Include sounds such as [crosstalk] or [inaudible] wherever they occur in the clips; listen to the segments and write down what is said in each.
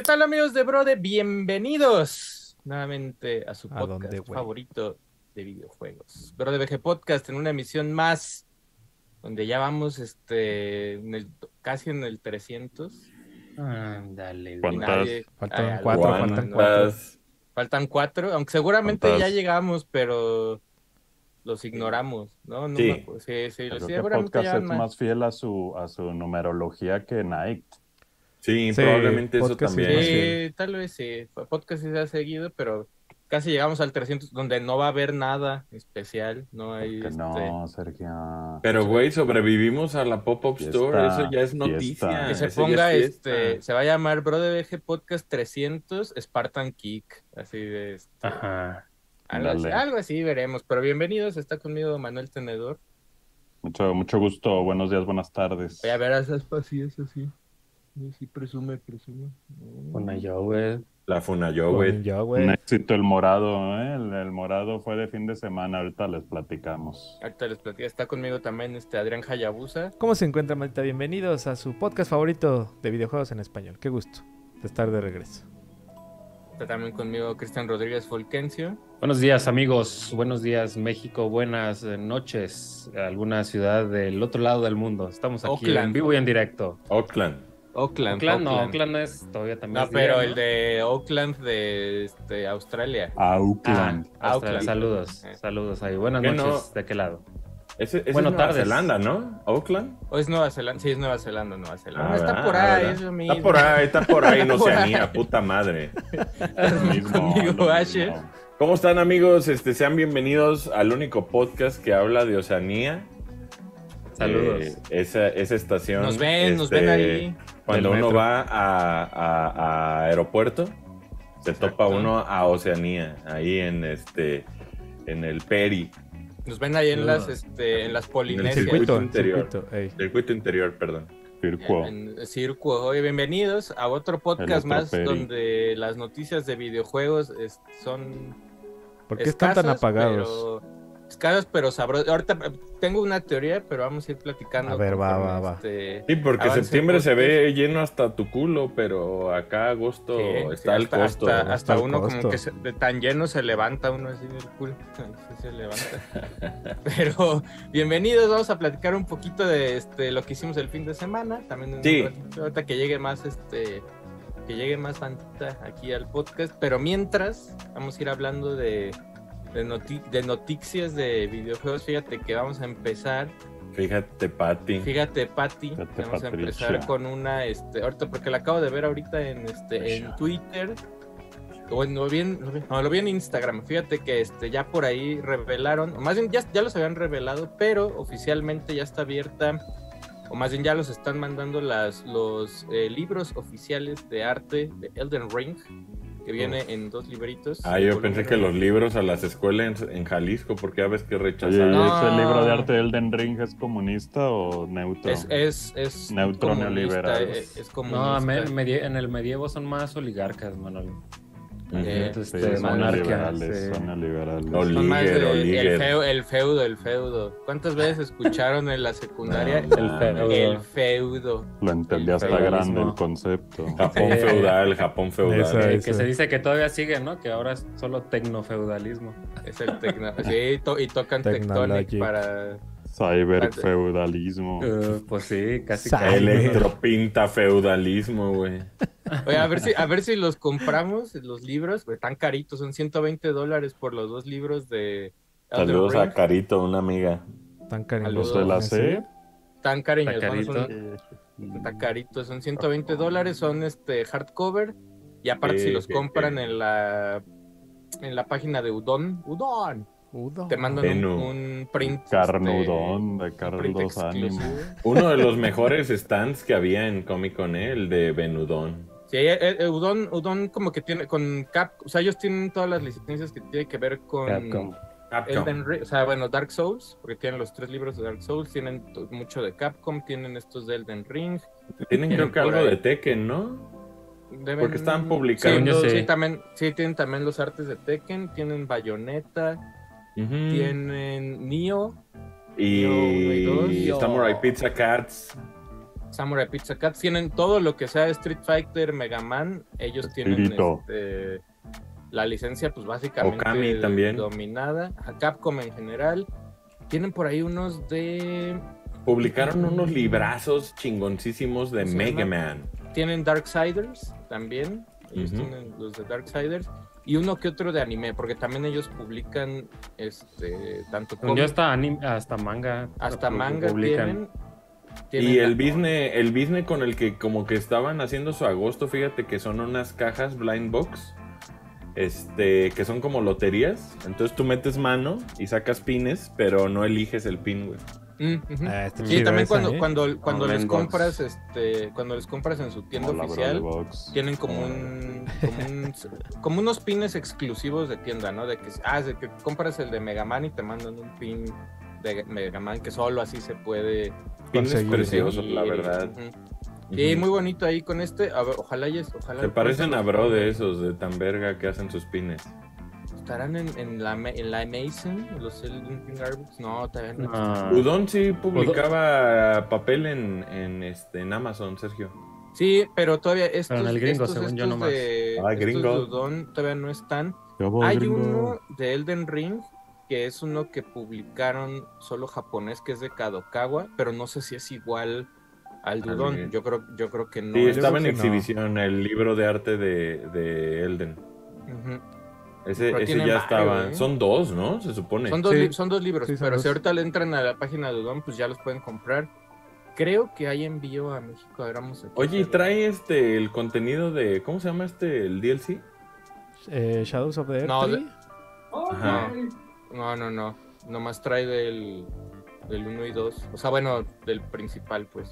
¿Qué tal amigos de Brode? Bienvenidos nuevamente a su ¿A podcast dónde, favorito de videojuegos. Brode VG Podcast en una emisión más donde ya vamos este en el- casi en el 300. Ándale, Faltan Ay, cuatro, faltan cuatro. Faltan cuatro, aunque seguramente ¿Cuántas? ya llegamos, pero los ignoramos, ¿no? No Sí. me acuerdo. sí, sí, Creo que seguramente podcast ya es más. más fiel a su, a su numerología que Night. Sí, Sí, probablemente eso también. Sí, tal vez sí. Podcast sí se ha seguido, pero casi llegamos al 300, donde no va a haber nada especial. No hay. Que este, no, Sergio. Pero, güey, sobrevivimos a la Pop-Up Store. Eso ya es noticia. Que se ponga, es este, se va a llamar Bro de VG Podcast 300 Spartan Kick. Así de. este, Ajá. algo, así, Dale. algo así veremos. Pero bienvenidos, está conmigo Manuel Tenedor. Mucho, mucho gusto. Buenos días, buenas tardes. Voy a ver esas pasillas así. Sí, presume, presume. Una yo, güey. La Funayo, güey. Yo, Un éxito el morado, ¿eh? El, el morado fue de fin de semana. Ahorita les platicamos. Ahorita les platico. Está conmigo también este Adrián Hayabusa. ¿Cómo se encuentran, maldita? Bienvenidos a su podcast favorito de videojuegos en español. Qué gusto de estar de regreso. Está también conmigo Cristian Rodríguez Folkencio. Buenos días amigos, buenos días México, buenas eh, noches alguna ciudad del otro lado del mundo. Estamos aquí Oakland. en vivo y en directo. Oakland. Oakland. Oakland, no, Oakland. No es todavía también. No, es día, pero ¿no? el de Oakland de este, Australia. Ah, Auckland. Australia. Auckland. Saludos, Eh. saludos ahí. Buenas ¿Qué noches, no? ¿de qué lado? Ese, ese Bueno, es Nueva tardes. Zelanda, ¿no? Oakland. ¿O es Nueva Zelanda? Sí, es Nueva Zelanda, Nueva Zelanda. Ah, está ¿verdad? por Ah, ahí, es lo mismo. Está por ahí, está por ahí por Oceanía, ahí. puta madre. [laughs] Lo mismo, Conmigo, lo Ashe. mismo. ¿Cómo están amigos? Este, sean bienvenidos al único podcast que habla de Oceanía. Saludos. Eh, esa, esa estación. Nos ven, nos este, ven ahí. Cuando uno va a, a- a aeropuerto, se topa uno a Oceanía, ahí en este en el Peri, Nos ven ahí en las, este, en las En el Polinesias. circuito. Interior. circuito, circuito interior, perdón. Circo. En el Circo. Oye, bienvenidos a otro podcast otro más Peri. donde las noticias de videojuegos es- son ¿Por qué están tan apagados? Pero, escasas, pero sabrosas. Ahorita eh, tengo una teoría, pero vamos a ir platicando. A ver, va, va, va. este, Sí, porque septiembre el se ve lleno hasta tu culo, pero acá agosto Sí, está sí, el hasta, costo. Hasta, ¿no? hasta el uno costo. como que se- de tan lleno se levanta uno así del culo. [laughs] Se levanta. [laughs] Pero bienvenidos, vamos a platicar un poquito de este, lo que hicimos el fin de semana. También Sí. ratito, ahorita que llegue más este que llegue más bandita aquí al podcast. Pero mientras, vamos a ir hablando de, de, noti- de noticias de videojuegos. Fíjate que vamos a empezar Fíjate, Pati. Fíjate, Fíjate, vamos a empezar con una, este, ahorita porque la acabo de ver ahorita en este, en Twitter. Bueno, bien, no, lo vi en Instagram. Fíjate que este, ya por ahí revelaron, o más bien ya, ya los habían revelado, pero oficialmente ya está abierta, o más bien ya los están mandando las, los eh, libros oficiales de arte de Elden Ring, que viene en dos libritos. Ah, yo pensé que uno. los libros a las escuelas en, en Jalisco, porque ya ves que rechazaron. No. ¿ese libro de arte de Elden Ring es comunista o neutro? Es, es, es Neutro neoliberal. Es, es No, comunista. me- medie- en el medievo son más oligarcas, Manuel. Eh, Sí, este, son monarquía, neoliberales, sí. son neoliberales. Oli- Son más Líder, de- o el, feu- el feudo, el feudo. ¿Cuántas veces escucharon en la secundaria No, el, mames. el feudo? Lo entendí el hasta feudalismo. grande el concepto. Japón feudal, Japón feudal. Esa Que, se dice que todavía sigue, ¿no? Que ahora es solo tecnofeudalismo. Es el tecno. Sí, to- y tocan Tectonic para. Cyberfeudalismo. Eh, pues sí, casi. Electropinta feudalismo, güey. Oye, a ver si, a ver si los compramos, los libros. pues, Están caritos, son 120 dólares por los dos libros de. Elden Saludos Ring. a Carito, una amiga. Tan Saludos. cariñosos. ¿De la C? Están cariños, Está ¿no? Son- carito. Está carito, son 120 dólares, son este hardcover. Y aparte, si los compran en la en la página de Udon, Udon, Udo. te mandan un, un print. Carnudón de este, print Carlos. Uno de los mejores stands que había en Comic Con, ¿eh? el de Benudón. Sí, eh, eh, Udon, Udon como que tiene con Cap, o sea, ellos tienen todas las licencias que tienen que ver con Capcom. Elden Ring, o sea, bueno, Dark Souls, porque tienen los tres libros de Dark Souls, tienen mucho de Capcom, tienen estos de Elden Ring. Tienen creo que algo ahí. de Tekken, ¿no? Deben- Porque Sí, publicando. sí, Sí. también, sí, tienen también los artes de Tekken, tienen Bayonetta, tienen Nioh, Y. Samurai Pizza Cats. Samurai Pizza Cats tienen todo lo que sea Street Fighter, Mega Man, ellos tienen este, la licencia pues básicamente Okami también. dominada, a Capcom en general. Tienen por ahí unos de Publicaron unos librazos chingoncísimos de ¿Cómo se Mega? Man. tienen Darksiders también, ellos tienen los de Darksiders y uno que otro de anime, porque también ellos publican este tanto Ya cómic, hasta, anime- hasta manga. hasta manga publican. tienen. Y el business, el business con el que como que estaban haciendo su agosto, fíjate que son unas cajas blind box, este, que son como loterías. Entonces tú metes mano y sacas pines, pero no eliges el pin, güey. Mm. Ah, Sí, también esa, cuando, ¿eh? cuando, cuando les box. compras, este, cuando les compras en su tienda oficial, tienen como un, como un- como unos pines exclusivos de tienda, ¿no? De que, ah, de que compras el de Mega Man y te mandan un pin de Mega Man que solo así se puede Pines Conseguir, preciosos, conseguir. la verdad. Ujú. Sí, muy bonito ahí con este. A ver, ojalá y es, ojalá. Se parecen a bro de esos, de tan verga que hacen sus pines. ¿Estarán en, en la, en la Mason? ¿Los Elden Ring Arbits? No, todavía no. Ah, Udon sí publicaba papel en, en, este, en Amazon, Sergio. Sí, pero todavía estos, en el gringo, estos, según yo, estos nomás. de, Ah, estos gringo. de Udon todavía no están. ¿Qué hubo, Hay gringo? uno de Elden Ring que es uno que publicaron solo japonés que es de Kadokawa, pero no sé si es igual al de Al Udon. de- Yo creo, yo creo que no. Sí, es- estaba en no. exhibición el libro de arte de, de Elden. Ese, ese ya estaba. ¿eh? Son dos, ¿no? Se supone. Son dos, Sí. li- son dos libros, Sí, son pero dos. si ahorita le entran a la página de Udon, pues ya los pueden comprar. Creo que hay envío a México. A ver, vamos aquí. Oye, y trae este el contenido de. ¿Cómo se llama este? El DLC. Eh, Shadows of the Earth. No, de-. Ajá. No, no, no. Nomás trae del, del 1 y 2. O sea, bueno, del principal, pues.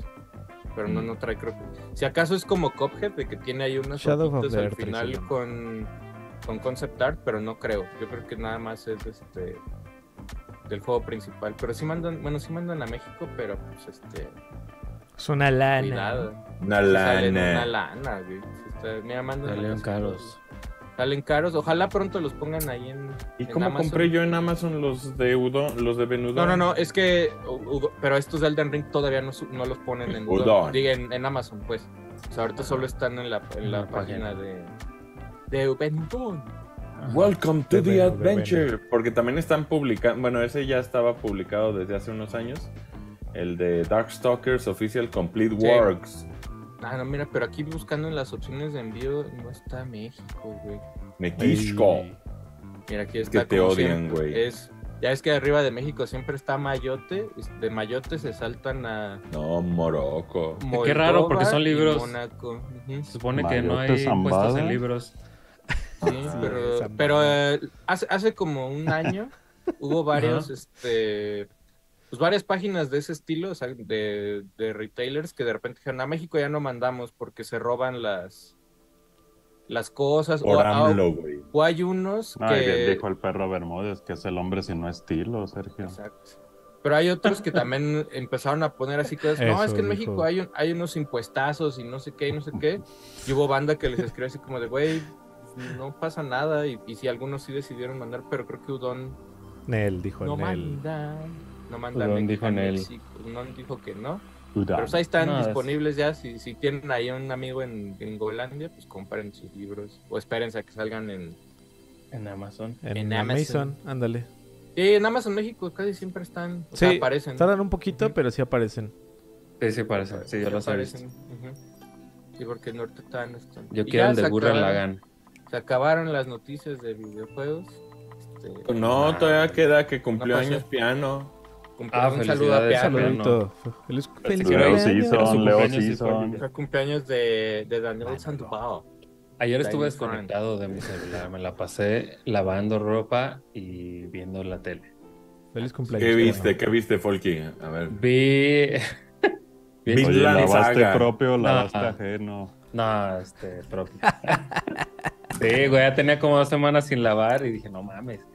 Pero no, no trae, creo que. Si acaso es como Cophead, de que tiene ahí unas Shadow of hojitas the al Earth, final con, con concept art, pero no creo. Yo creo que nada más es este del juego principal. Pero sí mandan, bueno, sí mandan a México, pero pues este. Es una lana. Cuidado. Una Salen una lana. lana, güey. Está- mira, mandan las- caros. Salen caros. Ojalá pronto los pongan ahí en. ¿Y en cómo Amazon. compré yo en Amazon los de Udon, los de Benudon? No, no, no, es que, pero estos de Elden Ring todavía no, no los ponen en, Udon. Udon, diga, en, en Amazon, pues. O sea, ahorita solo están en la, en la la página de, de Benudon. Welcome to De the adventure. Porque también están publicando. Bueno, ese ya estaba publicado desde hace unos años. El de Darkstalkers Official Complete Sí. Works. Ah, no, mira, pero aquí buscando en las opciones de envío no está México, güey. Ey. Mira, aquí Es que está. te odian, güey. Es, ya es que arriba de México siempre está Mayotte. De Mayotte se saltan a. No, Morocco. Qué raro, porque son libros. Mónaco. Se supone que no hay zambada. en libros. Sí, [laughs] Ah, pero, pero eh, hace, hace como un año [laughs] hubo varios, este, pues varias páginas de ese estilo, o sea, de, de retailers que de repente dijeron, a México ya no mandamos porque se roban las, las cosas. Por O, AMLO, güey. o hay unos Ay, que... dijo el perro Bermúdez que es el hombre sin no estilo, Sergio. Exacto. Pero hay otros que también [laughs] empezaron a poner así cosas. No, Eso es que en. México hay, un- hay unos impuestazos y no sé qué y no sé qué. Y hubo banda que les escribió así como de, güey, no pasa nada. Y, y sí, algunos sí decidieron mandar, pero creo que Udon Nel, dijo no Nel. manda. No manda Udon a México, dijo a en él. México. Udon dijo que no. Udon. Pero pues ahí están No, es- disponibles ya. Si, si tienen ahí un amigo en Gringolandia, pues compren sus libros. O espérense a que salgan en. En Amazon. En, En Amazon, Amazon. ándale. Sí, en Amazon México casi siempre están. O sea, Sí, aparecen. Tardan un poquito, pero sí aparecen. Sí, sí, parece. Sí, yo Sí los he aparecen, ujú. Sí, porque en Norte están. están. Yo Y quiero ya el de Gurren acabaron- Lagann. Se acabaron las noticias de videojuegos. Este, No, todavía queda que cumplió No años piano. Ah, un saludo a Piano. Saludito. Feliz, cumpleaños. Leo de, de Daniel Sandoval. Ayer estuve desconectado de mi celular. Me la pasé lavando ropa y viendo la tele. Feliz cumpleaños. ¿Qué viste? ¿Qué viste, Folky? A ver. Vi. [laughs] vi- Oye, lavaste Saga. propio, lavaste No. ajeno. No, este, propio. [laughs] Sí, güey, ya tenía como dos semanas sin lavar y dije, no mames.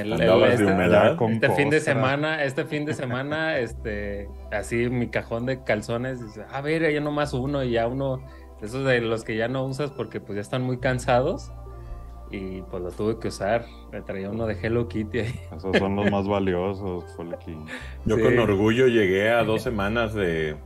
El, el- de este, humedad. con este fin de semana, este fin de semana, [laughs] este, así mi cajón de calzones, dice, a ver, ya nomás uno y ya uno, esos de los que ya no usas porque pues ya están muy cansados y pues lo tuve que usar. Me traía uno de Hello Kitty ahí. [laughs] Esos son los más valiosos, Folky. Yo Sí. con orgullo llegué a dos semanas de,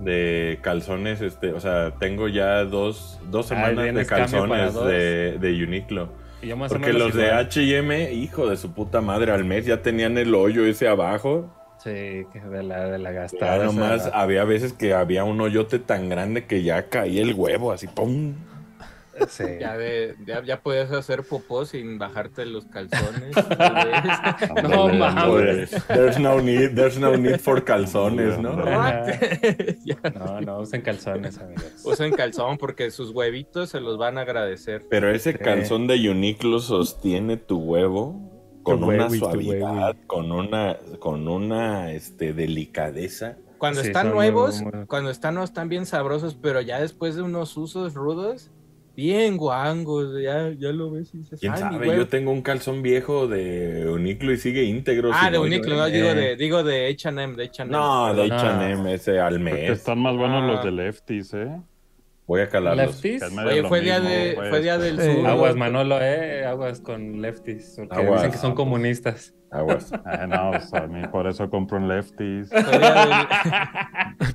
de calzones, este, o sea, tengo ya dos, dos Ah, semanas de ¿tienes cambio para calzones de, de Uniqlo. Y más Porque los de igual. H&M, hijo de su puta madre, al mes ya tenían el hoyo ese abajo. Sí, que de la, de la Ya gastada. nomás esa- había veces que había un hoyote tan grande que ya caía el huevo, así, ¡pum! Sí. [laughs] Ya, de, ya, ya podías hacer popó sin bajarte los calzones. [laughs] No mames. There's no need, there's no need for calzones, ¿no? [laughs] No, no usen calzones, amigos. Usen calzón porque sus huevitos se los van a agradecer. Pero ese calzón de Uniqlo sostiene tu huevo con Tu una suavidad, con una, con una este, delicadeza. Cuando Sí, están nuevos, muy- muy- cuando están nuevos están bien sabrosos, pero ya después de unos usos rudos, bien guangos, ya, ya lo ves y dices, ¿Quién "Ay, mi sabe? huevo". Yo tengo un calzón viejo de Uniqlo y sigue íntegro. Ah, de hoyo, Uniqlo, ¿eh? no, digo de, digo de H&M, de H&M. No, de Ah. H&M ese al Porque mes. están más buenos Ah. los de Lefties, ¿eh? Voy a calarlos. Oye, fue día, mismo, de, pues, fue día pero- del Eh, sur. Aguas, Manolo, eh. Aguas con lefties. Porque Aguas. dicen que son comunistas. Aguas. Eh, no, pues, a mí por eso compro en Lefties. Fue día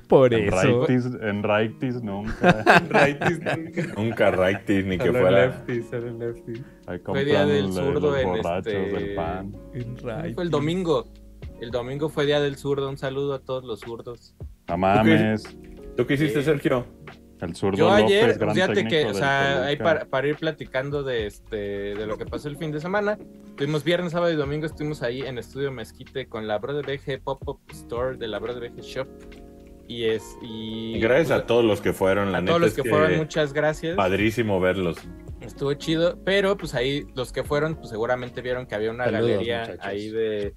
Por En eso. righties, en righties nunca. del... Righties, nunca. Nunca righties ni que Solo fuera. lefties, solo lefties. Fue día del [laughs] zurdo [laughs] los en este- del pan. En right. Fue el domingo. El domingo fue día del zurdo. Un saludo a todos los zurdos. No mames. ¿Tú qué hiciste, Eh, Sergio? El zurdo Yo López, ayer, gran fíjate que, o sea, ahí para, para ir platicando de este de lo que pasó el fin de semana, tuvimos viernes, sábado y domingo, estuvimos ahí en Estudio Mezquite con la Brother BG Pop-Up Store de la Brother BG Shop. Y es. Y, Gracias pues, a todos los que fueron, la a neta. todos los es que fueron, muchas gracias. Padrísimo verlos. Estuvo chido, pero pues ahí los que fueron, pues seguramente vieron que había una Saludos, galería muchachos. ahí de,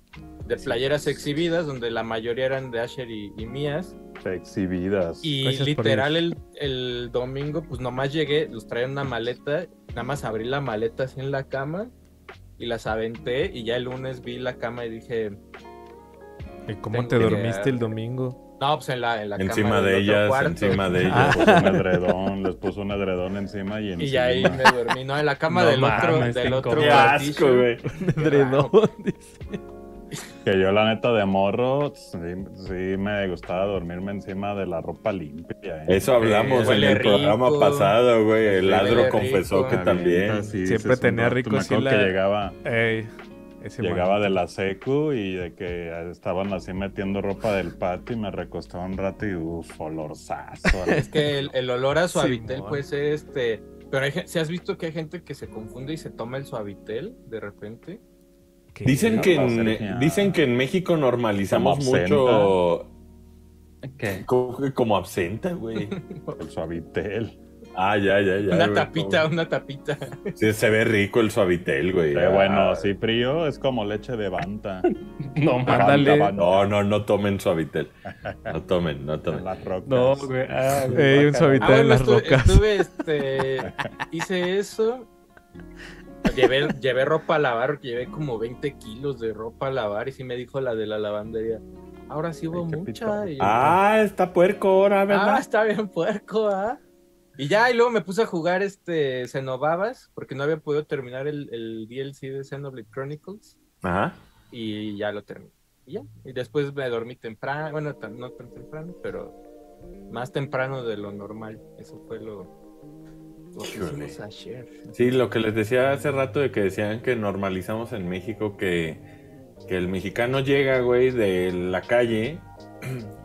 de playeras exhibidas, donde la mayoría eran de Asher y, y mías. Exhibidas. Y Gracias literal el, el domingo, pues nomás llegué, los traía en una maleta, nada más abrí la maleta así en la cama y las aventé y ya el lunes vi la cama y dije, ¿Y cómo te dormiste el domingo? no, pues en la, en la Encima cama de ellas, cuarto". encima de Les [laughs] ellas. puso un edredón, les puso un edredón encima y encima. Y ya ahí me dormí, no, en la cama No del otro, del qué otro. Qué asco, güey. [laughs] Edredón, dice. Que yo la neta de morro, sí, sí me gustaba dormirme encima de la ropa limpia. ¿eh? Eso hablamos en el programa pasado, güey. El Sí, ladro confesó rico. que también. Siempre tenía rico sí la- que llegaba, Ey, ese llegaba man. de la secu y de que estaban así metiendo ropa del patio y me recostaba un rato y uff, olorzazo. [laughs] Es que el, el olor a suavitel puede ser este... Pero si has visto que hay gente que se confunde y se toma el suavitel de repente. Dicen que, en, dicen que en México normalizamos mucho ¿Qué? como, como absenta, güey. [laughs] El suavitel. Ah, ya, ya, ya. una güey. tapita, una tapita. Sí, se ve rico el suavitel, güey. Pero bueno, Ah. así frío es como leche de banta. [laughs] No, mames. Ándale. Banta, No, no, no tomen suavitel. No tomen, no En tomen. las rocas. No, güey. Ah, [laughs] güey, Ey, un suavitel. Ah, en las estuve, rocas. estuve, este, hice eso. Llevé, llevé ropa a lavar, llevé como 20 kilos de ropa a lavar y sí me dijo la de la lavandería. Ahora sí hubo Ay, mucha. pito. Y yo, Ah, está puerco ahora, ah, ¿verdad? está bien puerco, ¿ah? Y ya, y luego me puse a jugar este Xenobabas, porque no había podido terminar el, el DLC de Xenoblade Chronicles, Ajá. y ya lo terminé. Y ya, y después me dormí temprano, bueno, tan- no tan temprano, pero más temprano de lo normal. Eso fue lo, lo que Híjole. hicimos ayer. Sí, lo que les decía hace rato de que decían que normalizamos en México que, que el mexicano llega, güey, de la calle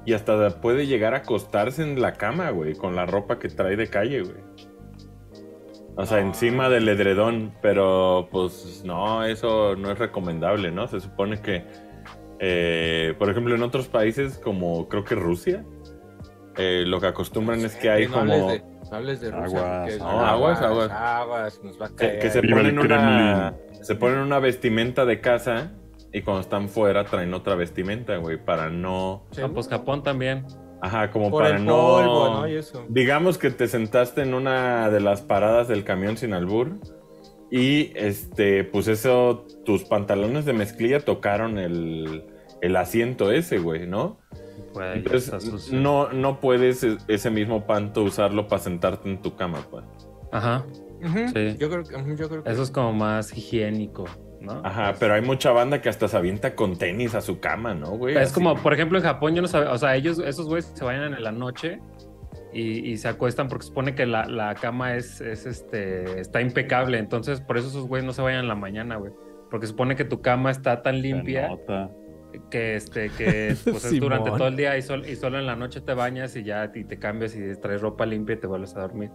y hasta puede llegar a acostarse en la cama, güey, con la ropa que trae de calle, güey. O sea, Ah. encima del edredón, pero pues no, eso no es recomendable, ¿no? Se supone que, eh, por ejemplo, en otros países como creo que Rusia, eh, lo que acostumbran es que hay como... De, no hables de Rusia, Aguas, aguas, aguas. aguas, nos va a Que, caer. que se ponen una se ponen una vestimenta de casa y cuando están fuera traen otra vestimenta, güey, para no, Sí, Ah, pues Japón también. ajá, como por para el no, polvo, ¿no? Y eso. digamos que te sentaste en una de las paradas del camión sin albur y este, pues eso, tus pantalones de mezclilla tocaron el, el asiento ese, güey, ¿no? Pues, Entonces no, no puedes e- ese mismo panto usarlo para sentarte en tu cama, pues. Ajá. Sí. Yo creo que, yo creo que Eso es como más higiénico. ¿no? Ajá, pero hay mucha banda que hasta se avienta con tenis a su cama, ¿no, güey? Es Así. como, por ejemplo, en Japón, yo no sabía, o sea, ellos, esos güeyes se vayan en la noche y, y se acuestan porque supone que la, la cama es, es, este, está impecable, entonces por eso esos güeyes no se vayan en la mañana, güey. Porque supone que tu cama está tan Se limpia nota. Que, este, que [laughs] pues, es durante todo el día y, sol- y solo en la noche te bañas y ya y te cambias y traes ropa limpia y te vuelves a dormir.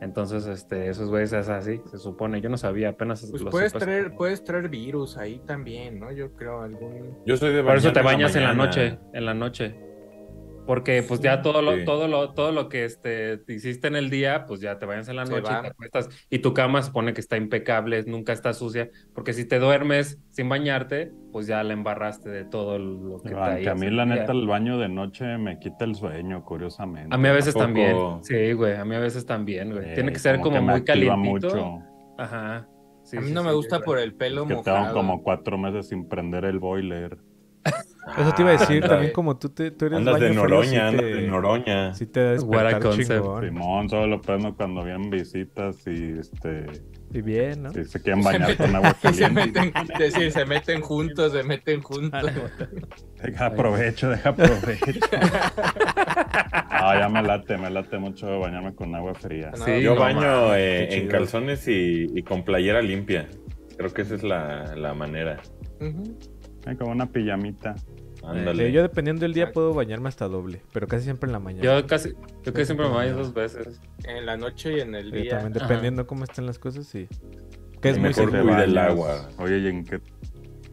Entonces, este, esos güeyes es así, se supone. Yo no sabía, apenas Pues lo puedes traer, puedes traer virus ahí también, ¿no? Yo creo algún. Yo soy de Por eso te bañas en la noche, en la noche. Porque pues ya todo lo, Sí. todo lo, todo lo que este, te hiciste en el día, pues ya te bañas en la noche y te acuestas. Y tu cama se supone que está impecable, nunca está sucia. Porque si te duermes sin bañarte, pues ya la embarraste de todo lo que Iván, que a mí la día. neta el baño de noche me quita el sueño, curiosamente. A mí a veces también. Sí, güey, a mí a veces también, güey. Eh, Tiene que ser como, que me muy calientito. mucho. Ajá. Sí, a mí sí, no sí, me gusta por el pelo Es que mojado. tengo como cuatro meses sin prender el boiler. Eso te iba a decir también como tú, te, tú eres Andas de baño frío, noroña, sí andas te- de noroña. Sí te da despertar chingón. Simón, solo lo prendo cuando vienen visitas y este Y bien, ¿no? si se quieren bañar con agua Y [laughs] se caliente. meten, es decir, se meten juntos, se meten juntos. [laughs] Deja aprovecho, deja aprovecho. Ah, ya me late, me late mucho bañarme con agua fría. No, Sí, Yo no baño eh, en calzones y, y con playera limpia. Creo que esa es la, la manera. Ujú. Ay, como una pijamita. Ándale. Eh, yo dependiendo del día Exacto. puedo bañarme hasta doble, pero casi siempre en la mañana. Yo casi, yo casi siempre me baño dos veces. En la noche y en el Eh, día. también Ajá. dependiendo cómo estén las cosas, sí. Que es Y muy mejor seguido. cuida el bañas? agua. Oye, ¿y en qué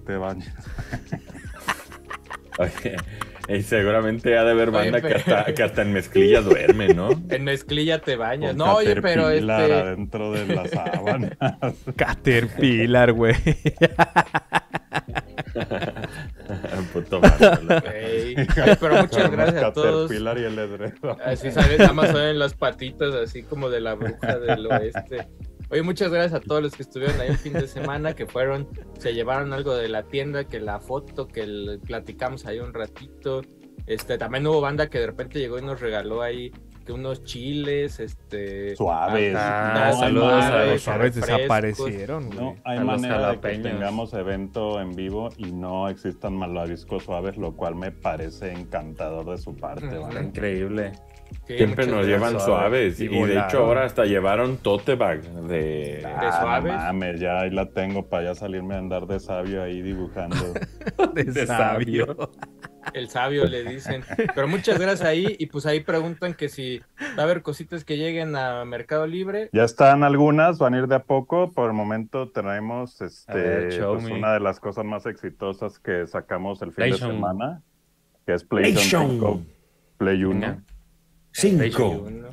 te bañas? [laughs] Oye, y seguramente ha de haber banda Oye, que, hasta, que hasta en mezclilla duerme, ¿no? [laughs] En mezclilla te bañas. Con No, oye, pero Caterpillar este. adentro de las sábanas. [laughs] Caterpillar, güey. [laughs] Puto madre. Ey. [laughs] Ay, pero muchas gracias a todos. Y el edredón. Así salen, nada más salen las patitas, así como de la bruja del oeste. Oye, muchas gracias a todos los que estuvieron ahí el fin de semana, que fueron, se llevaron algo de la tienda, que la foto, que el- platicamos ahí un ratito. Este, también hubo banda que de repente llegó y nos regaló ahí que unos chiles, este. Suaves. Ah, No, saludos a Los suaves desaparecieron, güey. No hay A manera de que tengamos evento en vivo y no existan malvaviscos suaves, lo cual me parece encantador de su parte. ¿vale? Increíble. Sí, Siempre nos llevan suaves. Y Y, de hecho ahora hasta llevaron tote bag de... Ah, suaves? No mames, ya ahí la tengo para ya salirme a andar de sabio ahí dibujando. [laughs] de, de sabio. El sabio le dicen. Pero muchas gracias ahí. Y pues ahí preguntan que si va a haber cositas que lleguen a Mercado Libre. Ya están algunas, van a ir de a poco. Por el momento tenemos este, ver, pues, una de las cosas más exitosas que sacamos el fin de semana, que es PlayStation 5, Play 1. Venga. Cinco. Uno.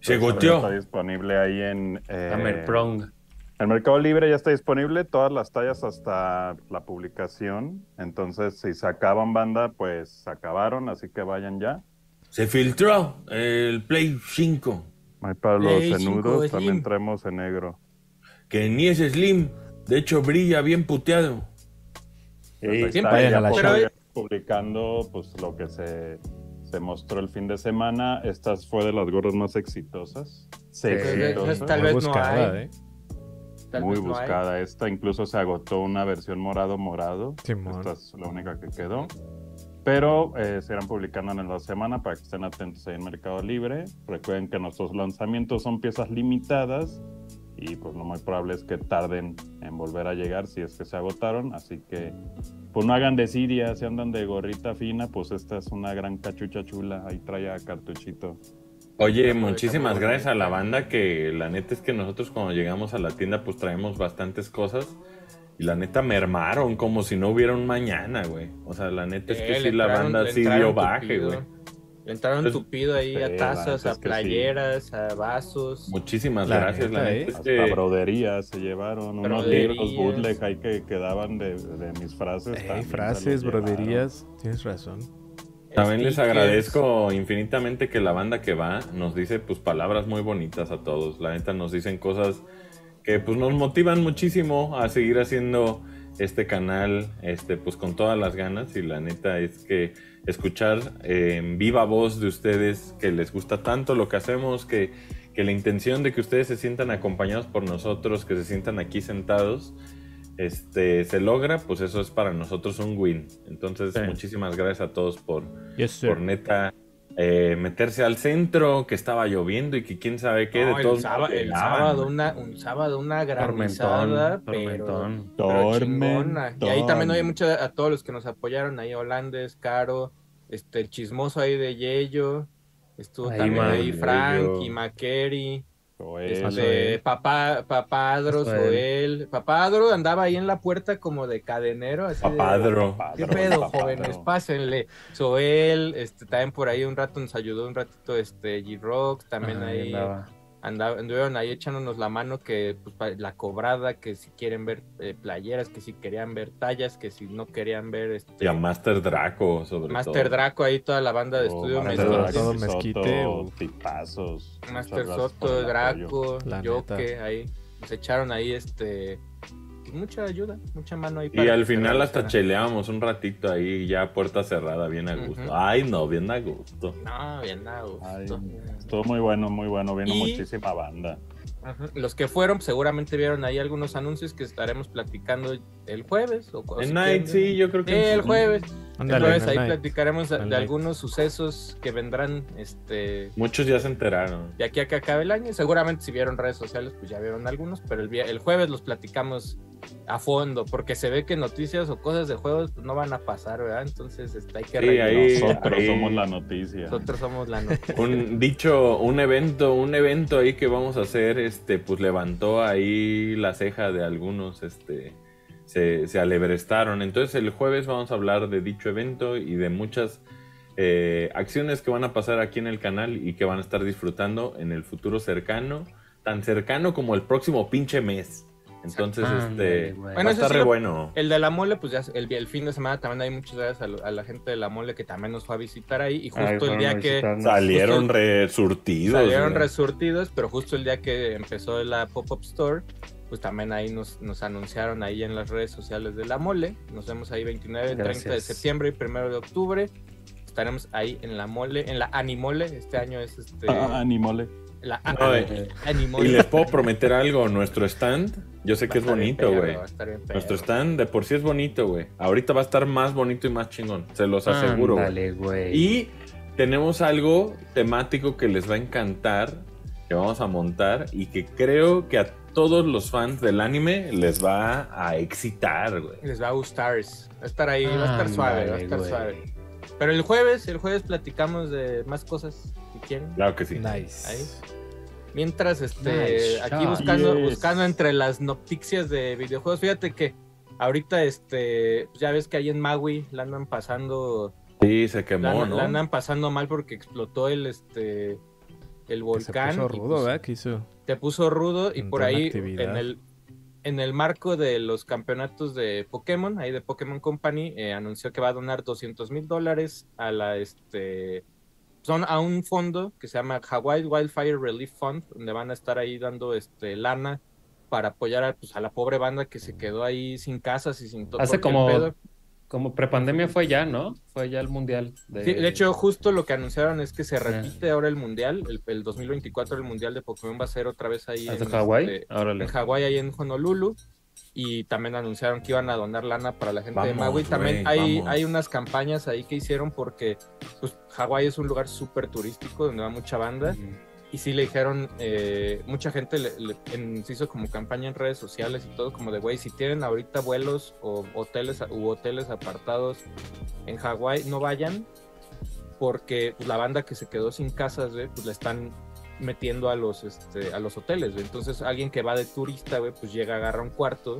Se Está goteó. disponible ahí en... eh, Hammer Prong. El Mercado Libre ya está disponible, todas las tallas hasta la publicación. Entonces, si se acaban banda, pues se acabaron, así que vayan ya. Se filtró el Play 5. Ahí para los Play 5 cenudos también traemos en negro. Que ni es Slim. De hecho, brilla bien puteado. Siempre ya a la publicando pues lo que se, se mostró el fin de semana. Esta fue de las gorras más exitosas. Sí, Exitosas. tal vez no hay. ¿eh? Tal Muy vez no hay. buscada. Esta incluso se agotó una versión morado morado. Simón. Esta es la única que quedó. Pero eh, se irán publicando en la semana para que estén atentos ahí en Mercado Libre. Recuerden que nuestros lanzamientos son piezas limitadas y pues lo muy probable es que tarden en volver a llegar si es que se agotaron. Así que pues no hagan desidia, si andan de gorrita fina, pues esta es una gran cachucha chula. Ahí trae a cartuchito. Oye, muchísimas gracias a la banda que la neta es que nosotros cuando llegamos a la tienda pues traemos bastantes cosas y la neta mermaron como si no hubiera un mañana, güey. O sea, la neta es que Eh, sí la entraron- banda le sí dio baje, güey. Le entraron Pues, tupido ahí sí, a la tazas, a que sí. playeras, a vasos. Muchísimas La gracias, la neta, neta ¿eh? es Hasta que broderías se llevaron, unos libros bootleg ahí que quedaban de, de mis frases. Ey, frases, broderías. Tienes razón. También les Stickers. agradezco infinitamente que la banda que va nos dice pues palabras muy bonitas a todos. La neta nos dicen cosas que pues nos motivan muchísimo a seguir haciendo este canal este pues con todas las ganas y la neta es que escuchar eh, en viva voz de ustedes que les gusta tanto lo que hacemos que, que la intención de que ustedes se sientan acompañados por nosotros que se sientan aquí sentados este, se logra, pues eso es para nosotros un win. Entonces, Sí. muchísimas gracias a todos por, Yes, por neta eh, meterse al centro, que estaba lloviendo y que quién sabe qué. No, de el, todos sábado, el sábado una, un sábado una granizada, Tormentón, pero, tormentón. pero chingona. Y ahí también hay mucho a todos los que nos apoyaron ahí, Holandes, Caro, este, el chismoso ahí de Yello, estuvo Ahí, también man. ahí Frank y Makeri, Joel, este, papá, papadro, Joel. Soel, papadro andaba ahí en la puerta como de cadenero, así de- Papadro. ¿Qué Padro, pedo, padro. jóvenes? Pásenle. Soel, este, también por ahí un rato nos ayudó un ratito este G-Rock, también ahí andaba. Anduvieron ahí echándonos la mano que pues, la cobrada, que si quieren ver eh, playeras, que si querían ver tallas, que si no querían ver este Y a Master Draco, sobre Master todo. Draco, ahí toda la banda de Oh, estudio Master Mezquite. O- tipazos. Master Soto. Draco, neta. ahí nos echaron ahí este mucha ayuda, mucha mano ahí. Y para al que se final hasta cheleamos un ratito ahí, ya puerta cerrada, bien a gusto. Ay, no, bien a gusto. No, bien, no, Ay, gusto. estuvo muy bueno, muy bueno. Vino Y- muchísima banda. Ajá. Los que fueron, pues, seguramente vieron ahí algunos anuncios que estaremos platicando el jueves. O, si Night, quieren- sí, yo creo que. Sí, el jueves. Ándale, el jueves el ahí night. platicaremos de, El de night. algunos sucesos que vendrán este Muchos ya se enteraron. de aquí a que acabe el año. Seguramente si vieron redes sociales, pues ya vieron algunos, pero el, el jueves los platicamos a fondo, porque se ve que noticias o cosas de juegos pues, no van a pasar, ¿verdad? Entonces este, hay que Sí, reírnos. ahí- Nosotros ahí- somos la noticia. Nosotros somos la noticia. Un dicho, un evento, un evento ahí que vamos a hacer, este, pues levantó ahí la ceja de algunos, este, se, se alebrestaron. Entonces el jueves vamos a hablar de dicho evento y de muchas eh, acciones que van a pasar aquí en el canal y que van a estar disfrutando en el futuro cercano, tan cercano como el próximo pinche mes. Entonces, este. Bueno, va a eso estar sí re lo- bueno. El de la mole, pues ya el, el fin de semana también hay muchas gracias a, la gente de la mole que también nos fue a visitar ahí. Y justo Ay, el día que. Salieron justo- resurtidos. salieron güey. resurtidos, pero justo el día que empezó la pop-up store, pues también ahí nos, nos anunciaron ahí en las redes sociales de la mole. Nos vemos ahí 29, 30 de Gracias. septiembre y 1 de octubre. Estaremos ahí en la mole, en la Animole. Este año es este. Ah, Animole. La No, a- eh. Y les puedo prometer algo, nuestro stand, yo sé Va que es bonito, güey. Nuestro stand de por sí es bonito, güey. Ahorita va a estar más bonito y más chingón, se los aseguro. güey. Ándale, güey. Y tenemos algo temático que les va a encantar, que vamos a montar y que creo que a todos los fans del anime les va a excitar, güey. Les va a gustar. Va a estar ahí, va a estar suave, va a estar suave. Pero el jueves, el jueves platicamos de más cosas, si quieren. Claro que sí. Nice. Ahí. Mientras, este, Nice aquí shot. buscando, Yes. buscando entre las noticias de videojuegos, fíjate que ahorita, este, ya ves que ahí en Maui la andan pasando, Sí, se la, quemó, andan- ¿no? la andan pasando mal porque explotó el, este, el Que se volcán. puso y, rudo, pues, ¿verdad? Que hizo. te puso rudo y Entró por ahí actividad. en el en el marco de los campeonatos de Pokémon, ahí de Pokémon Company, eh, anunció que va a donar 200 mil dólares a la este son a un fondo que se llama Hawaii Wildfire Relief Fund, donde van a estar ahí dando este lana para apoyar a, pues, a la pobre banda que se quedó ahí sin casas y sin todo. Hace como- pedo- Como prepandemia fue ya, ¿no? Fue ya el mundial. De, Sí, de hecho, justo lo que anunciaron es que se Ah. repite ahora el mundial, el, el 2024 el mundial de Pokémon va a ser otra vez ahí ¿Hace en, Hawái? este, en Hawái, ahí en Honolulu. Y también anunciaron que iban a donar lana para la gente de Vamos, Maui. También güey, hay, vamos. hay unas campañas ahí que hicieron porque pues, Hawái es un lugar súper turístico donde va mucha banda. Y sí le dijeron, eh, mucha gente le, le- en- se hizo como campaña en redes sociales y todo, como de, güey, si tienen ahorita vuelos o hoteles u hoteles apartados en Hawái, no vayan, porque pues, la banda que se quedó sin casas, güey, pues la están metiendo a los, este, a los hoteles, güey. Entonces alguien que va de turista, güey, pues llega, agarra un cuarto,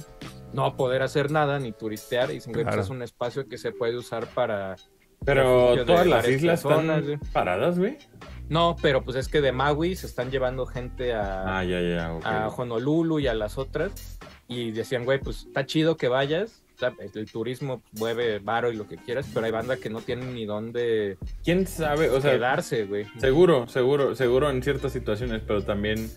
no va a poder hacer nada ni turistear, y dicen, pues, Claro. es un espacio que se puede usar para... Pero todas las islas personas, están güey. paradas, güey. No, pero pues es que de Maui se están llevando gente a, Ah, ya, ya, ok. a Honolulu y a las otras y decían, güey, pues está chido que vayas, o sea, el turismo mueve varo y lo que quieras, pero hay banda que no tienen ni dónde ¿Quién sabe? O sea, quedarse, güey. Seguro, seguro, seguro en ciertas situaciones, pero también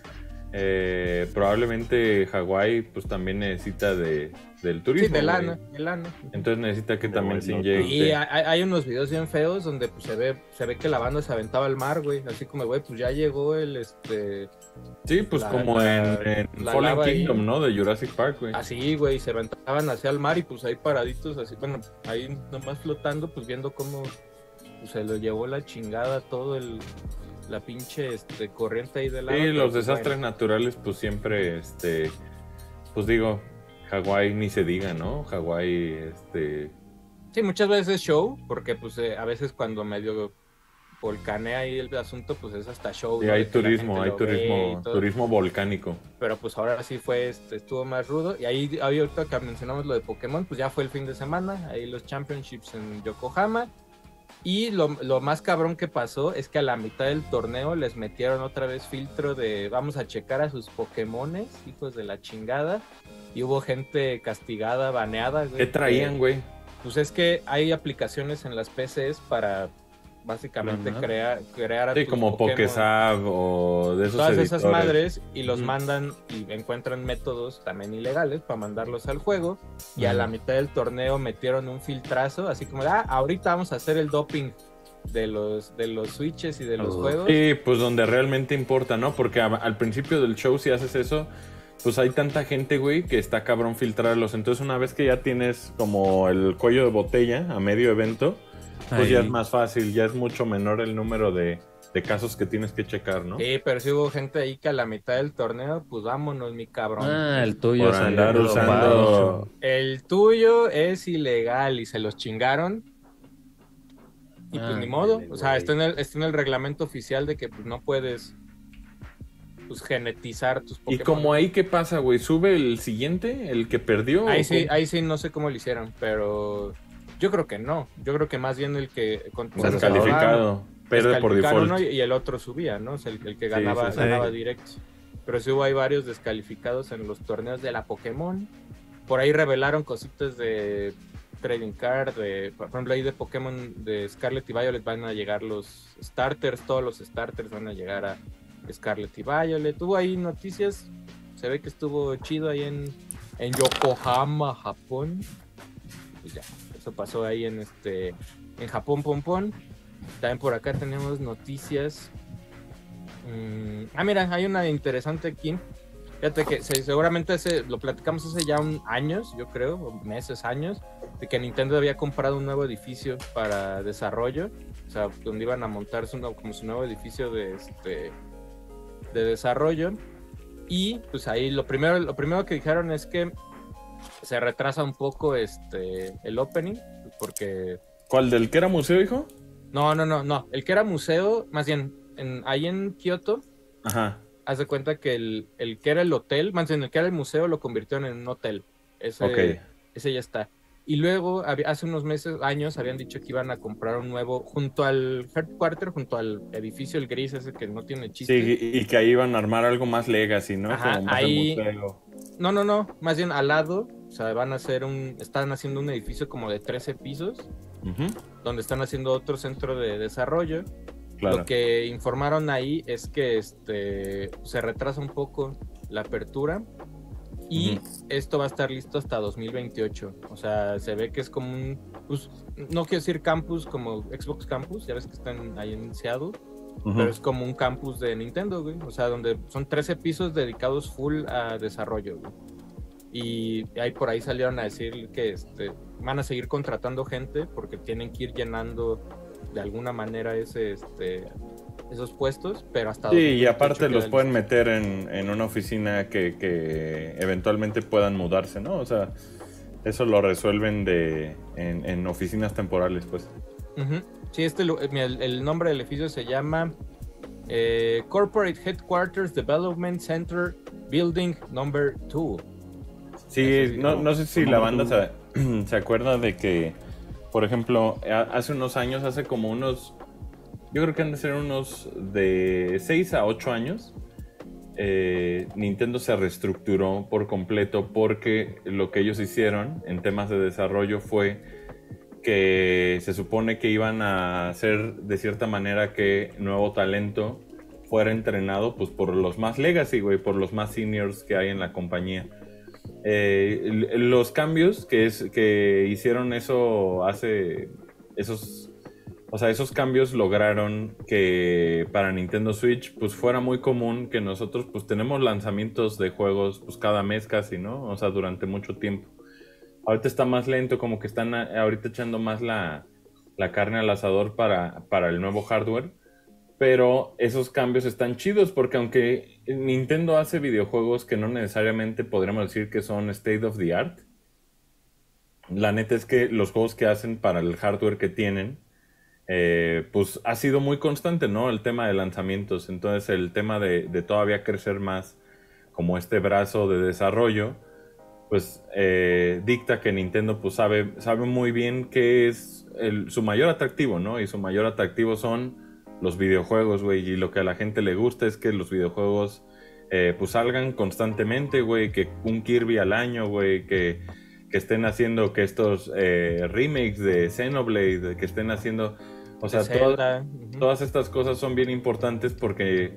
eh, probablemente Hawái pues también necesita de, del turismo. Sí, de lana, de lana. Entonces necesita que De también se inyecte. Y hay, hay unos videos bien feos donde pues, se ve se ve que la banda se aventaba al mar, güey. Así como, güey, pues ya llegó el este. Sí, pues la- como la- en, en la Fallen ahí. Kingdom, ¿no? De Jurassic Park, güey. Así, güey, se aventaban hacia el mar y pues ahí paraditos, así, bueno, ahí nomás flotando, pues viendo cómo pues, se lo llevó la chingada todo el. La pinche este, corriente ahí del lado. Sí, los pues, desastres bueno. naturales, pues siempre, este, pues digo, Hawái ni se diga, ¿no? Hawái, este, Sí, muchas veces es show, porque pues eh, a veces cuando medio volcanea ahí el asunto, pues es hasta show. y hay turismo, hay turismo, turismo volcánico. Pero pues ahora sí fue, este, estuvo más rudo. Y ahí, ahí ahorita que mencionamos lo de Pokémon, pues ya fue el fin de semana, ahí los championships en Yokohama. Y lo, lo más cabrón que pasó es que a la mitad del torneo les metieron otra vez filtro de vamos a checar a sus Pokémones, hijos de la chingada. Y hubo gente castigada, baneada. güey, ¿Qué traían, que- güey? Pues es que hay aplicaciones en las PCs para básicamente crear, crear a Sí, como Pokésab o de esos todas esas madres y los mandan y encuentran métodos también ilegales para mandarlos al juego y a la mitad del torneo metieron un filtrazo así como de, ah ahorita vamos a hacer el doping de los de los switches y de los Uf. juegos Sí, pues donde realmente importa, ¿no? Porque a- al principio del show, si haces eso, pues hay tanta gente, güey, que está cabrón filtrarlos. Entonces, una vez que ya tienes como el cuello de botella a medio evento, pues ya es más fácil, ya es mucho menor el número de, de casos que tienes que checar, ¿no? sí pero sí hubo gente ahí que a la mitad del torneo pues vámonos mi cabrón Ah, el tuyo Por andar usando. el tuyo es ilegal y se los chingaron y pues Ah, ni modo, dale, o sea, está en, el, está en el reglamento oficial de que pues, no puedes pues genetizar tus Y Pokémon. como ahí, ¿qué pasa, güey? ¿Sube el siguiente? ¿El que perdió? Ahí ¿O sí, ahí sí no sé cómo lo hicieron, pero yo creo que no. Yo creo que más bien el que con- Bueno, se Descalificado. Pierde por default. y el otro subía, ¿no? O sea, el, el que ganaba, sí, sí. ganaba directo. Pero sí hubo hay varios descalificados en los torneos de la Pokémon. Por ahí revelaron cositas de trading card, de, por ejemplo ahí de Pokémon de Scarlet y Violet van a llegar los starters, todos los starters van a llegar a Scarlet y Violet. Hubo ahí noticias, se ve que estuvo chido ahí en, en Yokohama, Japón. Pues ya, eso pasó ahí en este en Japón Pompón. También por acá tenemos noticias. Mm, ah, mira, hay una interesante aquí. Fíjate que se- seguramente ese, lo platicamos hace ya años, yo creo, meses, años, de que Nintendo había comprado un nuevo edificio para desarrollo, o sea, donde iban a montar su, como su nuevo edificio de, este, de desarrollo. Y pues ahí lo primero, lo primero que dijeron es que se retrasa un poco este, el opening, porque ¿Cuál del que era museo, hijo? no, no, no, no. El que era museo, más bien, en, ahí en Kioto, Ajá. haz de cuenta que el, el que era el hotel, más bien el que era el museo, lo convirtieron en un hotel. Ese, Ok. ese ya está. Y luego, hace unos meses, años, habían dicho que iban a comprar un nuevo, junto al headquarter, junto al edificio, el gris ese que no tiene chiste. Sí, y, que ahí iban a armar algo más legacy, ¿no? Ajá, Como más de ahí- museo. No, no, no, más bien al lado, o sea, van a hacer un, están haciendo un edificio como de 13 pisos, donde están haciendo otro centro de desarrollo. Claro. Lo que informaron ahí es que este se retrasa un poco la apertura y esto va a estar listo hasta 2028. O sea, se ve que es como un, pues, no quiero decir campus como Xbox Campus, ya ves que están ahí en Seattle, Ujú. pero es como un campus de Nintendo, güey. O sea, donde son 13 pisos dedicados full a desarrollo, güey. Y ahí por ahí salieron a decir que este, van a seguir contratando gente porque tienen que ir llenando de alguna manera ese, este, esos puestos, pero hasta... Sí, y 2028 aparte los pueden listo. meter en, en una oficina que, que eventualmente puedan mudarse, ¿no? O sea, eso lo resuelven de en, en oficinas temporales, pues. Ujú. Sí, este, eh, el, el nombre del edificio se llama eh, Corporate Headquarters Development Center Building Number 2. Sí, sí, no, no. sé si ¿Cómo la banda se, [clears throat] se acuerda de que, por ejemplo, hace unos años, hace como unos, yo creo que han de ser unos de 6 a 8 años, eh, Nintendo se reestructuró por completo porque lo que ellos hicieron en temas de desarrollo fue que se supone que iban a hacer de cierta manera que nuevo talento fuera entrenado pues por los más legacy, güey, por los más seniors que hay en la compañía. Eh, los cambios que, es, que hicieron eso hace esos o sea, esos cambios lograron que para Nintendo Switch pues fuera muy común que nosotros pues tenemos lanzamientos de juegos pues cada mes casi, ¿no? O sea, durante mucho tiempo. Ahorita está más lento, como que están a- ahorita echando más la, la carne al asador para, para el nuevo hardware. Pero esos cambios están chidos porque aunque Nintendo hace videojuegos que no necesariamente podríamos decir que son state of the art, la neta es que los juegos que hacen para el hardware que tienen, eh, pues ha sido muy constante, ¿no? El tema de lanzamientos. Entonces el tema de, todavía crecer más como este brazo de desarrollo, pues eh, dicta que Nintendo pues sabe, sabe muy bien qué es su mayor atractivo, ¿no? Y su mayor atractivo son los videojuegos, güey. Y lo que a la gente le gusta es que los videojuegos eh, pues salgan constantemente, güey. Que un Kirby al año, güey. Que, que estén haciendo que estos eh, remakes de Xenoblade, que estén haciendo... O sea, todas- todas estas cosas son bien importantes porque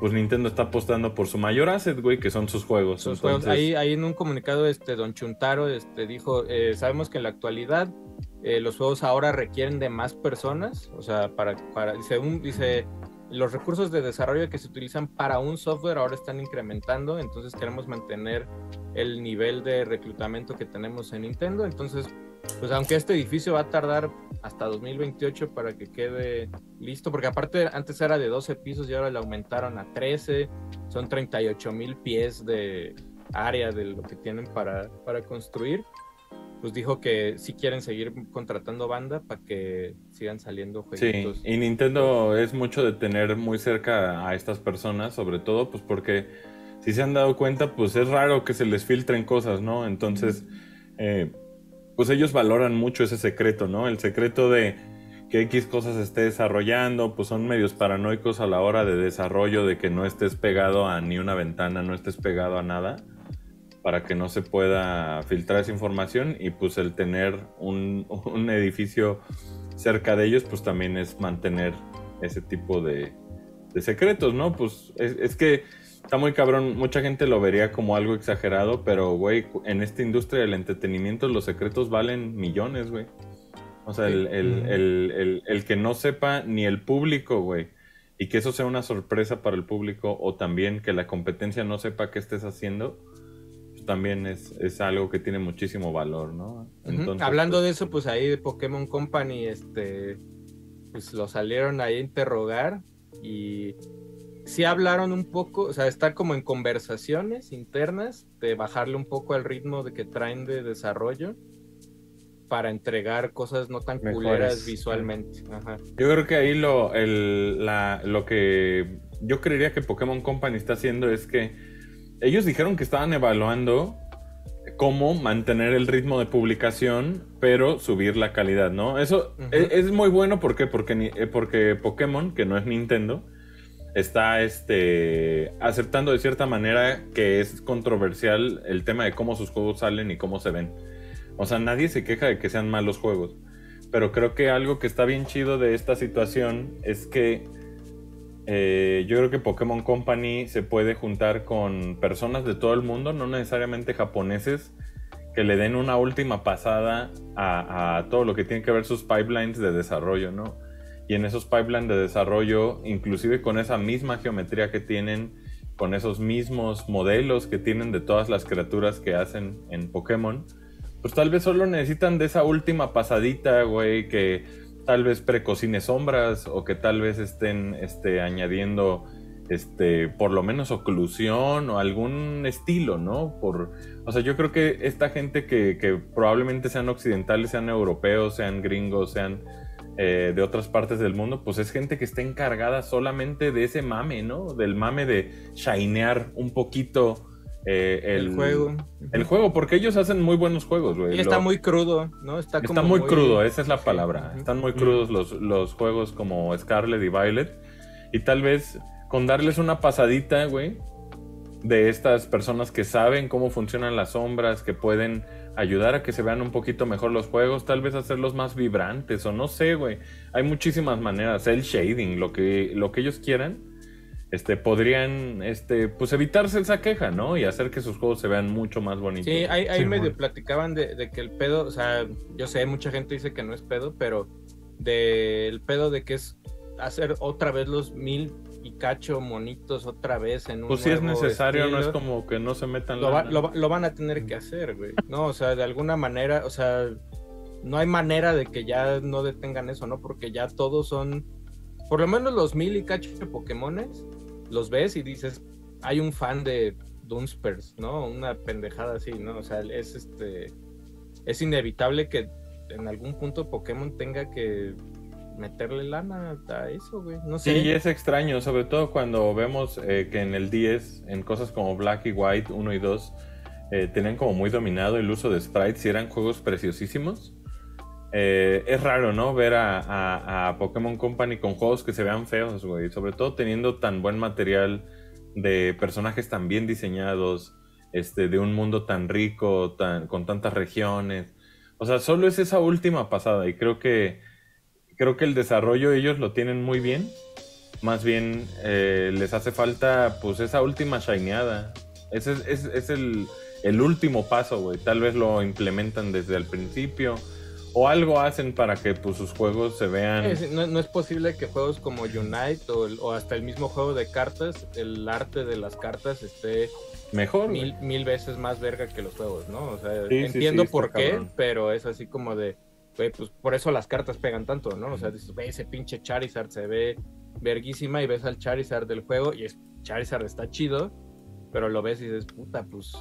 pues Nintendo está apostando por su mayor asset, güey, que son sus juegos. Sus juegos. Entonces, Ahí, ahí en un comunicado, este, Don Chuntaro este, dijo, eh, sabemos que en la actualidad eh, los juegos ahora requieren de más personas, o sea, para, para dice, un, dice, los recursos de desarrollo que se utilizan para un software ahora están incrementando, entonces queremos mantener el nivel de reclutamiento que tenemos en Nintendo, entonces, pues aunque este edificio va a tardar hasta 2028 para que quede listo, porque aparte antes era de 12 pisos y ahora le aumentaron a 13, son 38 mil pies de área de lo que tienen para, para construir. Pues dijo que si quieren seguir contratando banda para que sigan saliendo Sí, jueguitos. y Nintendo es mucho de tener muy cerca a estas personas, sobre todo, pues porque si se han dado cuenta, pues es raro que se les filtren cosas, ¿no? Entonces, eh, pues ellos valoran mucho ese secreto, ¿no? El secreto de que X cosas esté desarrollando, pues son medios paranoicos a la hora de desarrollo, de que no estés pegado a ni una ventana, no estés pegado a nada, para que no se pueda filtrar esa información y pues el tener un, un edificio cerca de ellos, pues también es mantener ese tipo de, de secretos, ¿no? Pues es, es que está muy cabrón, mucha gente lo vería como algo exagerado, pero, güey, en esta industria del entretenimiento los secretos valen millones, güey. O sea, el, el- el- el- que no sepa ni el público, güey, y que eso sea una sorpresa para el público, o también que la competencia no sepa qué estés haciendo, también es, es algo que tiene muchísimo valor, ¿no? Hablando de eso, pues ahí de Pokémon Company, este, pues lo salieron ahí a interrogar y sí hablaron un poco, o sea, está como en conversaciones internas de bajarle un poco al ritmo de que traen de desarrollo para entregar cosas no tan Mejores. culeras visualmente. Ajá. Yo creo que ahí lo, el- la- lo que yo creería que Pokémon Company está haciendo es que ellos dijeron que estaban evaluando cómo mantener el ritmo de publicación, pero subir la calidad, ¿no? Eso es, es muy bueno, ¿por qué? Porque, eh, porque Pokémon, que no es Nintendo, está este, aceptando de cierta manera que es controversial el tema de cómo sus juegos salen y cómo se ven. O sea, nadie se queja de que sean malos juegos. Pero creo que algo que está bien chido de esta situación es que eh, yo creo que Pokémon Company se puede juntar con personas de todo el mundo, no necesariamente japoneses, que le den una última pasada a, a todo lo que tiene que ver sus pipelines de desarrollo, ¿no? Y en esos pipelines de desarrollo, inclusive con esa misma geometría que tienen, con esos mismos modelos que tienen de todas las criaturas que hacen en Pokémon, pues tal vez solo necesitan de esa última pasadita, güey, que tal vez precocine sombras o que tal vez estén este, añadiendo este, por lo menos oclusión o algún estilo, ¿no? Por, o sea, yo creo que esta gente que, que probablemente sean occidentales, sean europeos, sean gringos, sean eh, de otras partes del mundo, pues es gente que está encargada solamente de ese mame, ¿no? Del mame de shinear un poquito eh, el, El, juego. El juego, porque ellos hacen muy buenos juegos, güey. Y está Lo- muy crudo, ¿no? Está, Está como muy crudo, esa es la palabra. Están muy crudos los, los juegos como Scarlet y Violet. Y tal vez con darles una pasadita, güey, de estas personas que saben cómo funcionan las sombras, que pueden ayudar a que se vean un poquito mejor los juegos, tal vez hacerlos más vibrantes o no sé, güey. Hay muchísimas maneras, el shading, lo que, lo que ellos quieran. Este, podrían este, pues evitarse esa queja, ¿no? Y hacer que sus juegos se vean mucho más bonitos. Sí, ahí, ahí Sí, medio bueno. platicaban de, de que el pedo, o sea, yo sé, mucha gente dice que no es pedo, pero del pedo de que es hacer otra vez los mil y cacho monitos otra vez en un Pues si es necesario, no es como que no se metan lo, va- lo lo van a tener que hacer, güey. No, o sea, de alguna manera, o sea, no hay manera de que ya no detengan eso, ¿no? Porque ya todos son, por lo menos los mil y cacho de Pokémones, los ves y dices, hay un fan de Dunspers, ¿no? Una pendejada así, ¿no? O sea, es este, es inevitable que en algún punto Pokémon tenga que meterle lana a eso, güey. No sé. Sí, es extraño, sobre todo cuando vemos eh, que en el 10, en cosas como Black y White 1 y 2, eh, tenían como muy dominado el uso de sprites y eran juegos preciosísimos. Eh, es raro, ¿no? Ver a, a- Pokémon Company con juegos que se vean feos, güey. Sobre todo teniendo tan buen material de personajes tan bien diseñados, este, de un mundo tan rico, tan, con tantas regiones. O sea, solo es esa última pasada y creo que creo que el desarrollo ellos lo tienen muy bien. Más bien eh, les hace falta pues esa última shineada. Ese es, es- es el, el último paso, güey. Tal vez lo implementan desde el principio. O algo hacen para que pues, sus juegos se vean. No, no es posible que juegos como Unite o, el- o hasta el mismo juego de cartas, el arte de las cartas esté Mejor. mil, mil veces más verga que los juegos, ¿no? O sea, Sí, entiendo sí, por qué, cabrón. pero es así como de, pues por eso las cartas pegan tanto, ¿no? O sea, dices, güey, ese pinche Charizard se ve verguísima y ves al Charizard del juego y es, Charizard está chido, pero lo ves y dices, puta, pues,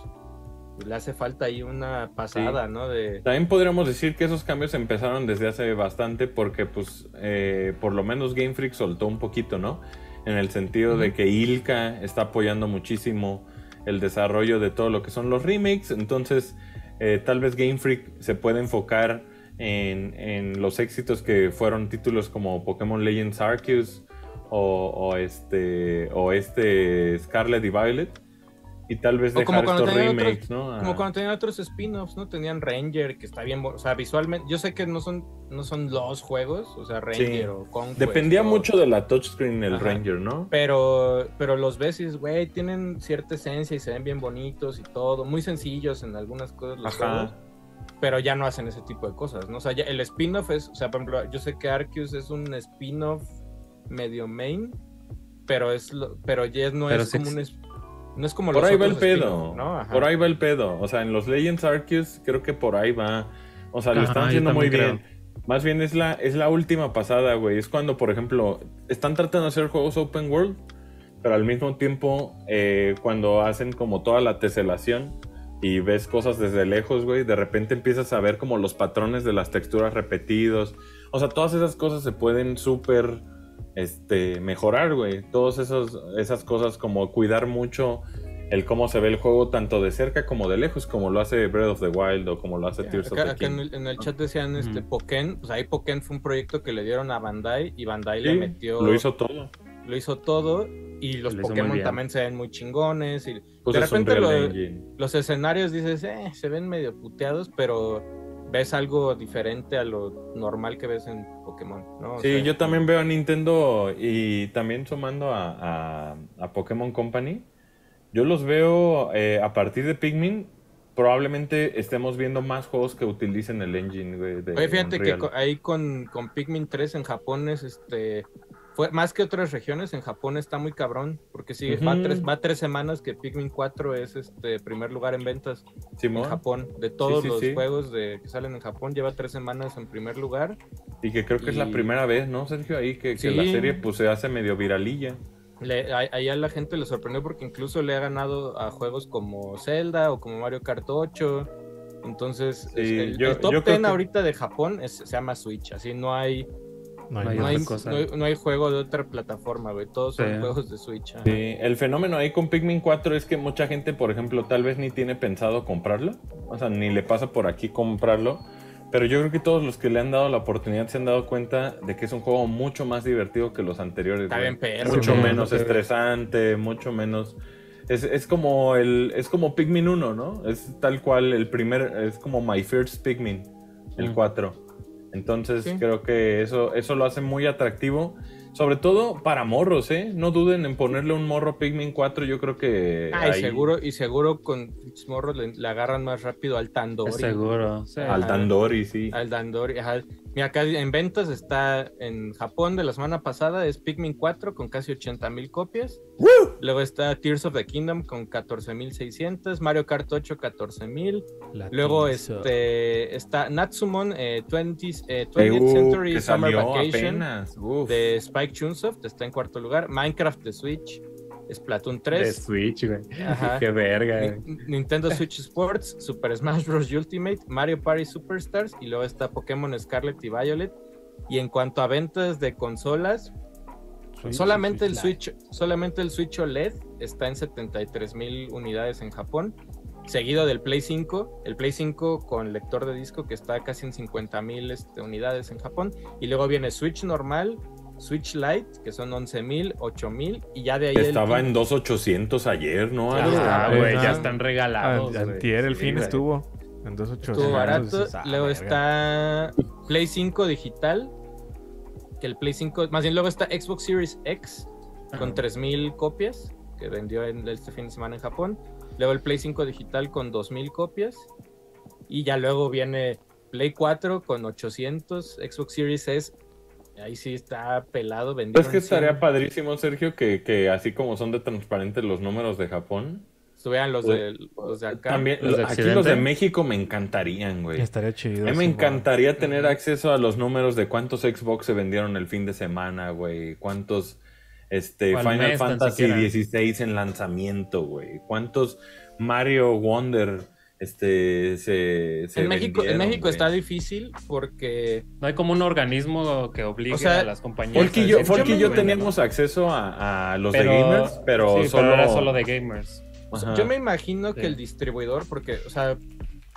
le hace falta ahí una pasada, ¿no? De, También podríamos decir que esos cambios empezaron desde hace bastante porque, pues, eh, por lo menos Game Freak soltó un poquito, ¿no? En el sentido de que Ilka está apoyando muchísimo el desarrollo de todo lo que son los remakes. Entonces, eh, tal vez Game Freak se puede enfocar en, en los éxitos que fueron títulos como Pokémon Legends Arceus o, o este, o este Scarlet y Violet. Y tal vez como dejar cuando estos tenían otros- remakes, ¿no? Como A- cuando tenían otros spin-offs, ¿no? Tenían Ranger, que está bien, o sea, visualmente, yo sé que no son, no son los juegos, o sea, Ranger Sí. o Conquest. Dependía o- mucho de la touchscreen el Ajá. Ranger, ¿no? Pero, pero los dices, güey, tienen cierta esencia y se ven bien bonitos y todo, muy sencillos en algunas cosas los Ajá. juegos, pero ya no hacen ese tipo de cosas, ¿no? O sea, ya el spin-off es, o sea, por ejemplo, yo sé que Arceus es un spin-off medio main, pero es lo, pero ya no Pero es sí como un no es como Por los ahí va el pedo. ¿no? Por ahí va el pedo. O sea, en los Legends Arceus creo que por ahí va. O sea, lo Ajá, están haciendo muy bien. Más bien es la, es la última pasada, güey. Es cuando, por ejemplo, están tratando de hacer juegos open world, pero al mismo tiempo, eh, cuando hacen como toda la teselación y ves cosas desde lejos, güey, de repente empiezas a ver como los patrones de las texturas repetidos. O sea, todas esas cosas se pueden súper este, mejorar, güey. Todas esas cosas como cuidar mucho el cómo se ve el juego tanto de cerca como de lejos, como lo hace Breath of the Wild o como lo hace Tears Acá, of the acá en, King. el, en el chat decían este Ujú. Pokémon, pues ahí Pokémon fue un proyecto que le dieron a Bandai y Bandai le metió lo hizo todo. lo hizo todo y los Pokémon también se ven muy chingones y Pues de repente Real lo- Engine. los escenarios dices, eh, se ven medio puteados, pero ves algo diferente a lo normal que ves en Pokémon, ¿no? O Sí, sea, yo también veo a Nintendo y también sumando a, a- a Pokémon Company. Yo los veo eh, a partir de Pikmin. Probablemente estemos viendo más juegos que utilicen el engine güey, de Oye, fíjate que Unreal. ahí con, con Pikmin 3 en Japón es este. Fue, más que otras regiones, en Japón está muy cabrón. Porque sí, va, Ujú. tres, va tres semanas que Pikmin 4 es este primer lugar en ventas Simón, en Japón. De todos sí, los sí. juegos de, que salen en Japón, lleva tres semanas en primer lugar. Y que creo que es la y- primera vez, ¿no, Sergio? Ahí que, que Sí. la serie pues se hace medio viralilla. Le, a, la gente le sorprendió porque incluso le ha ganado a juegos como Zelda o como Mario Kart 8. Entonces, Sí, es- el, yo- el top yo creo 10 que- ahorita de Japón es- se llama Switch. Así no hay, No hay No hay no no hay- no hay juego de otra plataforma, güey. Todos son Sí. juegos de Switch. ajá. Sí, el fenómeno ahí con Pikmin 4 es que mucha gente, por ejemplo, tal vez ni tiene pensado comprarlo. O sea, ni le pasa por aquí comprarlo. Pero yo creo que todos los que le han dado la oportunidad se han dado cuenta de que es un juego mucho más divertido que los anteriores. Está bien perro. mucho Sí, menos sí. estresante, mucho menos. Es, es como el. Es como Pikmin 1, ¿no? Es tal cual el primer. Es como My First Pikmin, el Mm. 4. Entonces Sí. creo que eso, eso lo hace muy atractivo. Sobre todo para morros, ¿eh? No duden en ponerle un morro Pikmin 4, yo creo que... Ah, y ahí- seguro, y seguro con morros le, le agarran más rápido al Tandori. Seguro. sí. Al Dandori, sí. Al Dandori, ajá. Mira, acá en ventas está en Japón de la semana pasada, es Pikmin 4 con casi 80 mil copias. Luego está Tears of the Kingdom con 14 mil 600, Mario Kart 8 14 mil. Luego este, está Natsumon eh, 20, th eh, 20th Eh, uh, Century Summer Vacation apenas. De Spike Chunsoft, está en cuarto lugar. Minecraft de Switch, Splatoon De 3. Switch, güey. Qué verga. Ni- Nintendo [laughs] Switch Sports, Super Smash Bros. Ultimate, Mario Party Superstars y luego está Pokémon Scarlet y Violet. Y en cuanto a ventas de consolas, solamente el Switch, solamente el Switch OLED está en 73 mil unidades en Japón, seguido del Play 5, el Play 5 con lector de disco que está casi en 50 mil este, unidades en Japón, y luego viene Switch normal, Switch Lite, que son 11 mil, 8 mil, y ya de ahí el Estaba fin- en 2800 ayer, ¿no? Ah, no. ya están regalados. Güey. Antier el Sí, fin güey. estuvo en 2.800. Estuvo barato. Dices, ah, luego verga. está Play 5 digital. Que el Play 5, más bien luego está Xbox Series X con 3000 copias que vendió en este fin de semana en Japón. Luego el Play 5 digital con 2000 copias. Y ya luego viene Play 4 con 800. Xbox Series S. Ahí sí está pelado vendido. Es que en 100. estaría padrísimo, Sergio, que, que así como son de transparentes los números de Japón, Estuvieran los de, los de acá. también ¿Los de aquí los de México me encantarían, güey. Estaría chido. A mí me encantaría tener acceso a los números de cuántos Xbox se vendieron el fin de semana, güey. Cuántos este, Final Fantasy. XVI en lanzamiento, güey. Cuántos Mario Wonder este, se, se en México, en está difícil porque No hay como un organismo que obligue O sea, a las compañías. Folk y a yo, decir, Folk y me yo imagino, teníamos acceso a, a los Pero- de gamers, pero sí, solo... era solo de gamers. Ajá. yo me imagino que el distribuidor, porque, o sea,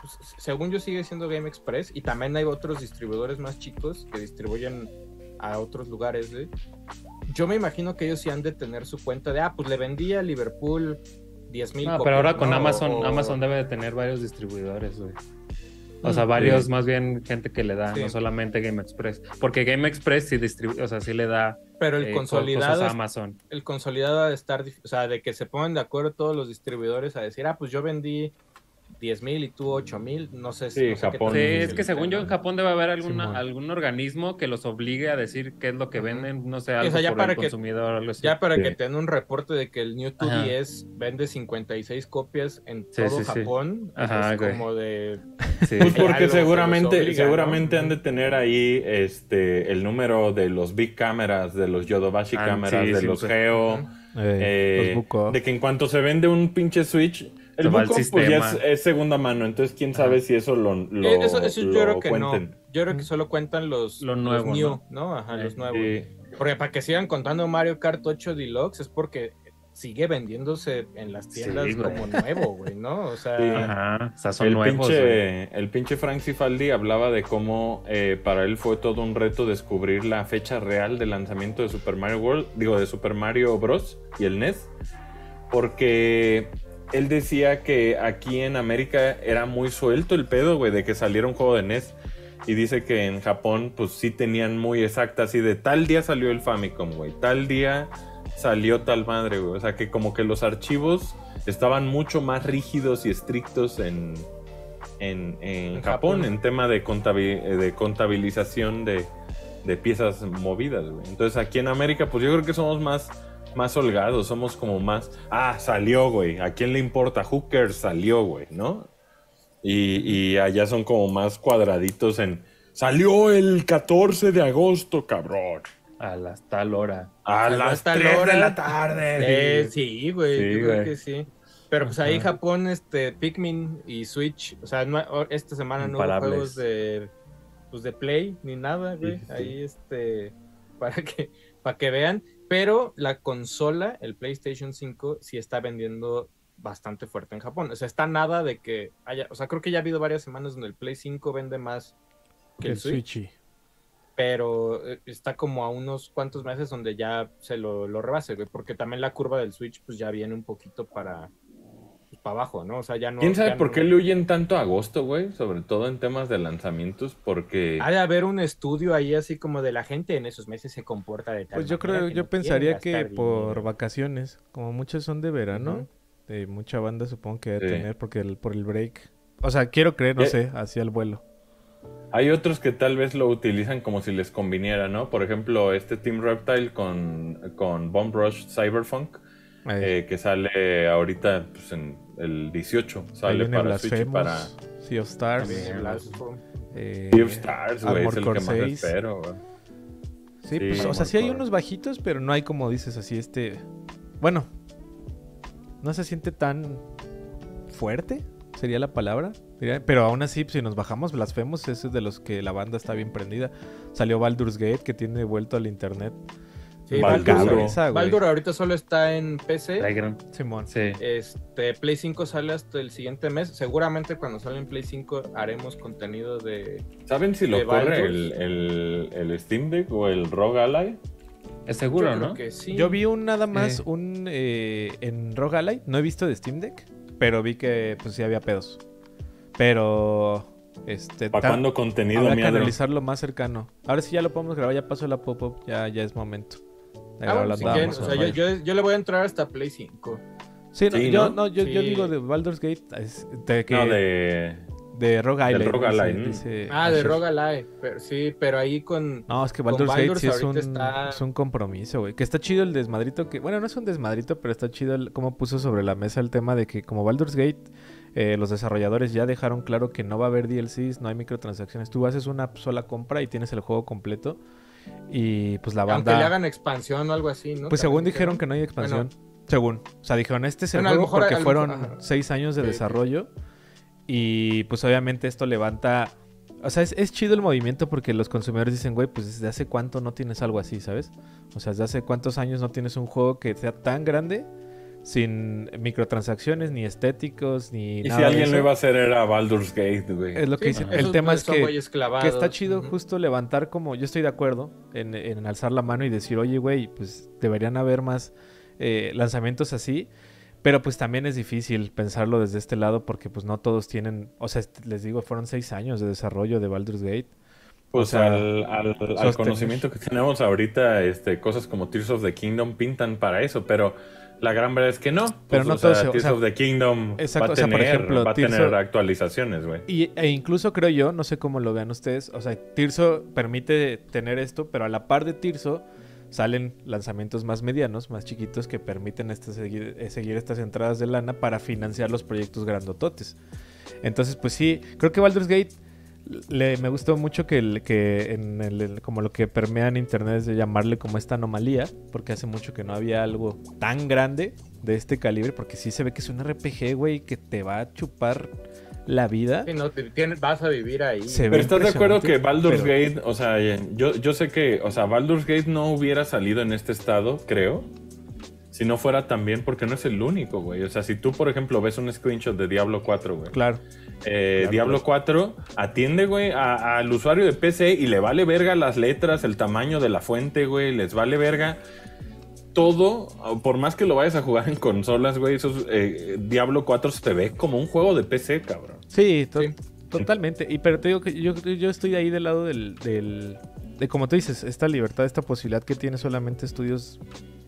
pues, según yo sigue siendo Game Express y también hay otros distribuidores más chicos que distribuyen a otros lugares, ¿eh? Yo me imagino que ellos sí han de tener su cuenta de, ah, pues le vendí a Liverpool 10 mil. No, pero ahora con Amazon, Amazon debe de tener varios distribuidores, güey. O sea, Mm, varios, sí. más bien gente que le da, Sí. no solamente Game Express. Porque Game Express sí distribuye, o sea, sí le da Pero el eh, co- consolidado, cosas a Amazon. el consolidado ha de estar, o sea, de que se pongan de acuerdo todos los distribuidores a decir, ah, pues yo vendí 10 mil y tú 8 mil, no sé si Sí, no sé qué Japón. Sí, es que según yo en Japón debe haber alguna, algún organismo que los obligue a decir qué es lo que venden, no sé, algo sea, ya por para el que- consumidor, algo así. Ya para Sí. que te den un reporte de que el New Ajá. 2DS vende 56 copias en Sí, todo sí, sí. Japón, Ajá, es como de... [laughs] Sí. Pues [laughs] porque que seguramente, obliga, seguramente ¿no? han de tener ahí este el número de los big cameras, de los Yodobashi Ah, cámaras, sí, de sí, los. Geo. Eh, eh, de que en cuanto se vende un pinche Switch, el buco pues ya es, segunda mano, entonces quién sabe si eso lo, lo, Eh, eso eso yo lo creo que cuenten. no. Yo creo que solo cuentan los, Lo los new, ¿no? ¿no? Ajá, Eh, los nuevos. Sí. Porque para que sigan contando Mario Kart 8 Deluxe es porque sigue vendiéndose en las tiendas Sí, güey. como nuevo, güey, ¿no? O sea, Sí. Ajá, o sea, son El nuevos. güey. pinche, el pinche Frank Cifaldi hablaba de cómo eh, para él fue todo un reto descubrir la fecha real de lanzamiento de Super Mario World, digo, de Super Mario Bros. y el NES, porque él decía que aquí en América era muy suelto el pedo, güey, de que saliera un juego de NES. Y dice que en Japón, pues sí tenían muy exacta, así de tal día salió el Famicom, güey, tal día salió tal madre, güey. O sea que como que los archivos estaban mucho más rígidos y estrictos en, en, en Japón, Japón. en tema de, de contabilización de, de piezas movidas, güey. Entonces aquí en América, pues yo creo que somos más, más holgados, somos como más, ah, salió, güey, ¿a quién le importa? Hooker salió, güey, ¿no? Y, y allá son como más cuadraditos en, salió el 14 de agosto, cabrón. A las tal hora. A A las tal 3 de hora. la tarde. eh, sí, güey, Sí, yo creo güey. que sí. Pero pues ahí Ajá. Japón, este, Pikmin y Switch, o sea, no- esta semana no hubo juegos de, pues de Play ni nada, güey. Sí, sí. Ahí, este, [laughs] para que, para que vean. Pero la consola, el PlayStation 5, sí está vendiendo bastante fuerte en Japón. O sea, está nada de que haya, o sea, creo que ya ha habido varias semanas donde el Play 5 vende más que el, el Switch, pero eh, está como a unos cuantos meses donde ya se lo, lo rebase, güey, porque también la curva del Switch pues ya viene un poquito para, para abajo, ¿no? O sea, ya no. ¿Quién sabe por no- qué le huyen tanto a agosto, güey? Sobre todo en temas de lanzamientos, porque... Ha de haber un estudio ahí así como de la gente en esos meses se comporta de tal Pues yo creo, que yo no pensaría que por dinero. vacaciones, como muchos son de verano, de mucha banda supongo que debe Sí. tener porque el, por el break. O sea, quiero creer, no sé, hacia el vuelo. Hay otros que tal vez lo utilizan como si les conviniera, ¿no? Por ejemplo, este Team Reptile con, con Bomb Rush Cyberpunk, Eh, eh, que sale ahorita pues, en el 18. ahí Sale para Switch y Blasphemous, para Sea of Stars, eh, Sea of Stars, güey. Es el Core que más 6. espero, güey. Sí, Sí, pues, o sea, sí hay unos bajitos, pero no hay como dices así este... Bueno, no se siente tan fuerte, sería la palabra. Pero aún así, si nos bajamos Blasphemous, ese es de los que la banda está bien prendida. Salió Baldur's Gate, que tiene vuelto al internet. Sí, Baldur, Baldur. Baldur ahorita solo está en PC. Simón. Sí. Este, Play 5 sale hasta el siguiente mes. Seguramente cuando sale en Play 5 haremos contenido de. ¿Saben si lo ¿De corre el, el, el Steam Deck o el Rogue Ally? Es seguro, Yo ¿no? que sí. Yo vi un nada más Eh. un eh, en Rogue Ally, no he visto de Steam Deck, pero vi que pues sí había pedos. Pero este ¿Para cuándo contenido, habrá que analizarlo más cercano. Ahora sí ya lo podemos grabar, ya pasó la pop-up, ya, ya es momento. Ah, bueno, si quieren, o sea, yo, yo, yo le voy a entrar hasta Play 5. Sí, no, Sí, yo, ¿no? no, yo, yo Sí. digo de Baldur's Gate, es de, que, No, de... de Rogue Ally. Rogue dice- ¿no? dice Ah, de. Rogue Ally. Pero, sí, pero ahí con. No, es que Con Baldur's Gate Baldur's sí es un, está- es un compromiso, güey. Que está chido el desmadrito que... Bueno, no es un desmadrito, pero está chido el, cómo puso sobre la mesa el tema de que como Baldur's Gate, eh, los desarrolladores ya dejaron claro que no va a haber DLCs, no hay microtransacciones. Tú haces una sola compra y tienes el juego completo. Y pues la Aunque banda... le hagan expansión o algo así, ¿no? Pues según dijeron que no hay expansión. Según. O sea, dijeron, este es el Bueno, juego mejor- porque fueron mejor- seis años de desarrollo. Y pues obviamente esto levanta... O sea, es, es chido el movimiento porque los consumidores dicen, güey, pues desde hace cuánto no tienes algo así, ¿sabes? O sea, desde hace cuántos años no tienes un juego que sea tan grande sin microtransacciones, ni estéticos, ni Y nada si de alguien eso. lo iba a hacer era Baldur's Gate, güey. Es lo que Sí, El tema es que... Que está chido justo levantar como, yo estoy de acuerdo en, en alzar la mano y decir, oye, güey, pues deberían haber más eh, lanzamientos así, pero pues también es difícil pensarlo desde este lado porque pues no todos tienen, o sea, les digo, fueron seis años de desarrollo de Baldur's Gate. Pues o sea, al, al- al conocimiento que tenemos ahorita, este, cosas como Tears of the Kingdom pintan para eso, pero la gran verdad es que no. Pero Pues, no o sea, todo se- o Tears sea, of the Kingdom exacto, va a o sea, por tener, ejemplo, va a tener of- actualizaciones, güey. E incluso creo yo, no sé cómo lo vean ustedes, o sea, Tirso permite tener esto, pero a la par de Tirso salen lanzamientos más medianos, más chiquitos, que permiten este, seguir, eh, seguir estas entradas de lana para financiar los proyectos grandototes. Entonces, pues sí, creo que Baldur's Gate le, me gustó mucho que, el, que en el, el- como lo que permea en internet es de llamarle como esta anomalía, porque hace mucho que no había algo tan grande de este calibre, porque sí se ve que es un RPG, güey, que te va a chupar la vida. Sí, no, te- tienes- vas a vivir ahí. Se Pero estás de acuerdo que Baldur's pero- Gate, o sea, yo, yo sé que, o sea, Baldur's Gate no hubiera salido en este estado, creo, si no fuera también porque no es el único, güey. O sea, si tú, por ejemplo, ves un screenshot de Diablo 4, güey. Claro. Eh, Claro, Diablo 4 atiende, güey, al usuario de PC y le vale verga las letras, el tamaño de la fuente, güey, les vale verga todo, por más que lo vayas a jugar en consolas, güey, esos, eh, Diablo 4 se ve como un juego de PC, cabrón. Sí, to- Sí. totalmente. Y pero te digo que yo, yo estoy ahí del lado del, del- de como tú dices, esta libertad, esta posibilidad que tiene solamente estudios,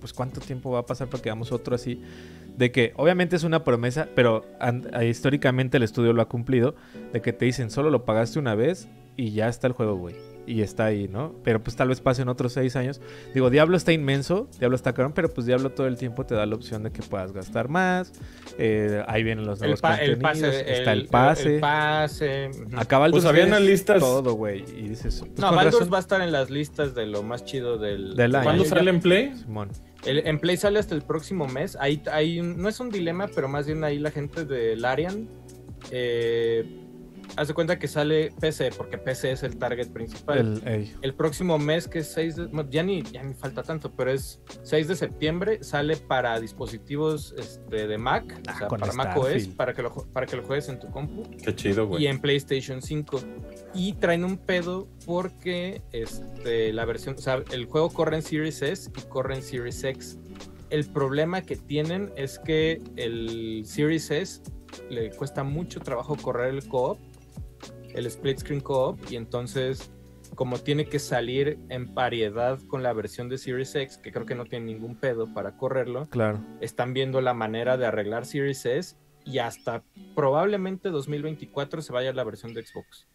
pues cuánto tiempo va a pasar para que hagamos otro así, de que obviamente es una promesa, pero históricamente el estudio lo ha cumplido, de que te dicen solo lo pagaste una vez y ya está el juego, güey. Y está ahí, ¿no? Pero pues tal vez pasen otros seis años. Digo, Diablo está inmenso, Diablo está cabrón, pero pues Diablo todo el tiempo te da la opción de que puedas gastar más. eh, ahí vienen los El, nuevos el contenidos, pase. está el pase. El pase. ujú. Acá Baldur's Pues había unas listas- Todo, güey. Y dices. pues, No, Baldur's razón, va a estar en las listas de lo más chido del, Del año. ¿Cuándo sale en Play? Simón. El- en Play sale hasta el próximo mes. Ahí, ahí no es un dilema, pero más bien ahí la gente de Larian eh, hace cuenta que sale PC, porque PC es el target principal. El, El, próximo mes, que es 6 de, no, ya ni, ya ni falta tanto, pero es 6 de septiembre, sale para dispositivos este, de Mac, Ah, o sea, con para Mac OS, para que, lo, para que lo juegues en tu compu. Qué chido, y güey. en PlayStation 5. Y traen un pedo porque este, la versión, o sea, el juego corre en Series S y corre en Series X. el problema que tienen es que el Series S le cuesta mucho trabajo correr el co-op, el split screen co-op, y entonces como tiene que salir en pariedad con la versión de Series X, que creo que no tiene ningún pedo para correrlo, Claro. están viendo la manera de arreglar Series S y hasta probablemente 2024 se vaya la versión de Xbox.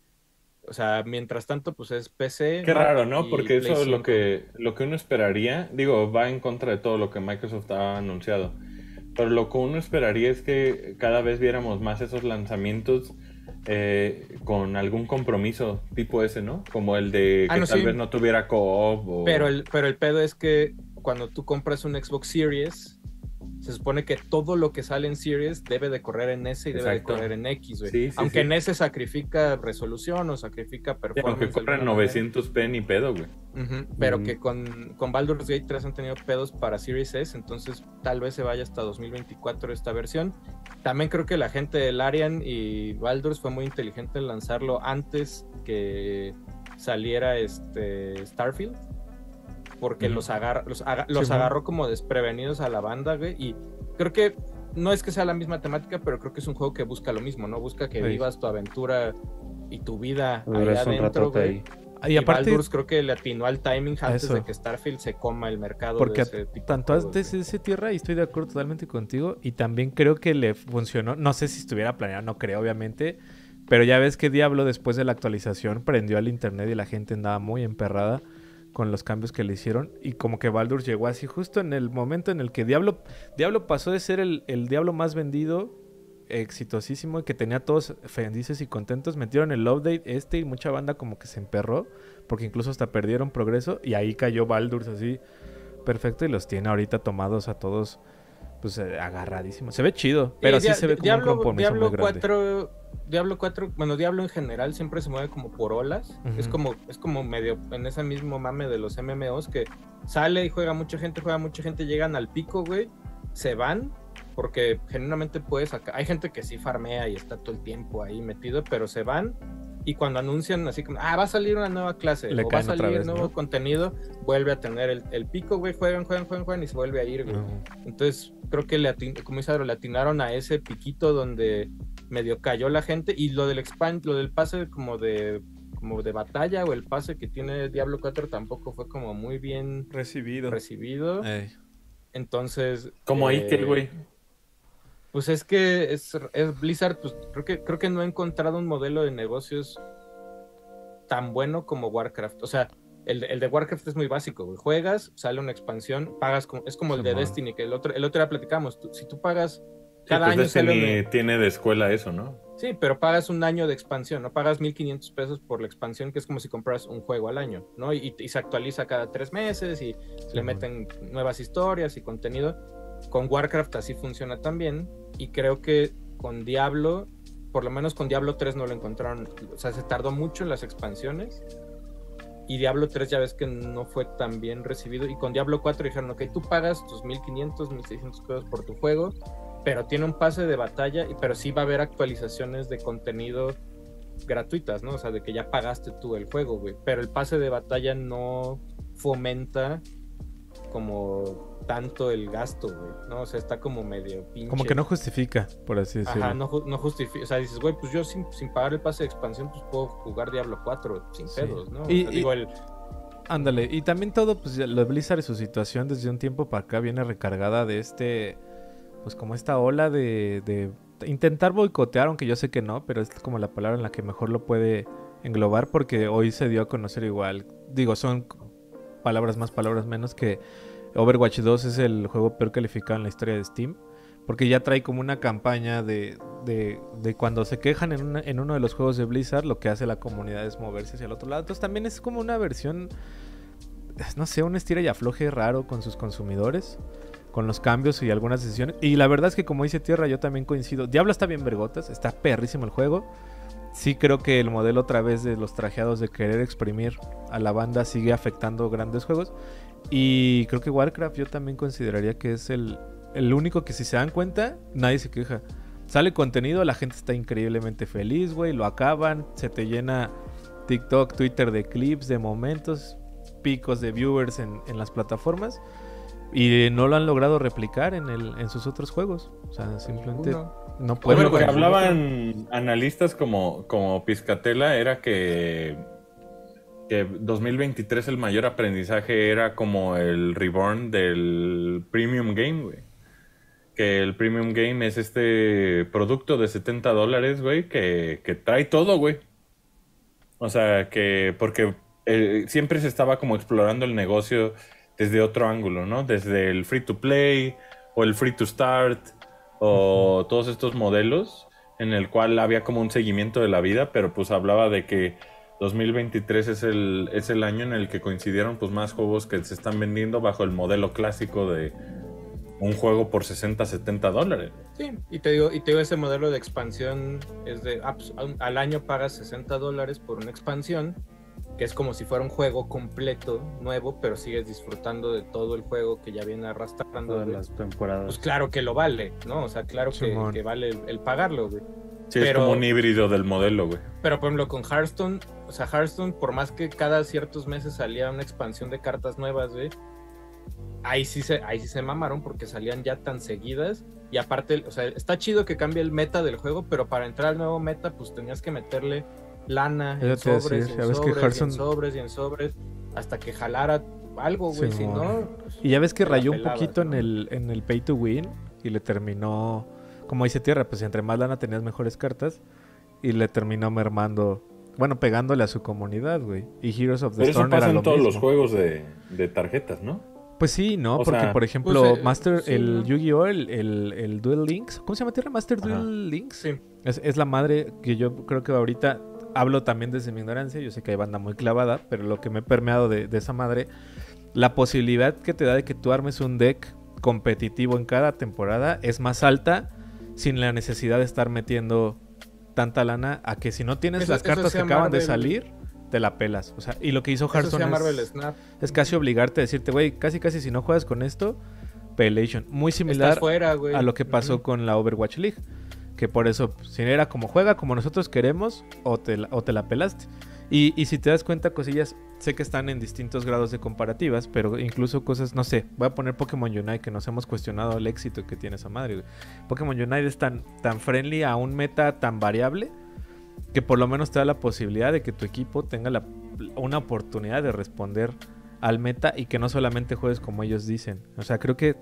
O sea, mientras tanto, pues es PC. Qué Mac raro, ¿no? Porque eso es lo 5. que, lo que uno esperaría. Digo, va en contra de todo lo que Microsoft ha anunciado. Pero lo que uno esperaría es que cada vez viéramos más esos lanzamientos eh, con algún compromiso tipo ese, ¿no? Como el de Ah, que no, tal sí. vez no tuviera co-op o... Pero el, pero el pedo es que cuando tú compras un Xbox Series, se supone que todo lo que sale en Series debe de correr en S y debe de correr en X, güey. Sí, sí, Aunque sí. en S sacrifica resolución o sacrifica performance. aunque manera. 900p ni pedo, güey. Ujú, Pero que con, con Baldur's Gate 3 han tenido pedos para Series S, entonces tal vez se vaya hasta 2024 esta versión. También creo que la gente del Arian y Baldur's fue muy inteligente en lanzarlo antes que saliera este Starfield. Porque los, agar- los, aga- los Sí, agarró como desprevenidos a la banda, güey. Y creo que no es que sea la misma temática, pero creo que es un juego que busca lo mismo, ¿no? Busca que Sí. vivas tu aventura y tu vida un adentro, güey. ahí. Y Y, aparte, Baldur's creo que le atinó al timing antes Eso. de que Starfield se coma el mercado porque de ese tipo tanto de juegos, antes de ese tierra, y estoy de acuerdo totalmente contigo, y también creo que le funcionó, no sé si estuviera planeado, no creo obviamente, pero ya ves que Diablo después de la actualización prendió al internet y la gente andaba muy emperrada con los cambios que le hicieron, y como que Baldur llegó así justo en el momento en el que Diablo, Diablo pasó de ser el, el Diablo más vendido, exitosísimo, y que tenía todos felices y contentos, metieron el update este y mucha banda como que se emperró, porque incluso hasta perdieron progreso, y ahí cayó Baldur así perfecto y los tiene ahorita tomados a todos pues eh, agarradísimos. Se ve chido, pero sí se ve como Diablo, un compromiso Diablo muy grande. 4, Diablo 4, bueno, Diablo en general siempre se mueve como por olas. Es como es como medio en ese mismo mame de los MMOs que sale y juega mucha gente, juega mucha gente, llegan al pico, güey, se van porque genuinamente puedes sacar. Hay gente que sí farmea y está todo el tiempo ahí metido, pero se van y cuando anuncian así como, ah, va a salir una nueva clase Le o va a salir vez, nuevo ¿no? contenido, vuelve a tener el, el pico, güey, juegan, juegan, juegan, juegan y se vuelve a ir, güey. Entonces, creo que le atin- como dice Adro, le atinaron a ese piquito donde medio cayó la gente y lo del expand, lo del pase como de como de batalla o el pase que tiene Diablo 4 tampoco fue como muy bien Recibido. recibido. Ey. Entonces, Como ahí eh, que, güey. Pues es que es, es Blizzard, pues creo que creo que no ha encontrado un modelo de negocios tan bueno como Warcraft. O sea, el, el de Warcraft es muy básico, güey. Juegas, sale una expansión, pagas como, es como el de. Destiny, que el otro, el otro día platicamos. tú- si tú pagas Sí, cada pues año Destiny una- tiene de escuela eso, ¿no? Sí, pero pagas un año de expansión, ¿no? Pagas 1500 pesos por la expansión, que es como si compras un juego al año, ¿no? Y, y se actualiza cada tres meses y le meten nuevas historias y contenido. Con Warcraft así funciona también. Y creo que con Diablo, por lo menos con Diablo 3 no lo encontraron. O sea, se tardó mucho en las expansiones. Y Diablo 3 ya ves que no fue tan bien recibido. Y con Diablo 4 dijeron, ok, tú pagas tus 1500, 1600 pesos por tu juego, pero tiene un pase de batalla, pero sí va a haber actualizaciones de contenido gratuitas, ¿no? O sea, de que ya pagaste tú el juego, güey. Pero el pase de batalla no fomenta como tanto el gasto, güey, ¿no? O sea, está como medio pinche. Como que no justifica, por así decirlo. Ajá, no, ju- no justifica. O sea, dices, güey, pues yo sin, sin pagar el pase de expansión, pues puedo jugar Diablo 4 sin Sí. pedos, ¿no? O Y- sea, y- digo, el, Ándale, y también todo, pues ya lo de Blizzard y su situación desde un tiempo para acá viene recargada de este, pues como esta ola de, de intentar boicotear, aunque yo sé que no, pero es como la palabra en la que mejor lo puede englobar, porque hoy se dio a conocer igual, digo, son palabras más, palabras menos, que Overwatch 2 es el juego peor calificado en la historia de Steam. Porque ya trae como una campaña de, de, cuando se quejan en, en uno de los juegos de Blizzard, lo que hace la comunidad es moverse hacia el otro lado. Entonces también es como una versión, no sé, un estira y afloje raro con sus consumidores, con los cambios y algunas decisiones. Y la verdad es que como dice Tierra, yo también coincido. Diablo está bien vergotas, está perrísimo el juego. Sí creo que el modelo otra vez de los trajeados de querer exprimir a la banda sigue afectando grandes juegos. Y creo que Warcraft yo también consideraría que es el, el único que si se dan cuenta, nadie se queja. Sale contenido, la gente está increíblemente feliz, güey, lo acaban, se te llena TikTok, Twitter de clips, de momentos, picos de viewers en, en las plataformas. Y no lo han logrado replicar en, el, en sus otros juegos. O sea, simplemente no pueden. lo que bueno, hablaban analistas como, como Piscatela era que, que 2023 el mayor aprendizaje era como el reborn del Premium Game, güey. Que el Premium Game es este producto de 70 dólares, güey, que, que trae todo, güey. O sea, que porque eh, siempre se estaba como explorando el negocio desde otro ángulo, ¿no? Desde el free to play o el free to start o todos estos modelos en el cual había como un seguimiento de la vida, pero pues hablaba de que 2023 es el, es el año en el que coincidieron pues más juegos que se están vendiendo bajo el modelo clásico de un juego por 60, 70 dólares. Sí, y te digo, y te digo, ese modelo de expansión es de ah, pues, al- año pagas 60 dólares por una expansión, que es como si fuera un juego completo, nuevo, pero sigues disfrutando de todo el juego que ya viene arrastrando. Todas las temporadas. Pues claro que lo vale, ¿no? O sea, claro que vale el, el pagarlo, güey. Sí, es Pero- como un híbrido del modelo, güey. Pero por ejemplo con Hearthstone, o sea, Hearthstone, por más que cada ciertos meses salía una expansión de cartas nuevas, güey, ahí sí se, ahí sí se mamaron porque salían ya tan seguidas. Y aparte, o sea, está chido que cambie el meta del juego, pero para entrar al nuevo meta, pues tenías que meterle lana en sobres, decir, en que sobres, y en sobres y en sobres, hasta que jalara algo, güey. si no, pues, Y ya ves que rayó un poquito ¿no? en el, en el pay to win y le terminó, como dice Tierra, pues entre más lana tenías mejores cartas y le terminó mermando, bueno, pegándole a su comunidad, güey. Y Heroes of the Pero eso Storm era pasa lo en todos los juegos de, de tarjetas, ¿no? Pues sí, ¿no? O Porque, sea, por ejemplo, pues, eh, Master, sí, el ¿no? Yu-Gi-Oh!, el, el, el Duel Links, ¿cómo se llama Tierra? Master Ajá. Duel Links. sí. Es, es la madre que yo creo que ahorita hablo también desde mi ignorancia. Yo sé que hay banda muy clavada, pero lo que me he permeado de, de esa madre, la posibilidad que te da de que tú armes un deck competitivo en cada temporada es más alta sin la necesidad de estar metiendo tanta lana a que si no tienes Eso- las cartas que acaban de salir, te la pelas. O sea, y lo que hizo Hearthstone Marvel es, Snap. es casi obligarte a decirte, güey, casi casi si no juegas con esto, Pelation. Muy similar fuera, a lo que pasó con la Overwatch League. Que por eso, si era como juega, como nosotros queremos, o te o te la pelaste. Y, y si te das cuenta, cosillas, sé que están en distintos grados de comparativas, pero incluso cosas, no sé, voy a poner Pokémon Unite, que nos hemos cuestionado el éxito que tiene esa madre. Pokémon Unite es tan, friendly a un meta tan variable que por lo menos te da la posibilidad de que tu equipo tenga la- una oportunidad de responder al meta y que no solamente juegues como ellos dicen. O sea, creo que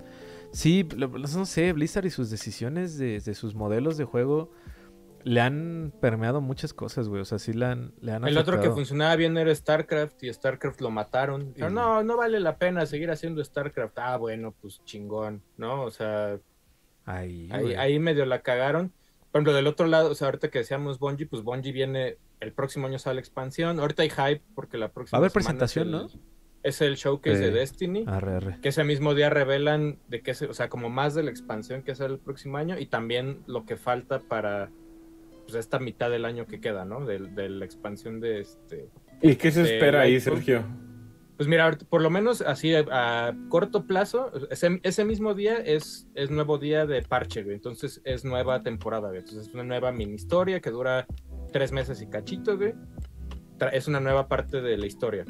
sí, no sé, Blizzard y sus decisiones de, de sus modelos de juego le han permeado muchas cosas, güey. O sea, sí le han, le han El otro que funcionaba bien era StarCraft y StarCraft lo mataron. Y- no, no vale la pena seguir haciendo StarCraft. Ah, bueno, pues chingón, ¿no? O sea, Ahí, ahí, medio la cagaron. Por ejemplo, del otro lado, o sea, ahorita que decíamos Bungie, pues Bungie viene, el próximo año sale expansión. Ahorita hay hype porque la próxima Va a haber presentación, ¿no? Es el showcase Sí. de Destiny. Arre, arre. Que ese mismo día revelan de que, se- o sea, como más de la expansión que sale el próximo año y también lo que falta para pues, esta mitad del año que queda, ¿no? De, de la expansión de este. ¿Y qué se espera ahí. Sergio? Pues mira, por lo menos así a, a corto plazo, ese, ese mismo día es, es nuevo día de parche, güey. Entonces es nueva temporada, güey. Entonces es una nueva mini historia que dura tres meses y cachito, güey. Es una nueva parte de la historia.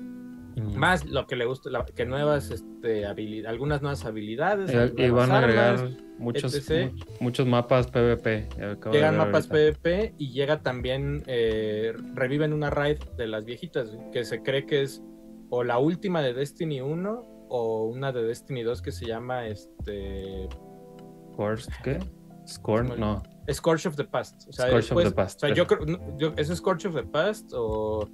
Mm. Más lo que le gusta, la- que nuevas, este, habili- algunas nuevas habilidades. Y, y van a agregar armas, muchos, muchos mapas PvP. de Llegan mapas ahorita. PvP y llega también, eh, reviven una raid de las viejitas, que se cree que es o la última de Destiny 1 o una de Destiny 2 que se llama este Scorched, ¿Qué? Scorn, no. Scorch of the Past. O sea, of the Past. O sea, yo creo, yo- ¿es Scorch of the Past o,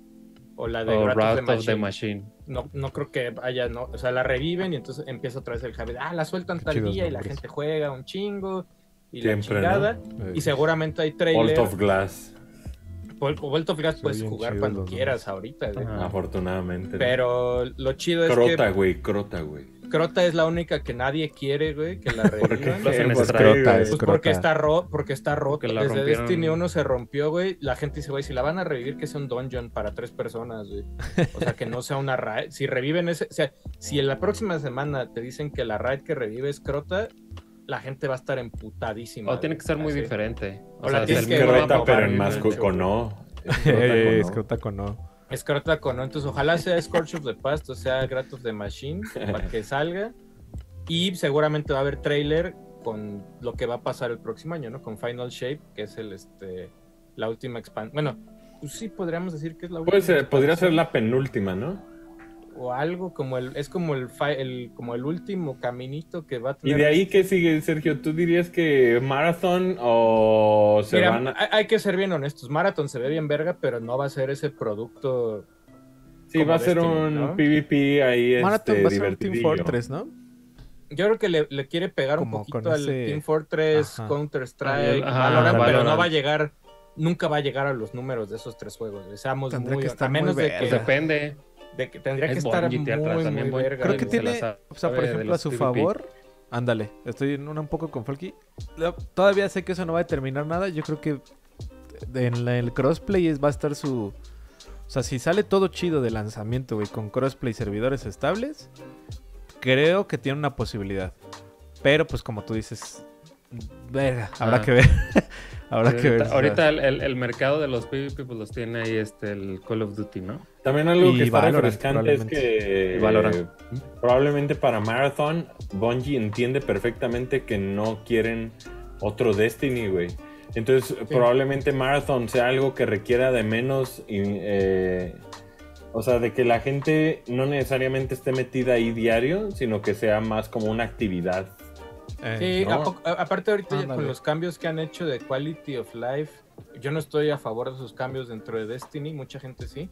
o la de Wrath of the of the Machine? Machine. No, no creo que haya, no, o sea, la reviven y entonces empieza otra vez el Javi, ah, la sueltan tal día y la gente juega un chingo y Siempre, la chingada. Eh, Y seguramente hay Bolt trailer. of Glass, Vuelto of Glass puedes jugar cuando los quieras ahorita. Ajá. afortunadamente. Pero lo chido es Crota, güey, Crota, güey. Crota es la única que nadie quiere, güey, que la ¿Por [laughs] qué? revivan. Pues, extra. Crota, güey. es Pues crota. porque está, ro porque está roto. Porque la Desde rompieron. Destiny 1 se rompió, güey. La gente dice, güey, si la van a revivir, que sea un dungeon para tres personas, güey. O sea, que no sea una raid. Si reviven ese. O sea, si en la próxima semana te dicen que la raid que revive es Crota, la gente va a estar emputadísima. O tiene que ser muy Así. diferente. O sea, tienes es que pero en más no. [laughs] Es crota con no. Con no. Es Crota con, ¿no? Entonces, ojalá sea Scorch of the Past o sea Grat of the Machine para que salga. Y seguramente va a haber trailer con lo que va a pasar el próximo año, ¿no? Con Final Shape, que es el este la última expansión. Bueno, pues sí podríamos decir que es la última. Podría ser la penúltima, ¿no? O algo como el es como el, como el último caminito que va a ¿Y tener de ahí qué sigue, Sergio? ¿Tú dirías que Marathon o se Mira, van a... hay, hay que ser bien honestos. Marathon se ve bien verga, pero no va a ser ese producto. Sí, va a ser Destiny, un ¿no? PvP ahí Marathon este, va a ser un Team. Fortress, ¿no? Yo creo que le, le quiere pegar Como un poquito al ese- Team Fortress, Ajá. Counter Strike, ajá, Valorant, pero no va a llegar, nunca va a llegar a los números de esos tres juegos. Seamos Tendría muy, que estar a menos muy de Pues que, depende. De que tendría que Es estar muy, atrás, muy también Bungie. verga. Creo que tiene, o sea, por ejemplo, a su PvP. favor, ándale, estoy en una un poco con Folky. Lo- Todavía sé que eso no va a determinar nada. Yo creo que en la- el crossplay va a estar su. O sea, si sale todo chido de lanzamiento, güey, con crossplay y servidores estables, creo que tiene una posibilidad. Pero, pues, como tú dices, verga, habrá Ah. que ver. [laughs] habrá que ver. ahorita, el, el- el mercado de los PvP pues los tiene ahí este el Call of Duty, ¿no? También algo Y que está Valorant, refrescante es probablemente. que eh, probablemente para Marathon, Bungie entiende perfectamente que no quieren otro Destiny, güey. Entonces, probablemente Marathon sea algo que requiera de menos. y, eh, o sea, de que la gente no necesariamente esté metida ahí diario, sino que sea más como una actividad. Eh, Sí, ¿no? a poco- a- aparte ahorita ya con los cambios que han hecho de quality of life, yo no estoy a favor de esos cambios dentro de Destiny, mucha gente sí,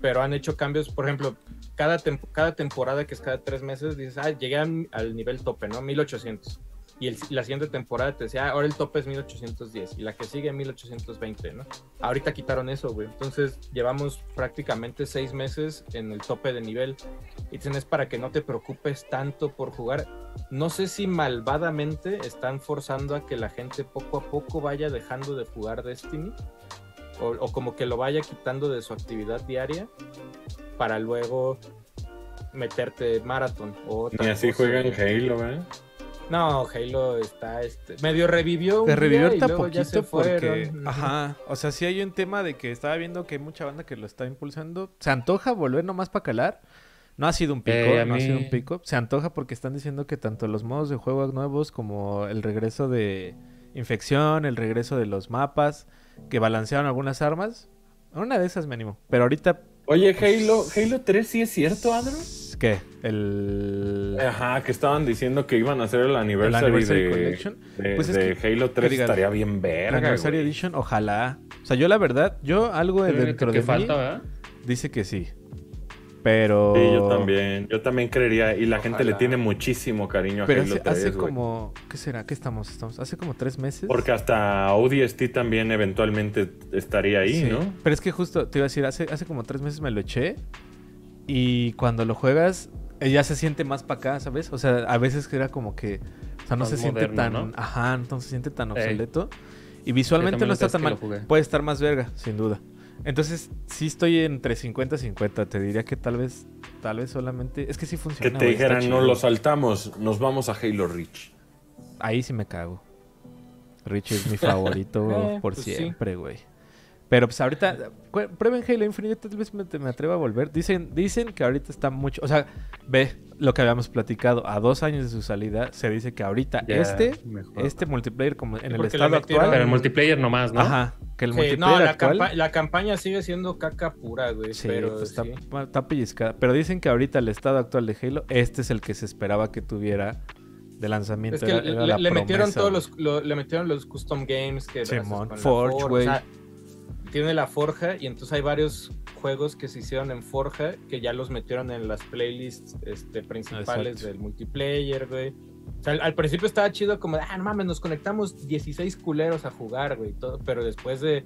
pero han hecho cambios, por ejemplo, cada, tem- cada temporada que es cada tres meses, dices, ah, llegué al, al nivel tope, ¿no? 1800. Y el- la siguiente temporada te decía, ah, ahora el tope es 1810 y la que sigue 1820, ¿no? Ahorita quitaron eso, güey. Entonces llevamos prácticamente seis meses en el tope de nivel. Y dicen, es para que no te preocupes tanto por jugar. No sé si malvadamente están forzando a que la gente poco a poco vaya dejando de jugar Destiny. O, o como que lo vaya quitando de su actividad diaria para luego meterte maratón o Y así cosa, juegan. Halo, ¿eh? No, Halo está este medio revivió un Te revivió día y ahorita luego ya se poquito porque, ajá, o sea, sí hay un tema de que estaba viendo que hay mucha banda que lo está impulsando. Se antoja volver nomás para calar. No ha sido un pico, Eh, a no ha sido un pico. Se antoja porque están diciendo que tanto los modos de juego nuevos como el regreso de infección, el regreso de los mapas, que balancearon algunas armas. Una de esas me animo. Pero ahorita, Oye, Halo, Halo 3 sí es cierto, Adro. ¿qué? El, Ajá, que estaban diciendo que iban a hacer el el anniversary, Anniversary de, Collection. de- Pues es de que- Halo 3. que digas, estaría bien El verga, Anniversary güey. Edition, ojalá. O sea, yo la verdad, yo algo de dentro que de falta, mí ¿verdad? dice que sí. Pero... Sí, yo también. Yo también creería. Y la gente le tiene muchísimo cariño a Pero Halo hace, 3, hace como... ¿Qué será? ¿Qué estamos? estamos? Hace como tres meses. Porque hasta ODST también eventualmente estaría ahí, Sí, ¿no? Pero es que justo, te iba a decir, hace, hace como tres meses me lo eché. Y cuando lo juegas, eh, ya se siente más para acá, ¿sabes? O sea, a veces era como que... O sea, no Más se siente tan... ¿no? Ajá, no se siente tan Ey. obsoleto. Y visualmente no está tan mal. Puede estar más verga, sin duda. Entonces, sí estoy entre 50 y 50. Te diría que tal vez... Tal vez solamente... Es que sí Que funciona. te güey, está dijeran, no chido". lo saltamos, nos vamos a Halo Reach. Ahí sí me cago. Rich es mi [laughs] favorito Eh, por pues siempre, güey. Pero pues ahorita, prueben Halo Infinite, tal vez me, me atreva a volver. Dicen, dicen que ahorita está mucho, o sea, ve lo que habíamos platicado, a dos años de su salida, se dice que ahorita este, mejor. este multiplayer como en el estado actual, Pero el multiplayer nomás, ¿no? ajá, que el Sí, multiplayer no, la, actual, campa- la campaña sigue siendo caca pura, güey. sí, pero pues, está, sí. está pellizcada. Pero dicen que ahorita el estado actual de Halo, este es el que se esperaba que tuviera de lanzamiento. Es que era- le, era la le metieron todos los, lo- le metieron los custom games que Simón, Forge, Forge, güey. o sea, tiene la Forja y entonces hay varios juegos que se hicieron en Forja que ya los metieron en las playlists este, principales Exacto. del multiplayer, güey. O sea, al, al principio estaba chido como, de, ah, no mames, nos conectamos 16 culeros a jugar, güey, todo, pero después de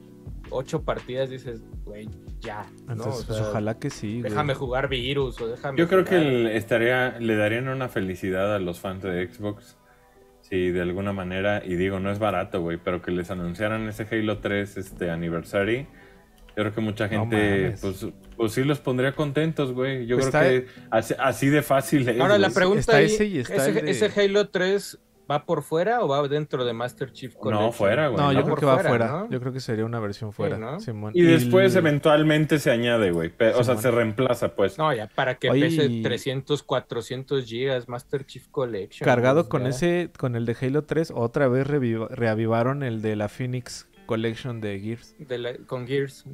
8 partidas dices, güey, ya, ¿no? Entonces, O pues, sea, ojalá que sí, güey. déjame jugar virus o déjame Yo creo que jugar- estaría, le darían una felicidad a los fans de Xbox. Si de alguna manera, y digo, no es barato, güey, pero que les anunciaran ese Halo 3 este anniversary. Yo creo que mucha gente, pues, pues sí los pondría contentos, güey. Yo Pues creo está- que así, así de fácil es. Ahora la pregunta está ahí, ese y está ese, de- ese Halo 3 ¿Va por fuera o va dentro de Master Chief Collection? No, fuera, güey. No, yo ¿no? creo que va fuera, fuera. ¿no? Yo creo que sería una versión fuera. ¿no? Simón. Y después eventualmente se añade, güey. O sea, se reemplaza, pues. No, ya para que Oye, pese y- 300, 400 gigas Master Chief Collection. Cargado pues, con ya. ese, con el de Halo 3, otra vez reavivaron el de la Phoenix Collection de Gears. De la- con Gears.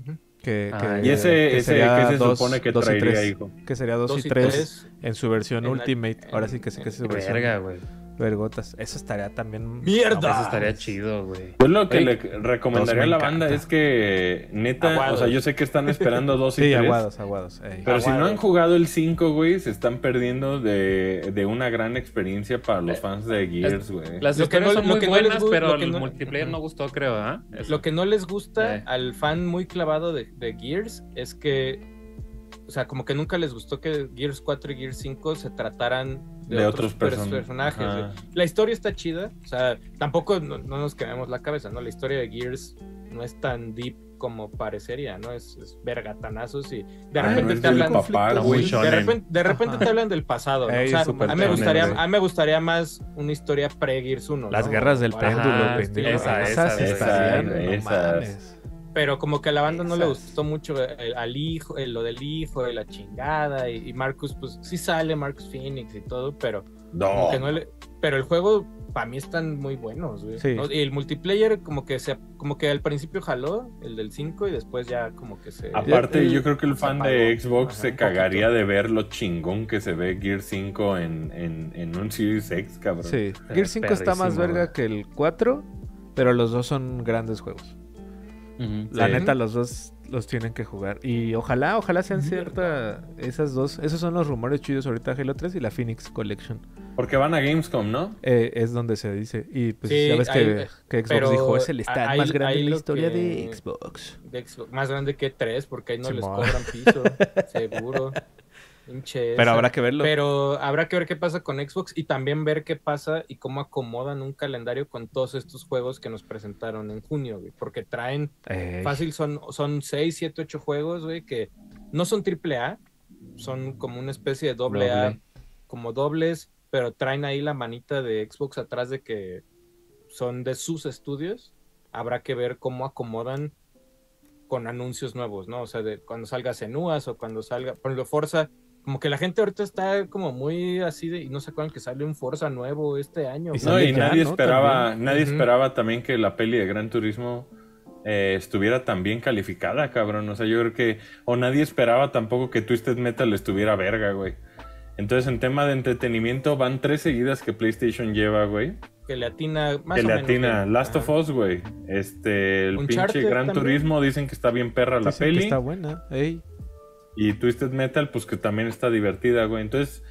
Que, Ah, que- Y ese, que ese sería que se dos- supone que dos y traería, tres. hijo. Que sería 2 Dos y 3 tres en su versión en la- Ultimate. Ahora sí que sí que es su en- versión Verga, güey. Vergotas. Eso estaría también. ¡Mierda! Eso estaría chido, güey. Yo lo que Ey, le recomendaría a la banda es que, neta, Aguados. o sea, yo sé que están esperando dos [laughs] y Sí, tres. aguados, aguados. ey. Pero si no han jugado el 5, güey, se están perdiendo de, de una gran experiencia para los fans de Gears, güey. Las Lo que historias no- son lo muy que no les buenas, pero lo que el no- multiplayer no gustó, creo, ¿ah? Lo que no les gusta Eh. al fan muy clavado de, de Gears es que, o sea, como que nunca les gustó que Gears 4 y Gears 5 se trataran de, De otros, otros pers- person- personajes. La historia está chida, o sea, tampoco no, no nos quememos la cabeza, ¿no? La historia de Gears no es tan deep como parecería, ¿no? Es, es vergatanazos y de Ah, repente te hablan... papá, De repente, de repente te hablan del pasado, ¿no? Ey, o sea, a mí, me gustaría, a mí me gustaría más una historia pre-Gears 1. Las ¿no? guerras del péndulo, esa, Esas esa, esa. Pero como que a la banda no le gustó mucho el- al hijo, el- lo del hijo, y la chingada, y, y Marcus, pues sí sale Marcus Phoenix y todo, pero No. como que no le- pero el juego para mí están muy buenos, güey. Sí. ¿no? Y el multiplayer como que se, como que al principio jaló el del 5 y después ya como que se Aparte, El- yo creo que el fan apagó. de Xbox Ajá, se cagaría poquito. de ver lo chingón que se ve Gear 5 en, en, en un Series X, cabrón. Sí, Gear 5 está más verga que el 4, pero los dos son grandes juegos. La Sí. neta, los dos los tienen que jugar. Y ojalá, ojalá sean ciertas esas dos. Esos son los rumores chidos ahorita, Halo 3 y la Phoenix Collection. Porque van a Gamescom, ¿no? Eh, es donde se dice. Y pues Sí, ya ves que, que Xbox dijo, es el stand más grande en la historia que- de Xbox. de Xbox, más grande que 3 porque ahí no les cobran piso, [laughs] seguro. Pinche Pero esa. habrá que verlo. Pero habrá que ver qué pasa con Xbox y también ver qué pasa y cómo acomodan un calendario con todos estos juegos que nos presentaron en junio, güey, porque traen Ey, fácil son son 6, 7, 8 juegos, güey, que no son triple A, son como una especie de doble A, como dobles, pero traen ahí la manita de Xbox atrás de que son de sus estudios. Habrá que ver cómo acomodan con anuncios nuevos, ¿no? O sea, de cuando salga Senuas o cuando salga, por ejemplo, Forza, como que la gente ahorita está como muy así de, y no se acuerdan que sale un Forza nuevo este año. Y. No, y ya, nadie ¿no? esperaba, También. nadie esperaba también que la peli de Gran Turismo eh, estuviera tan bien calificada, cabrón. O sea, yo creo que, o nadie esperaba tampoco que Twisted Metal estuviera verga, güey. Entonces, en tema de entretenimiento, van tres seguidas que PlayStation lleva, güey. que le atina más Que o le menos atina. Last of. Us, güey. Este, el Uncharted pinche Gran también. Turismo, dicen que está bien perra la dicen que peli. está buena. Ey. Y Twisted Metal, pues que también está divertida, güey. Entonces,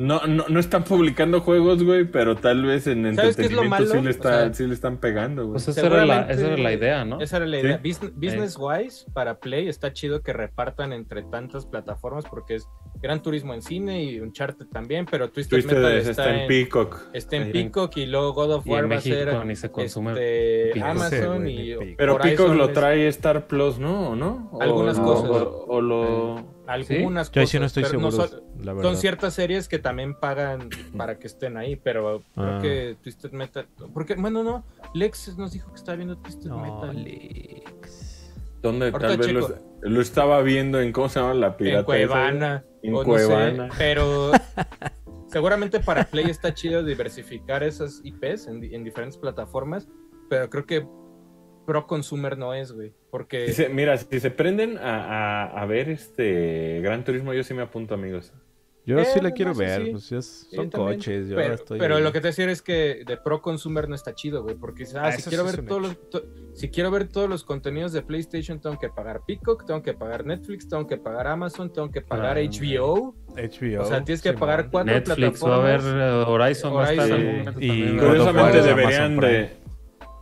no, no, no están publicando juegos, güey, pero tal vez en ¿Sabes qué es lo entretenimiento malo? sí, le O está, sea, sí le están pegando, güey. Pues esa era, la, esa era la idea, ¿no? Esa era la idea. Sí. Business, wise, para Play está chido que repartan entre tantas plataformas porque es Gran Turismo en cine y Uncharted también, pero Twisted, Twisted Metal está, está, en Peacock. está en. Peacock y luego God of en War va a ser ni se consume este, Peacock. Amazon Sí, y Pero Horizon Peacock lo es- trae Star Plus, ¿no? ¿O no? O- Algunas o- cosas. O, o lo... algunas Yo ahí cosas. sí no estoy seguro, son, la verdad. son ciertas series que también pagan para que estén ahí, pero Ah. creo que Twisted Metal, porque bueno no, Lex nos dijo que estaba viendo Twisted No, Metal Lex. ¿Dónde Ahorita tal vez lo, lo estaba viendo en, ¿cómo se llama la pirata? en Cuevana. En o no Cuevana. sé, pero [laughs] seguramente para Play está chido diversificar esas IPs en, en diferentes plataformas, pero creo que Pro Consumer no es, güey, porque Si se- mira, si se prenden a, a, a ver este Gran Turismo, yo sí me apunto, amigos. Yo Eh, sí la quiero no sé, ver. sí. Pues es- Sí, son también. coches. Yo pero, estoy pero lo que te decía es que de Pro Consumer no está chido, güey, porque ah, Ah, si quiero sí ver todos hecho. los to- si quiero ver todos los contenidos de PlayStation tengo que pagar Peacock, tengo que pagar Netflix, tengo que pagar Amazon, tengo que pagar Ah, HBO, HBO. o sea, tienes que pagar cuatro Netflix va a haber plataformas. eh, Horizon, va a estar Horizon. en algún momento Y. War Curiosamente deberían de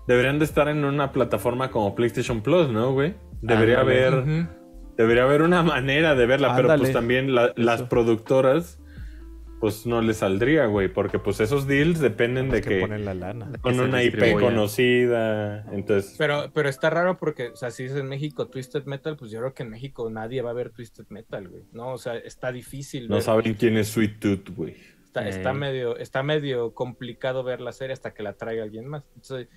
deberían de estar en una plataforma como PlayStation Plus, ¿no, güey? Debería Ándale. haber debería haber una manera de verla, pero pues también la- las productoras pues no les saldría, güey, porque pues esos deals dependen Es de que que ponen la lana. con que una IP conocida, entonces Pero, pero está raro porque, o sea, si es en México Twisted Metal, pues yo creo que en México nadie va a ver Twisted Metal, güey. No, o sea, está difícil. no ver- saben quién es Sweet Tooth, güey. Está, está Eh. medio, está medio complicado ver la serie hasta que la traiga alguien más. Entonces,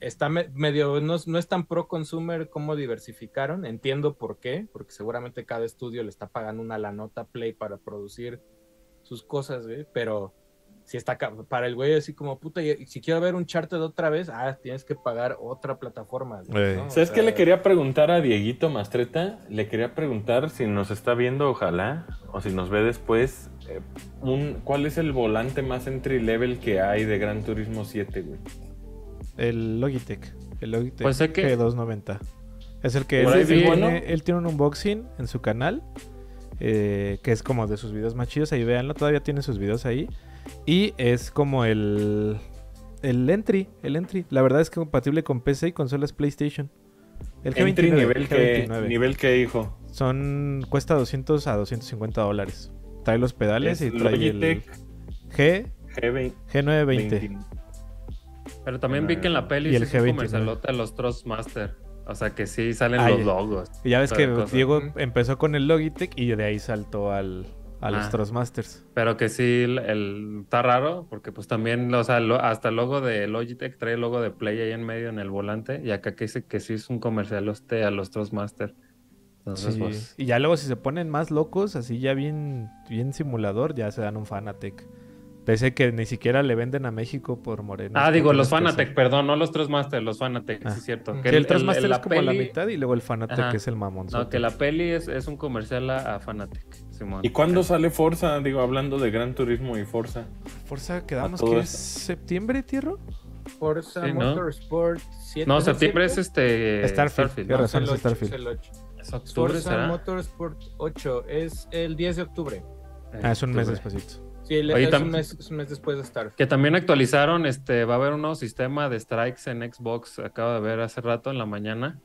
está me- medio, no, es- no es tan pro consumer como diversificaron. Entiendo por qué, porque seguramente cada estudio le está pagando una la nota Play para producir sus cosas, güey, pero si está para el güey así como puta, y- si quiero ver un charter otra vez, ah, tienes que pagar otra plataforma. güey, Eh. ¿no? O ¿Sabes qué sea, le quería preguntar a Dieguito Mastreta? Le quería preguntar si nos está viendo, ojalá, o si nos ve después, eh, un, ¿cuál es el volante más entry level que hay de Gran Turismo 7, güey? El Logitech. El Logitech Pues sé que- G290. Es el que él, vi él bueno. tiene, él tiene un unboxing en su canal. eh, que es como de sus videos más chidos. Ahí véanlo. Todavía tiene sus videos ahí. Y es como el. El entry. El entry. La verdad es que es compatible con PC y consolas PlayStation. El G29. Entry nivel el que, G29. nivel que, hijo. Son. Cuesta 200 a 250 dólares. Trae los pedales Es y trae Logitech el G, G20. G920. Pero también vi que en la peli Y el sí es un G29. comercialote a los Trustmaster. O sea que sí salen Ay, los logos. Y ya ves que cosa. Diego empezó con el Logitech y de ahí saltó al, a los Ah. Trustmasters. Pero que sí, el, el- está raro, porque pues también, o sea, lo- hasta el logo de Logitech trae el logo de Play ahí en medio en el volante, y acá que dice que sí es un comercial este a los Trustmaster. Entonces, Sí. pues, Y ya luego si se ponen más locos, así ya bien, bien simulador, ya se dan un Fanatec. Pese que ni siquiera le venden a México por Moreno. Ah, digo, los Fanatec, perdón, no los Trustmaster, los Fanatec, Ah. sí es cierto. Sí, Que el, en Trustmaster es la como la mitad y luego el Fanatec Ajá. es el mamón. No, que la peli es, es un comercial a, a Fanatec, Simón. ¿Y cuándo sale Forza? Digo, hablando de Gran Turismo y Forza. Forza, quedamos que es septiembre, Tierro. Forza Sí, ¿no? Motorsport 7. No, ¿es el septiembre es este... Starfield, Starfield, tienes ¿no? razón. Es el es 8, Starfield. es el 8. ¿Es octubre, Forza será? Motorsport 8 es el 10 de octubre. Ah, es un mes despacito. Sí, el- Oye, es, un mes, es un mes después de Starfield. Que también actualizaron, este, va a haber un nuevo sistema de strikes en Xbox, acabo de ver hace rato en la mañana,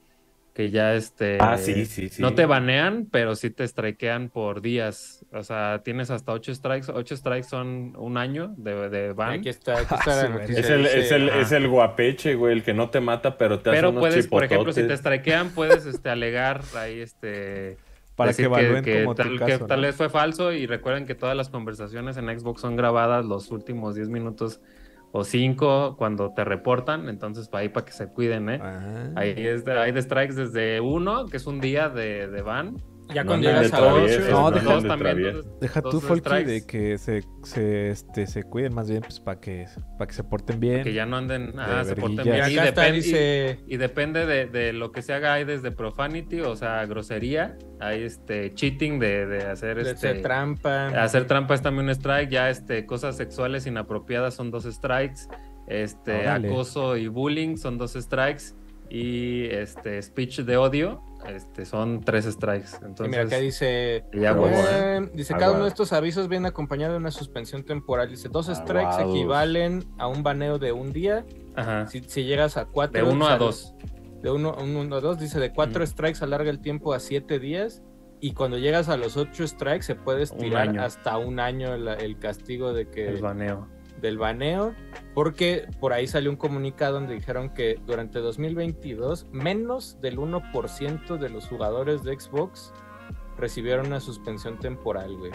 que ya este... Ah, sí, sí, sí. No te banean, pero sí te strikean por días. O sea, tienes hasta ocho strikes. Ocho strikes son un año de, de ban. Aquí está, aquí [laughs] Ah, está sí, la noticia. Es el, es, el, es el guapeche, güey, el que no te mata, pero te hace Pero unos puedes, por ejemplo, si te strikean, puedes este, alegar ahí este... Para decir que evalúen que, como tal, tu que tal vez fue falso y recuerden que todas las conversaciones en Xbox son grabadas los últimos 10 minutos o 5 cuando te reportan, entonces para ahí para que se cuiden, ¿eh? Ah. Ahí es de, hay de strikes desde uno, que es un día de, de ban. Ya No cuando llegas a traviesos, 8. no, dos deja- de también, dos- Deja dos tú, Folky, de que se, se, este, se cuiden más bien, pues para que, para que se porten bien. Que ya no anden, ah, se porten bien. Y Y, acá está, depen- y- dice. y depende de, de lo que se haga ahí desde profanity, o sea, grosería, hay este cheating de, de hacer de este hacer trampa. hacer trampa es también un strike, ya este cosas sexuales inapropiadas son dos strikes, este acoso y bullying son dos strikes y este speech de odio este son tres strikes. Y Entonces, mira, acá dice. ya. ¿eh? dice, Ah, cada uno de estos avisos viene acompañado de una suspensión temporal. Dice, dos strikes Aguados. equivalen a un baneo de un día. Ajá. Si, si llegas a cuatro... De uno a sal- dos. De uno, un- uno a dos. Dice, de cuatro Ujú. strikes alarga el tiempo a siete días. Y cuando llegas a los ocho strikes se puede estirar año. hasta un año la- el castigo de que... El baneo. Del baneo, porque por ahí salió un comunicado donde dijeron que durante 2022 menos del 1% de los jugadores de Xbox recibieron una suspensión temporal, güey.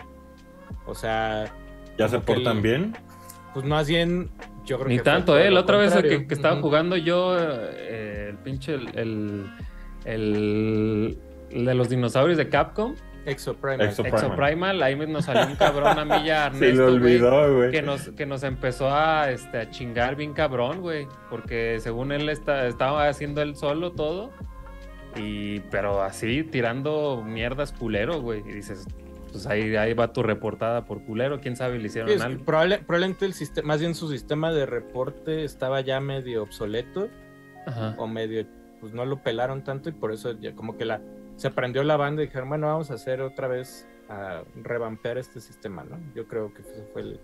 O sea, ¿Ya se portan el- bien? pues más bien yo creo Ni que fue tanto, ¿eh? La otra vez que, que estaba jugando yo, eh, el pinche, el, el- el de los dinosaurios de Capcom, Exoprimal. Exo- Exoprimal, ahí nos salió un cabrón a mí ya, [laughs] Se Ernesto, güey, olvidó, güey. que nos, que nos empezó a, este, a chingar bien cabrón, güey, porque según él está, estaba haciendo él solo todo, y pero así tirando mierdas culero, güey, y dices, pues ahí, ahí va tu reportada por culero, quién sabe, le hicieron Sí, algo. probable- probablemente el sistema, más bien su sistema de reporte estaba ya medio obsoleto Ajá. o medio, pues no lo pelaron tanto y por eso ya como que la se prendió la banda y dijeron, bueno, vamos a hacer otra vez a revampear este sistema, ¿no? Yo creo que esa fue el-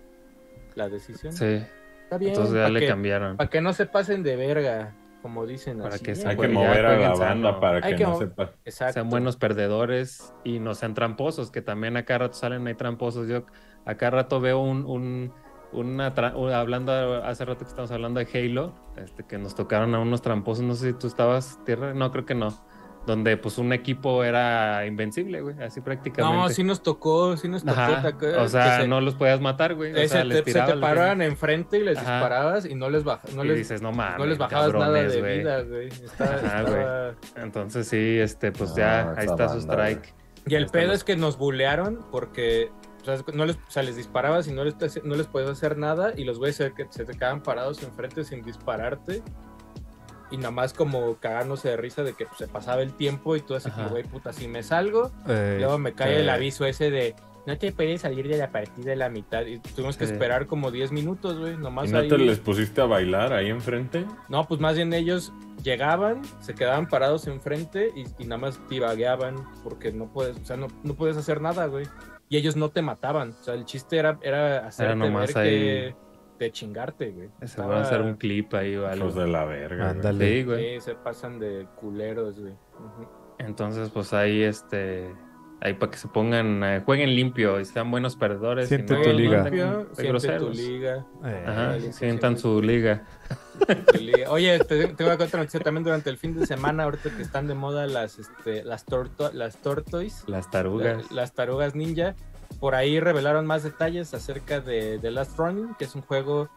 la decisión. Sí, Está bien, entonces ya para le que, cambiaron. pa' que no se pasen de verga, como dicen Para así. que se Hay que mover a la banda sano. para Hay que que no sepa. Exacto. sean buenos perdedores y no sean tramposos, que también acá rato salen ahí tramposos. Yo acá rato veo un, un una hablando hace rato que estamos hablando de Halo, este que nos tocaron a unos tramposos, no sé si tú estabas tierra, no creo que no. Donde pues un equipo era invencible, güey, así prácticamente. No, sí nos tocó, sí nos tocó. O sea, se- no los podías matar, güey. O sea, se, les te, se te paraban enfrente y les Ajá. disparabas y no les, baja, no y les, dices, no mames, no les bajabas nada de güey". vida, güey. Ajá, estaba- Entonces sí, este, pues Ah, ya, ahí esa está su banda, güey. strike. Y el pedo los- es que nos bulearon porque o sea, no les, o sea, les disparabas y no les, no les podías hacer nada y los güeyes se, que- se te quedaban parados enfrente sin dispararte y nada más como cagándose de risa de que pues, se pasaba el tiempo y tú así como, güey, puta, si me salgo, Eh, luego me cae el eh. aviso ese de no te puedes salir de la partida de la mitad y tuvimos que Sí. esperar como 10 minutos, güey, nomás ¿Y no ahí. te les pusiste a bailar ahí enfrente? No, pues más bien ellos llegaban, se quedaban parados enfrente y, y nada más divagueaban porque no puedes, o sea, no, no puedes hacer nada, güey. Y ellos no te mataban. O sea, el chiste era, era hacerte nomás ver ahí- que de chingarte, güey. Se van a hacer un clip ahí o algo. Hijos de la verga. güey. Ándale. Sí, güey. Sí, se pasan de culeros, güey. Entonces, pues ahí, este, ahí para que se pongan, eh, jueguen limpio y sean buenos perdedores. y Siente no- tu no liga. de siente tu liga. eh, Ajá, sientan su liga. Oye, te, te voy a contar también durante el fin de semana, ahorita que están de moda las, este, las, torto, las tortoise. Las tarugas. La- las tarugas ninja. Por ahí revelaron más detalles acerca de The Last Running, que es un juego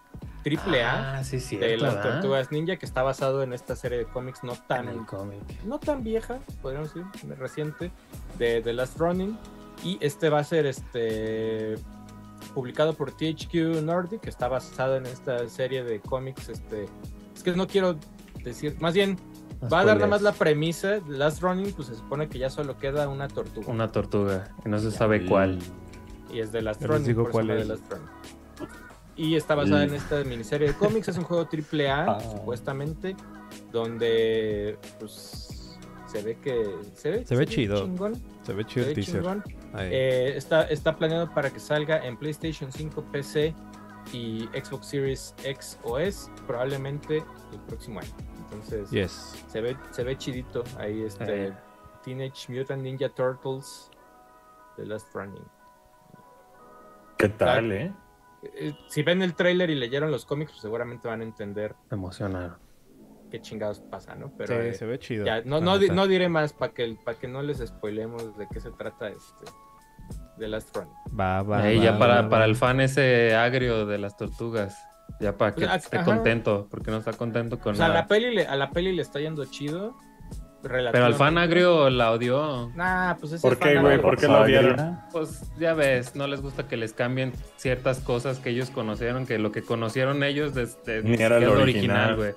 triple A Ah, sí, de las tortugas ninja, que está basado en esta serie de cómics no tan, cómic. no tan vieja, podríamos decir, reciente, de The Last Running. Y este va a ser este publicado por THQ Nordic, que está basado en esta serie de cómics. Este, es que no quiero decir, más bien, va a dar nada más la premisa. The Last Running, pues se supone que ya solo queda una tortuga. Una tortuga. Y no se sabe cuál. Y es de les Running. digo por cuál se es. The Last Running. Y está basada Y- en esta miniserie de cómics. Es un juego triple A, Ah. supuestamente, donde pues se ve que se ve, Se ve chido. chingón, se ve se chido el ve teaser. chingón. Ahí. Eh, está, está planeado para que salga en PlayStation 5, PC y Xbox Series X o S probablemente el próximo año. Entonces yes. se ve se ve chidito ahí este Eh. Teenage Mutant Ninja Turtles The Last Running. ¿Qué tal, eh? Eh, si ven el tráiler y leyeron los cómics, pues seguramente van a entender emocionaron. qué chingados pasa, ¿no? Pero sí, eh, se ve chido. ya, no, no, no diré más para que, para que no les spoilemos de qué se trata este The Last Running. Va, va. Ahí va, ya para, va, para va. el fan ese agrio de las tortugas. Ya para que Pues, esté ajá. contento, porque no está contento con O sea, a la peli le, a la peli le está yendo chido. Pero al fan agrio la odió. Nah, pues ese ¿Por qué, güey? ¿Por qué lo odiaron? Pues ya ves, no les gusta que les cambien ciertas cosas que ellos conocieron, que lo que conocieron ellos desde Ni era es original. güey.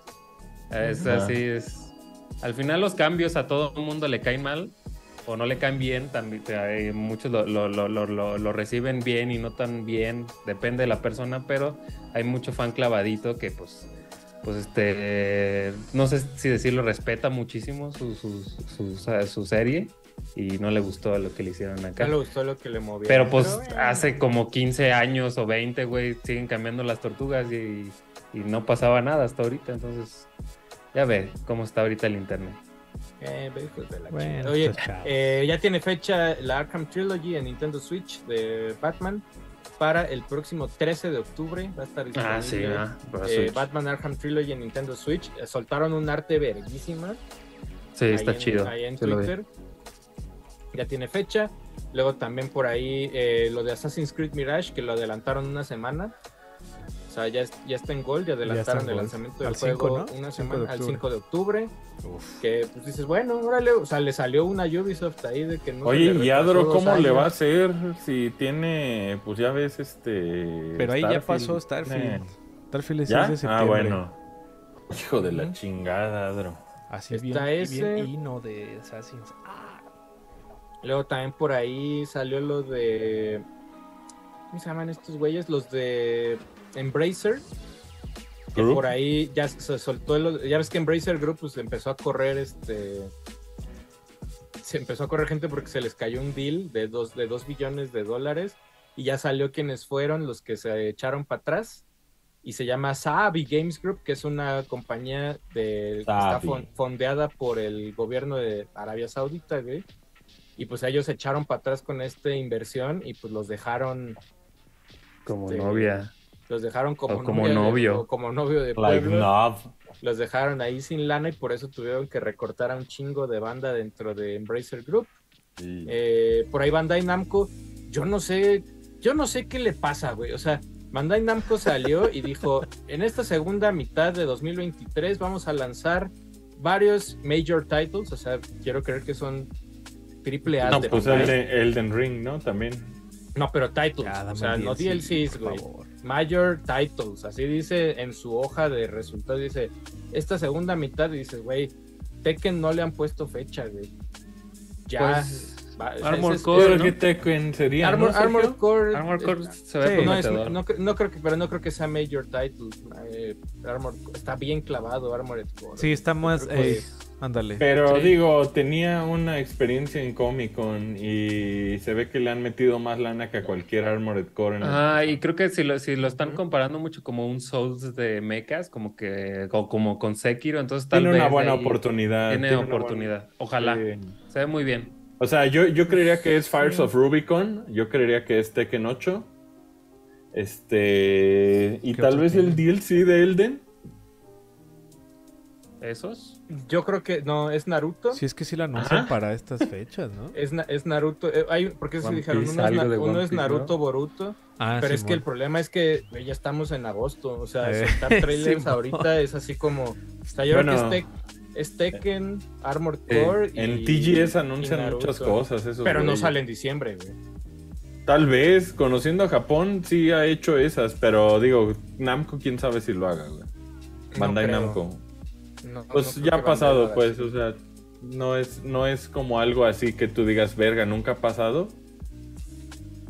Es así, es. Al final los cambios a todo el mundo le caen mal o no le caen bien, también eh, muchos lo, lo- lo- lo- lo- lo reciben bien y no tan bien, depende de la persona, pero hay mucho fan clavadito que pues pues este no sé si decirlo respeta muchísimo su, su, su- su- su serie y no le gustó lo que le hicieron acá. No le gustó lo que le movió. Pero pues bueno. hace como 15 años o 20, güey, siguen cambiando las tortugas y, y no pasaba nada hasta ahorita. Entonces, ya ve cómo está ahorita el internet. Eh, de la Bueno. Oye, eh, ya tiene fecha la Arkham Trilogy en Nintendo Switch de Batman para el próximo 13 de octubre. Va a estar disponible. Ah, sí, ah, para eh. Batman Arkham Trilogy en Nintendo Switch. Eh, soltaron un arte verguísima. Sí, está en- chido. Ahí en sí. Twitter. Ya tiene fecha. Luego también por ahí eh, lo de Assassin's Creed Mirage, que lo adelantaron una semana. O sea, ya, es- ya está en Gold, ya adelantaron el lanzamiento del Al juego 5, ¿no? una 5 semana al octubre. 5 de octubre. Uf. Que pues dices, bueno, órale, o sea, le salió una Ubisoft ahí de que no se Oye, le ¿y Adro cómo le va a hacer si tiene, pues ya ves, este... Pero ahí ya pasó Starfield. Eh, Starfield es ¿Ya? 6 de Ah, septiembre. bueno. Hijo de la chingada, Adro. Así Está bien, ese. bien hino de Assassin's. Luego también por ahí salió lo de. ¿Cómo se llaman estos güeyes? Los de Embracer. Que Group. por ahí ya se soltó. el- ya ves que Embracer Group pues empezó a correr este. Se empezó a correr gente porque se les cayó un deal de dos, de dos billones de dólares. Y ya salió quienes fueron los que se echaron para atrás. Y se llama Saabi Games Group, que es una compañía de, que está fondeada por el gobierno de Arabia Saudita, güey. Y pues ellos se echaron para atrás con esta inversión y pues los dejaron, Como Este, novia. Los dejaron como, O como novia novio. o como novio de Like pueblo. Nod. los dejaron ahí sin lana y por eso tuvieron que recortar a un chingo de banda dentro de Embracer Group. Eh, por ahí Bandai Namco, yo no sé, yo no sé qué le pasa, güey. O sea, Bandai Namco salió y dijo, [laughs] en esta segunda mitad de 2023 vamos a lanzar varios major titles, o sea, quiero creer que son triple A No, de pues el de Elden Ring, ¿no? También. No, pero titles, Ya, o sea, no DLCs, por güey. favor. Major titles, así dice en su hoja de resultados, dice, esta segunda mitad, y dices, güey, Tekken no le han puesto fecha, güey. Ya. Pues, va- Armor es- Core, ¿no? ¿qué Tekken sería? Armor. Armor Core. Armor Core se ve Sí. no, es- no, cre- no creo que, pero no creo que sea Major Title. Eh, Armor, está bien clavado Armored Core. Sí, está más. ey, ándale. Pero Sí. digo, tenía una experiencia en Comic Con y se ve que le han metido más lana que a cualquier Armored Core. En el- Ah, y creo que si lo, si lo están comparando mucho como un Souls de mechas, como que o como con Sekiro, entonces tal tiene vez una buena oportunidad. Tiene tiene una oportunidad. Ojalá. Sí. Se ve muy bien. O sea, yo, yo creería que es Fires of Rubicon, yo creería que es Tekken 8. Este. Y ¿Qué tal vez el tiene? DLC de Elden. ¿Esos? Yo creo que no, es Naruto. Si es que sí la anuncian Ajá. para estas fechas, ¿no? Es, es Naruto. eh, hay, porque One dijeron, uno, es, na- uno Naruto ¿no? Boruto. Ah, pero es que el problema es que ya estamos en agosto. O sea, Eh, soltar [laughs] trailers ahorita es así como. Sea, yo Bueno. creo que es, Tek- es Tekken, Armored Eh, Core. y- en TGS anuncian muchas cosas. Esos Pero no sale en diciembre, güey. Tal vez, conociendo a Japón, sí ha hecho esas. Pero digo, Namco, quién sabe si lo haga, güey. No Bandai creo. Namco. No- Pues no ya ha pasado, pues, así. o sea, no es, no es como algo así que tú digas, verga, nunca ha pasado.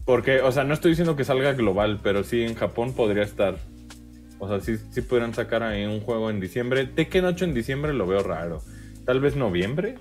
Porque, o sea, no estoy diciendo que salga global, pero sí en Japón podría estar. O sea, sí, sí podrían sacar ahí un juego en diciembre. Tekken 8 en diciembre lo veo raro. Tal vez noviembre.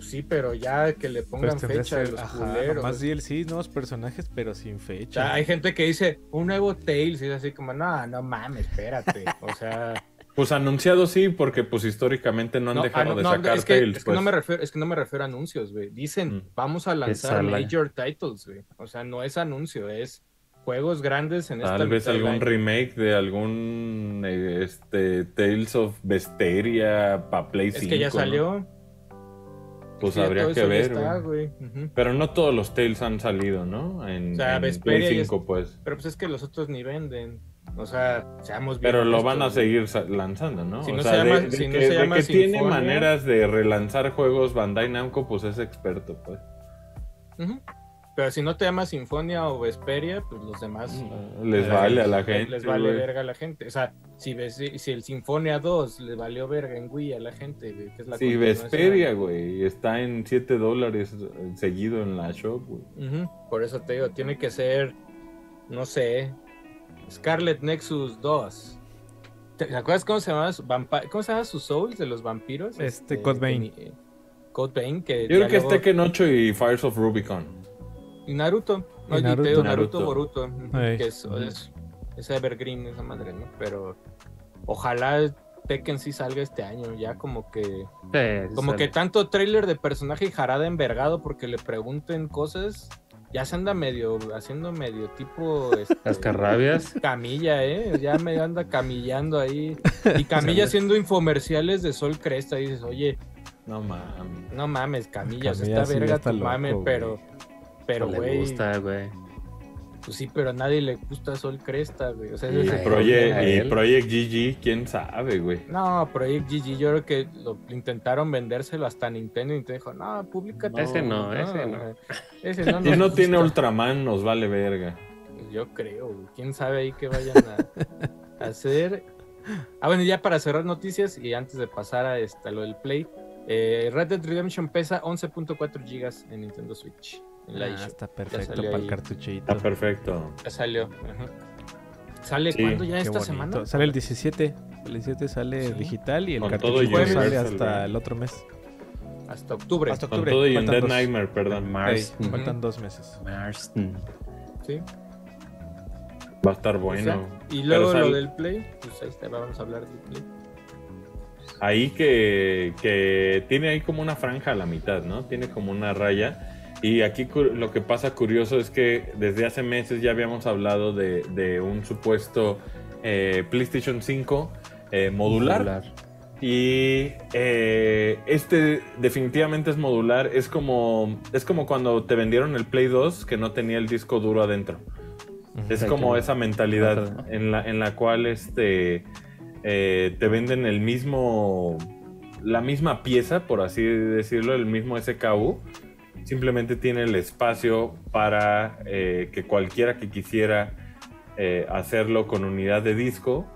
Sí, pero ya que le pongan Pues fecha ser, los ajá, culeros. nomás DLC, nuevos personajes, pero sin O fecha. sea, hay gente que dice un nuevo Tails y es así como, no, no mames, espérate. O sea, Pues anunciado sí, porque pues históricamente no han no, dejado ah, no, de no, sacar es que, Tales. es que no pues. me refiero, es que no me refiero a anuncios, güey. Dicen, Mm. vamos a lanzar major titles, güey. O sea, no es anuncio, es juegos grandes en esta Tal vez algún remake de algún eh, este Tales of Vesteria para Play 5. Es que ya ¿no? salió. Pues Sí, habría que ver, está, güey. Pero no todos los Tales han salido, ¿no? En, O sea, en Play y 5, pues. Pero pues es que los otros ni venden. O sea, seamos bien Pero lo van a seguir lanzando, ¿no? Si o no sea, se llama- de, de si no que, se de llama que tiene maneras de relanzar juegos Bandai Namco, pues es experto, pues. Pero si no te llama Sinfonia o Vesperia, pues los demás Les eh, vale a la les- gente. Les vale verga a la gente. O sea, si, ves, si el Sinfonia 2 le valió verga en Wii a la gente, güey, que es la continuación. Vesperia, güey. Está en 7 dólares eh, seguido en la shop, güey. Ujú, Por eso te digo, tiene que ser, no sé, Scarlet Nexus 2. ¿Te acuerdas cómo se llamaba su, vampa- ¿cómo se llama su Souls de los vampiros? Este, Code Vein. eh, Code Vein, que Yo creo que es Tekken 8 y Fires of Rubicon. Y Naruto. No, Y Naruto. Naruto, Naruto. Boruto. Ey. Que es, es, es Evergreen esa madre, ¿no? Pero ojalá Tekken sí salga este año. Ya como que. Sí, Como sale. que tanto trailer de personaje y jarada envergado porque le pregunten cosas. Ya se anda medio, haciendo medio tipo. [laughs] este, Cascarrabias. Camilla, ¿eh? Ya me anda camillando ahí. Y [laughs] Camilla haciendo infomerciales de Sol Cresta. Y dices, oye, No mames. no mames, Camilla, o sea, está sí verga está tu loco, mame, güey. pero. Pero, No le güey. gusta, güey. Pues sí, pero a nadie le gusta Sol Cresta, güey. O sea, Y, ese Project, y. Project GG, quién sabe, güey. No, Project GG, yo creo que lo intentaron vendérselo hasta Nintendo y te dijo, no, públicate. Ese no, ese no. güey. Ese no [laughs] Si nos no gusta". tiene Ultraman, nos vale verga. Yo creo, güey. quién sabe ahí qué vayan a [laughs] hacer. Ah, bueno, ya para cerrar noticias y antes de pasar a, esta, lo del Play, eh, Red Dead Redemption pesa 11.4 gigas en Nintendo Switch. La Ah, está perfecto para el cartuchito. Está perfecto. Ya salió. ajá. ¿Sale Sí, cuándo ya Qué esta bonito. semana? Sale el 17. El 17 sale Sí. digital y el Con Universal, sale hasta el otro mes. Hasta octubre. Hasta Con octubre. todo y Dead dos. Nightmare, perdón. Mars. Faltan dos meses. Marston. Sí. Va a estar O bueno. sea, y luego Pero lo del Play, pues ahí está, vamos a hablar del Play. Ahí que, que tiene ahí como una franja a la mitad, ¿no? Tiene como una raya. Y aquí lo que pasa curioso es que desde hace meses ya habíamos hablado de, de un supuesto eh, PlayStation 5 eh, modular. Y eh, este definitivamente es modular. Es como, es como cuando te vendieron el Play 2 que no tenía el disco duro adentro. Es como esa mentalidad en la, en la cual este, eh, te venden el mismo, la misma pieza, por así decirlo, el mismo SKU. Simplemente tiene el espacio para eh, que cualquiera que quisiera eh, hacerlo con unidad de disco,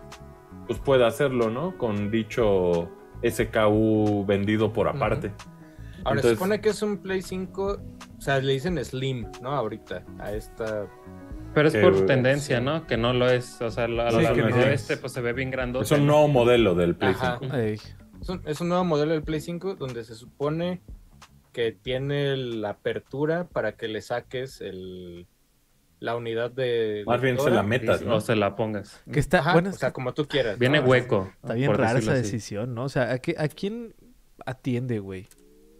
pues pueda hacerlo, ¿no? Con dicho SKU vendido por aparte. Ahora, Entonces- se supone que es un Play 5, o sea, le dicen Slim, ¿no? Ahorita, a esta... Pero es Que, por tendencia, sí. ¿no? Que no lo es. O sea, la, Sí, la- que el no video es. este pues se ve bien grandote. Es un nuevo modelo del Play Ajá. 5. Ey. Es un, es un nuevo modelo del Play 5 donde se supone que tiene la apertura para que le saques el, la unidad de... Más bien se la metas, ¿no? O se la pongas. Que está, Ajá, bueno, o sea, como tú quieras. Viene ¿no? hueco. está bien por rara esa así. decisión, ¿no? O sea, ¿a, qué- a quién atiende, güey?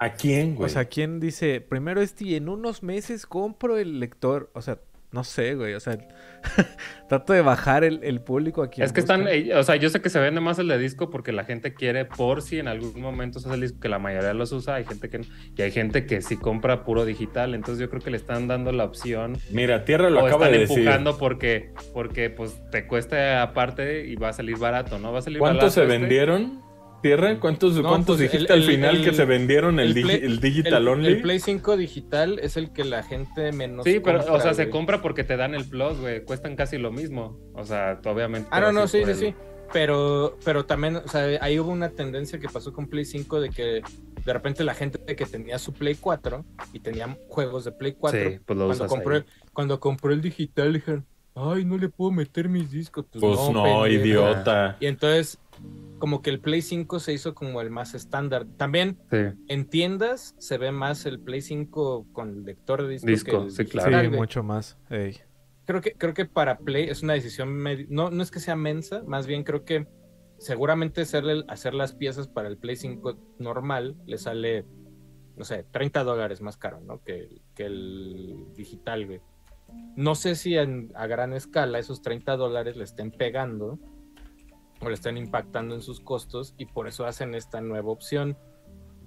¿A quién, güey? O sea, ¿quién dice, primero este y en unos meses compro el lector? O sea, no sé, güey. O sea, [laughs] trato de bajar el, el público aquí. Es que están, eh, o sea, yo sé que se vende más el de disco porque la gente quiere por si en algún momento se hace el disco, que la mayoría los usa, hay gente que no, y hay gente que sí compra puro digital, entonces yo creo que le están dando la opción Mira, Tierra lo o acaba están de decir. empujando porque, porque pues te cuesta aparte y va a salir barato, ¿no? Va a salir ¿Cuántos se barato este. vendieron? ¿Tierra? ¿Cuántos, No, cuántos pues, dijiste el- al final el- que se vendieron el, el digi- Play- el Digital el, Only? el Play 5 digital es el que la gente menos Sí, pero, o sea, se compra porque te dan el plus, güey. Cuestan casi lo mismo. O sea, obviamente. Ah, no, no, sí, sí, el- sí. Pero, pero también, o sea, ahí hubo una tendencia que pasó con Play 5 de que de repente la gente que tenía su Play 4 y tenía juegos de Play 4, Sí, pues lo cuando, usas compró, ahí. cuando compró el digital dijeron, ay, no le puedo meter mis discos. Pues, Pues no, idiota. Y entonces, como que el Play 5 se hizo como el más estándar. También Sí. en tiendas se ve más el Play 5 con lector de disco. Disco, que el sí, claro. Sí, mucho más. Ey. creo que creo que para Play es una decisión no no es que sea mensa, más bien creo que seguramente hacerle, hacer las piezas para el Play 5 normal le sale no sé, 30 dólares más caro, ¿no? Que, el- que el digital, güey. No sé si en- a gran escala esos 30 dólares le estén pegando o le estén impactando en sus costos y por eso hacen esta nueva opción.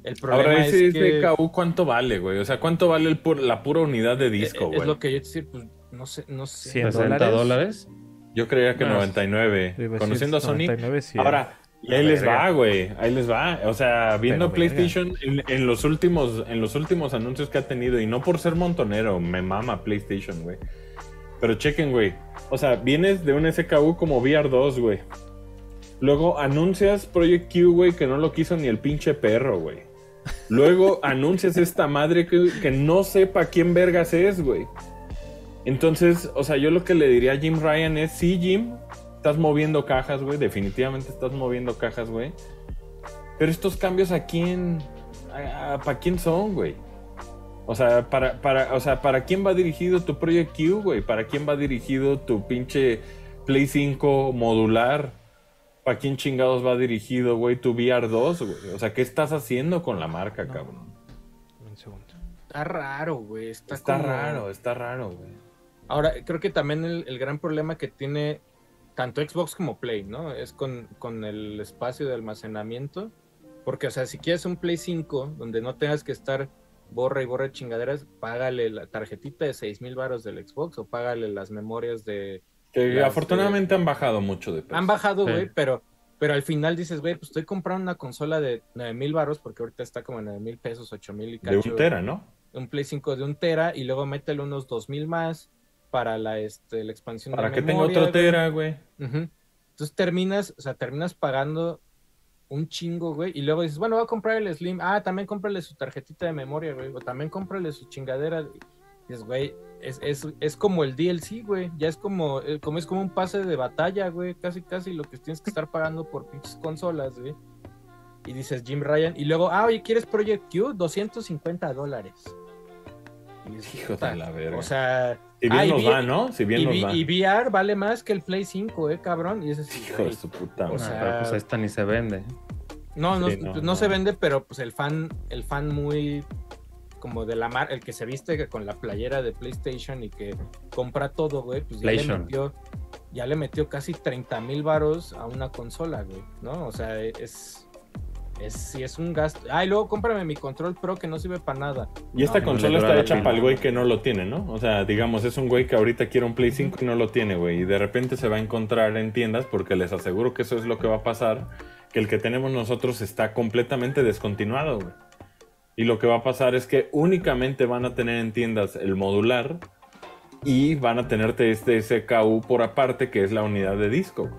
El problema Ahora, ese es que SKU, ¿cuánto vale, güey? O sea, ¿cuánto vale el pur- la pura unidad de disco, es, güey? es lo que yo te decir, pues no sé, no sé. Cien 60 dólares. dólares. Yo creía que No. 99. Iba a decir Conociendo a Sony. 99, sí, Ahora, y ahí les verga. va, güey. Ahí les va. O sea, viendo Pero. PlayStation en, en los últimos, en los últimos anuncios que ha tenido, y no por ser montonero, me mama PlayStation, güey. Pero chequen, güey. O sea, vienes de un SKU como VR2, güey. Luego anuncias Project Q, güey, que no lo quiso ni el pinche perro, güey. Luego [laughs] anuncias esta madre que, que no sepa quién vergas es, güey. Entonces, o sea, yo lo que le diría a Jim Ryan es, sí, Jim, estás moviendo cajas, güey, definitivamente estás moviendo cajas, güey. Pero estos cambios a quién, ¿para quién son, güey? O sea, para, para, o sea, ¿para quién va dirigido tu Project Q, güey? ¿Para quién va dirigido tu pinche Play 5 modular? ¿Para quién chingados va dirigido, güey, tu VR2, güey? O sea, ¿qué estás haciendo con la marca, cabrón? Un segundo. Está raro, güey. Está, Está como- raro, está raro, güey. Ahora, creo que también el, el gran problema que tiene tanto Xbox como Play, ¿no? Es con, con el espacio de almacenamiento. Porque, o sea, si quieres un Play 5 donde no tengas que estar borra y borra chingaderas, págale la tarjetita de 6 mil baros del Xbox o págale las memorias de... Que Las, afortunadamente han bajado mucho de precio. Han bajado, Sí. güey, pero, pero al final dices, güey, pues estoy comprando una consola de 9 mil baros porque ahorita está como en 9 mil pesos, 8 mil y De cacho. un tera, ¿no? un Play 5 de un tera y luego métele unos 2000 más para la, este, la expansión Para de que tenga otro tera, güey. Entonces terminas, o sea, terminas pagando un chingo, güey, y luego dices, bueno, voy a comprar el Slim. Ah, también cómprale su tarjetita de memoria, güey, o también cómprale su chingadera. Dices, güey, es, es, es como el DLC, güey, ya es como, eh, como es como un pase de batalla, güey, casi, casi lo que tienes que estar pagando por pinches consolas, güey. Y dices Jim Ryan, y luego, ah, oye, ¿quieres Project Q? 250 dólares. Hijo de la verga. O sea, Si bien ah, nos va, ¿no? Si bien y, nos va. y VR vale más que el Play 5, eh, cabrón. Y ese sí, Hijo de su puta O madre. Ah, sea, pero pues esta ni se vende. No, no, Sí, no, pues, no. no se vende, pero pues el fan, el fan muy como de la mar, el que se viste con la playera de PlayStation y que compra todo, güey, pues ya le PlayStation. metió, ya le metió casi 30 mil varos a una consola, güey, ¿no? O sea, es, es, sí es un gasto. Ay, luego cómprame mi control pro que no sirve para nada. Y esta No, consola está hecha para el güey que no lo tiene, ¿no? O sea, digamos, es un güey que ahorita quiere un Play 5 y no lo tiene, güey. Y de repente se va a encontrar en tiendas, porque les aseguro que eso es lo que va a pasar, que el que tenemos nosotros está completamente descontinuado, güey. Y lo que va a pasar es que únicamente van a tener en tiendas el modular y van a tenerte este SKU por aparte, que es la unidad de disco.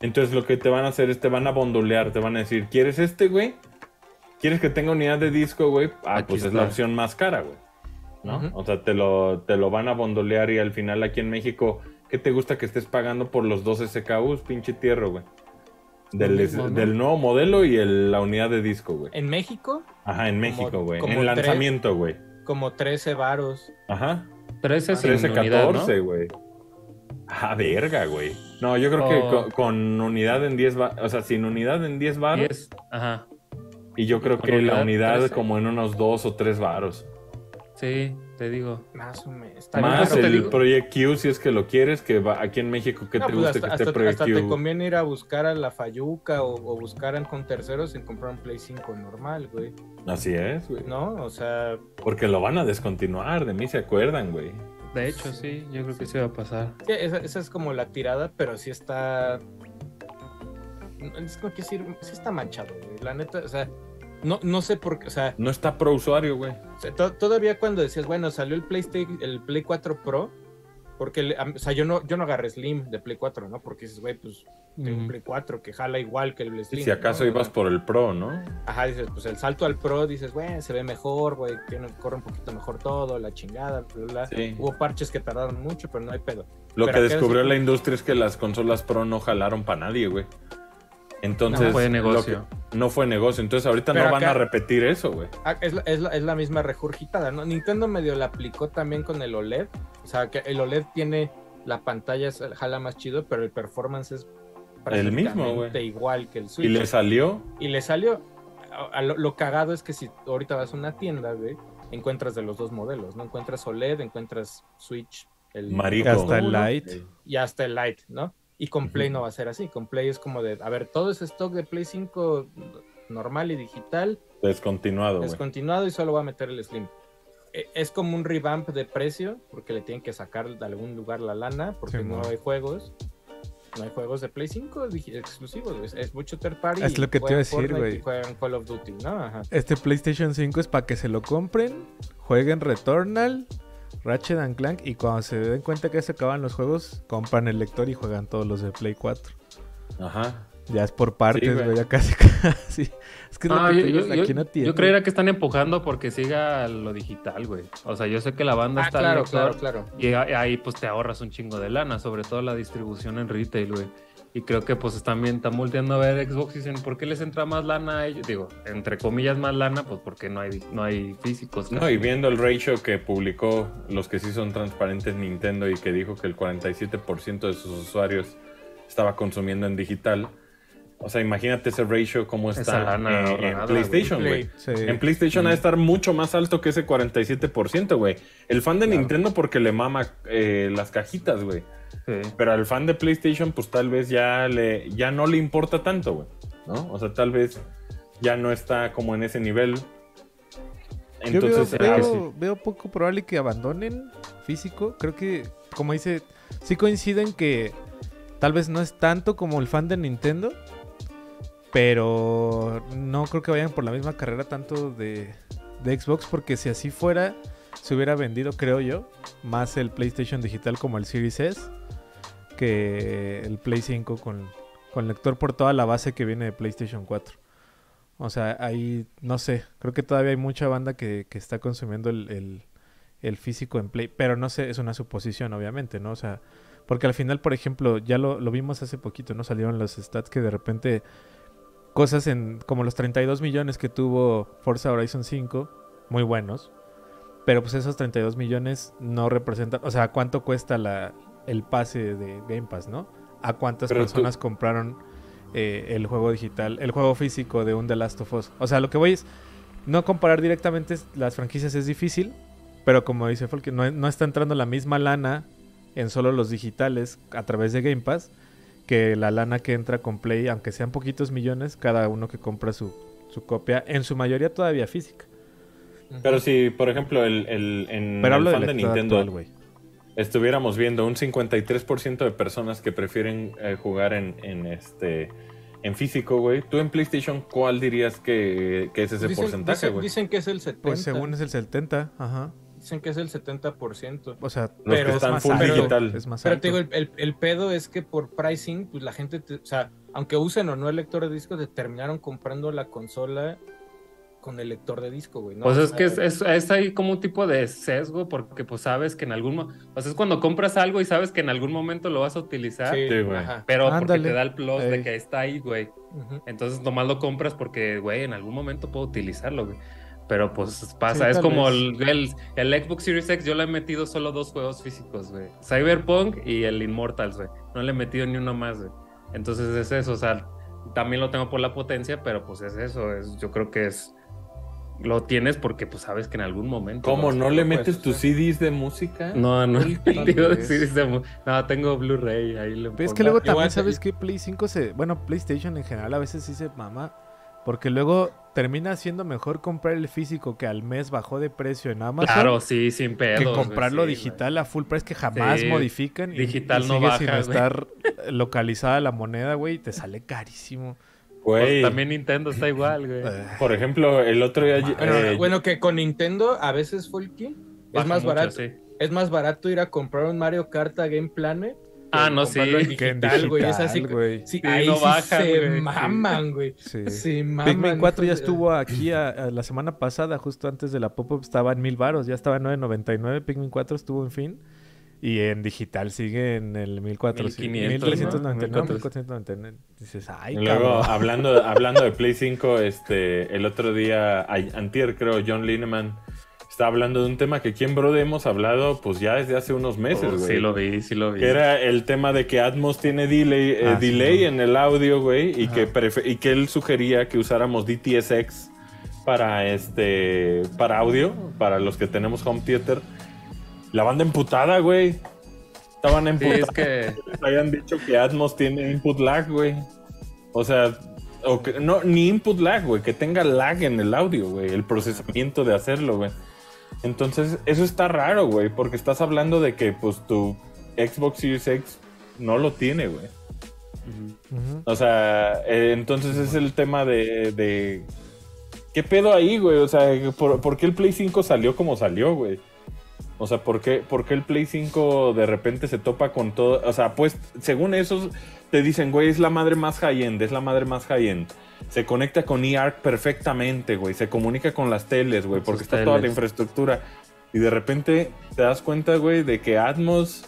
Entonces lo que te van a hacer es te van a bondolear, te van a decir, ¿quieres este, güey? ¿Quieres que tenga unidad de disco, güey? Ah, Aquí pues es la opción más cara, güey. ¿No? O sea, te lo, te lo van a bondolear y al final aquí en México, ¿qué te gusta que estés pagando por los dos SKUs, pinche tierro, güey? Del, mismo, ¿no? del nuevo modelo y el- la unidad de disco, güey. En México, Ajá, en México, güey. como En lanzamiento, güey. como 13 varos. Ajá. 13 sin 13, unidad, 14, güey. Ah, verga, güey. No, yo creo que Oh. con, con unidad en 10 bar, o sea, sin unidad en 10 ¿no? baros. 10, ajá. Y yo creo que la unidad, unidad 13. como en unos 2 o 3 baros. Sí, te digo. Más o menos. Más te el digo. Project Q, si es que lo quieres, que va aquí en México, que No, te pues guste hasta, que esté hasta- Project hasta te Q. conviene ir a buscar a la Fayuca o, o buscar con terceros sin comprar un Play 5 normal, güey. Así es, güey. ¿No? O sea, Porque lo van a descontinuar, de mí se acuerdan, güey. De hecho, sí, yo creo que sí va a pasar. sí, esa, esa es como la tirada, pero sí está. Es como que decir, sí está manchado, güey. La neta, o sea, no, no sé por qué, o sea, No está pro usuario, güey. O sea, to- todavía cuando decías, bueno, salió el PlayStation, el Play 4 Pro, porque, o sea, yo no, yo no agarré Slim de Play 4, ¿no? Porque dices, güey, pues tengo un. Play 4 que jala igual que el Slim. si acaso ¿no? ibas por el pro, ¿no? Ajá, dices, pues el salto al Pro, dices, güey, se ve mejor, güey, tiene, corre un poquito mejor todo, la chingada, bla, bla, bla. Sí. Hubo parches que tardaron mucho, pero no hay pedo. Lo Pero que descubrió la industria es que las consolas pro no jalaron para nadie, güey. Entonces, No fue negocio. que- no fue negocio. Entonces, ahorita Pero no van acá- a repetir eso, güey. Ah, es, la, es, la, es la misma regurgitada, ¿no? Nintendo medio la aplicó también con el OLED. O sea, que el OLED tiene la pantalla, es- jala más chido, pero el performance es El mismo, güey. igual que el Switch. Y le salió. Y le salió. a- a lo, lo cagado es que si ahorita vas a una tienda, güey, encuentras de los dos modelos, ¿no? Encuentras OLED, encuentras Switch, el Marico. Hasta el Lite. y hasta el Lite, ¿no? Y con Play no va a ser así. Con Play es como de, a ver, todo ese stock de Play 5 normal y digital Descontinuado, descontinuado y solo va a meter el Slim. E- Es como un revamp de precio, porque le tienen que sacar de algún lugar la lana, porque Sí, no hay juegos. No hay juegos de Play 5 digi- exclusivos, es, es mucho third party. Es lo que te iba a decir, güey. Call of Duty, ¿no? Ajá. Este PlayStation 5 es para que se lo compren, jueguen Returnal, Ratchet and Clank y cuando se den cuenta que se acaban los juegos, compran el lector y juegan todos los de Play 4. Ajá. Ya es por partes, güey. güey, ya casi [laughs] casi. Es que es lo Ah, que yo, te digo, yo- aquí yo- no tiene. yo creería que están empujando porque siga lo digital, güey. O sea, yo sé que la banda Ah, está claro, lector claro, claro. y ahí pues te ahorras un chingo de lana, sobre todo la distribución en retail, güey. Y creo que pues están bien, están volteando a ver Xbox y dicen, ¿por qué les entra más lana a ellos? Digo, entre comillas más lana, pues porque no hay, no hay físicos. No, y viendo el ratio que publicó los que sí son transparentes Nintendo y que dijo que el 47% de sus usuarios estaba consumiendo en digital. O sea, imagínate ese ratio cómo Esa está lana en, en PlayStation, güey. Sí. En PlayStation ha de estar mucho más alto que ese 47%, güey. El fan de Claro. Nintendo porque le mama eh, las cajitas, güey. Sí. Pero al fan de PlayStation, pues tal vez ya, le, ya no le importa tanto, güey. ¿No? O sea, tal vez ya no está como en ese nivel. Yo veo, Entonces, será ah, que veo- sí. veo poco probable que abandonen físico. Creo que, como dice, sí coinciden que tal vez no es tanto como el fan de Nintendo. Pero no creo que vayan por la misma carrera tanto de, de Xbox. Porque si así fuera, se hubiera vendido, creo yo, más el PlayStation digital como el Series S que el Play 5 con, con lector por toda la base que viene de PlayStation 4. O sea, ahí, no sé, creo que todavía hay mucha banda que, está consumiendo el, el- el físico en Play, pero no sé, es una suposición, obviamente, ¿no? O sea, porque al final, por ejemplo, ya lo, lo vimos hace poquito, ¿no? Salieron los stats que de repente cosas en como los 32 millones que tuvo Forza Horizon 5, muy buenos, pero pues esos 32 millones no representan, o sea, ¿cuánto cuesta la, el pase de Game Pass, ¿no? ¿A cuántas Pero tú- personas compraron eh, el juego digital, el juego físico de un The Last of Us? O sea, lo que voy es no comparar directamente las franquicias es difícil, pero como dice Folk, no, no está entrando la misma lana en solo los digitales a través de Game Pass que la lana que entra con Play, aunque sean poquitos millones, cada uno que compra su, su copia, en su mayoría todavía física. Pero si, por ejemplo, el, el, en Pero el hablo fan de de Nintendo actual. Estuviéramos viendo un 53% de personas que prefieren eh, jugar en, en este en físico, güey. Tú en PlayStation, ¿cuál dirías que, que es ese Dicen, porcentaje, güey? dicen que es el 70. Pues según es el 70, ajá. Dicen que es el 70%. O sea, Los pero que es están más full alto, digital. es más Pero te digo, el, el- el pedo es que por pricing, pues la gente, te- o sea, aunque usen o no el lector de disco, te terminaron comprando la consola con el lector de disco, güey. ¿no? Pues es que es, es, es ahí como un tipo de sesgo, porque pues sabes que en algún momento, o sea, es cuando compras algo y sabes que en algún momento lo vas a utilizar, Sí, Sí, güey. pero porque te da el plus Ey. de que está ahí, güey. Entonces nomás lo compras porque, güey, en algún momento puedo utilizarlo, güey. Pero pues pasa, Sí, es como el, el Xbox Series X, yo le he metido solo dos juegos físicos, güey. Cyberpunk y el Immortals, güey. No le he metido ni uno más, güey. Entonces es eso, o sea, también lo tengo por la potencia, pero pues es eso, es, yo creo que es... Lo tienes porque pues sabes que en algún momento... ¿Cómo no le metes tus hacer. CDs de música? No, no, [laughs] decir ese mu- No, tengo Blu-ray, ahí le Pero es que luego también sabes que Play 5 se... Bueno, PlayStation en general a veces sí se mama. Porque luego termina siendo mejor comprar el físico que al mes bajó de precio en Amazon. Claro, sí, sin pedos. que comprarlo sí, digital a full price que jamás Sí, modifican. y- digital y no sigue baja, sin güey. estar localizada la moneda, güey, y te sale carísimo. Pues también Nintendo está igual, güey. [laughs] Por ejemplo, el otro día... Bueno, eh, bueno, que con Nintendo a veces Folky es más mucho, barato. sí. Es más barato ir a comprar un Mario Kart a Game Planet. Ah, no, sí. en digital, güey. Es así. güey. Sí, Sí, ahí no sí bajan, se güey, maman, güey. Sí. Se maman. Pikmin 4 ya estuvo aquí a- a la semana pasada, justo antes de la pop-up, estaba en mil baros, ya estaba en 9.99, Pikmin 4 estuvo en fin. Y en digital sigue en el 1400, 1500, 1399, ¿no? 1499. Dices, ay, Y Luego, cabrón. hablando, [laughs] hablando de Play 5, este, el otro día, antier creo, John Lineman está hablando de un tema que aquí en Brode hemos hablado pues ya desde hace unos meses, Oh, güey. sí lo vi, sí lo vi. Que era el tema de que Atmos tiene delay, eh, Ah, sí, delay ¿no? en el audio, güey, y Ajá. que, y que él sugería que usáramos DTSX para este para audio, para los que tenemos home theater. La banda emputada, güey. Estaban Sí, emputados. es que Les habían dicho que Atmos tiene input lag, güey. O sea, o que, no, ni input lag, güey, que tenga lag en el audio, güey, el procesamiento de hacerlo, güey. Entonces, eso está raro, güey, porque estás hablando de que, pues, tu Xbox Series X no lo tiene, güey. O sea, eh, entonces es el tema de, de... ¿Qué pedo ahí, güey? O sea, ¿por, por qué el Play 5 salió como salió, güey? O sea, ¿por qué, por qué el Play 5 de repente se topa con todo? O sea, pues, según esos, te dicen, güey, es la madre más high-end, es la madre más high-end. Se conecta con eARC perfectamente, güey. Se comunica con las teles, güey, porque está toda la infraestructura. Y de repente te das cuenta, güey, de que Atmos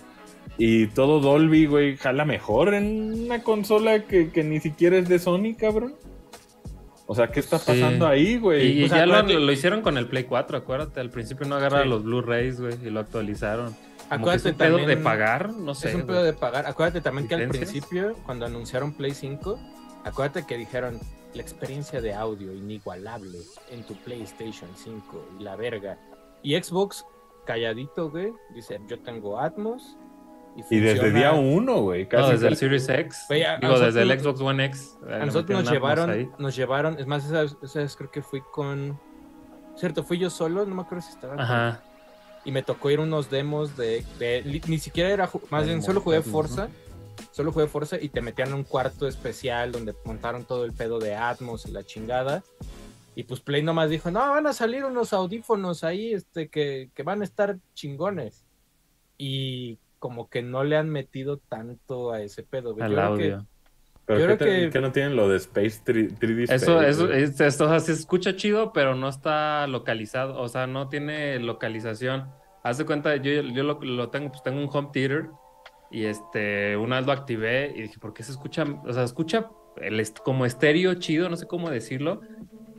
y todo Dolby, güey, jala mejor en una consola que, que ni siquiera es de Sony, cabrón. O sea, ¿qué está Sí. pasando ahí, güey? Y O sea, ya lo, acuérdate- lo hicieron con el Play 4, acuérdate. Al principio no agarraba Sí. los Blu-rays, güey, y lo actualizaron. Como que es Acuérdate un pedo también- de pagar, no sé. es un pedo de pagar. Acuérdate también que al principio, cuando anunciaron Play 5, acuérdate que dijeron la experiencia de audio inigualable en tu PlayStation 5 y la verga. Y Xbox, calladito, güey, dice: Yo tengo Atmos. Y, Y desde día uno, güey. No, casi desde el Series X. Güey, a- a Digo, desde el Xbox One X. A nosotros nos llevaron, ahí. nos llevaron, es más, esa, esa vez creo que fui con. Cierto, fui yo solo, no me acuerdo si estaba. con- Ajá. y me tocó ir unos demos de, de- li- ni siquiera era más bien solo jugué Forza solo jugué Forza y te metían en un cuarto especial donde montaron todo el pedo de Atmos y la chingada y pues Play nomás dijo no van a salir unos audífonos ahí este que, que van a estar chingones y como que no le han metido tanto a ese pedo. Al Yo creo que- audio. Pero Yo ¿qué, creo te- que- no tienen lo de Space 3, d Space? Eso, eso, es- esto, o sea, se escucha chido, pero no está localizado, o sea, no tiene localización. Haz de cuenta, yo, yo lo, lo tengo, pues tengo un home theater y este, una vez lo activé y dije, ¿por qué se escucha? O sea, escucha el est- como estéreo chido, no sé cómo decirlo,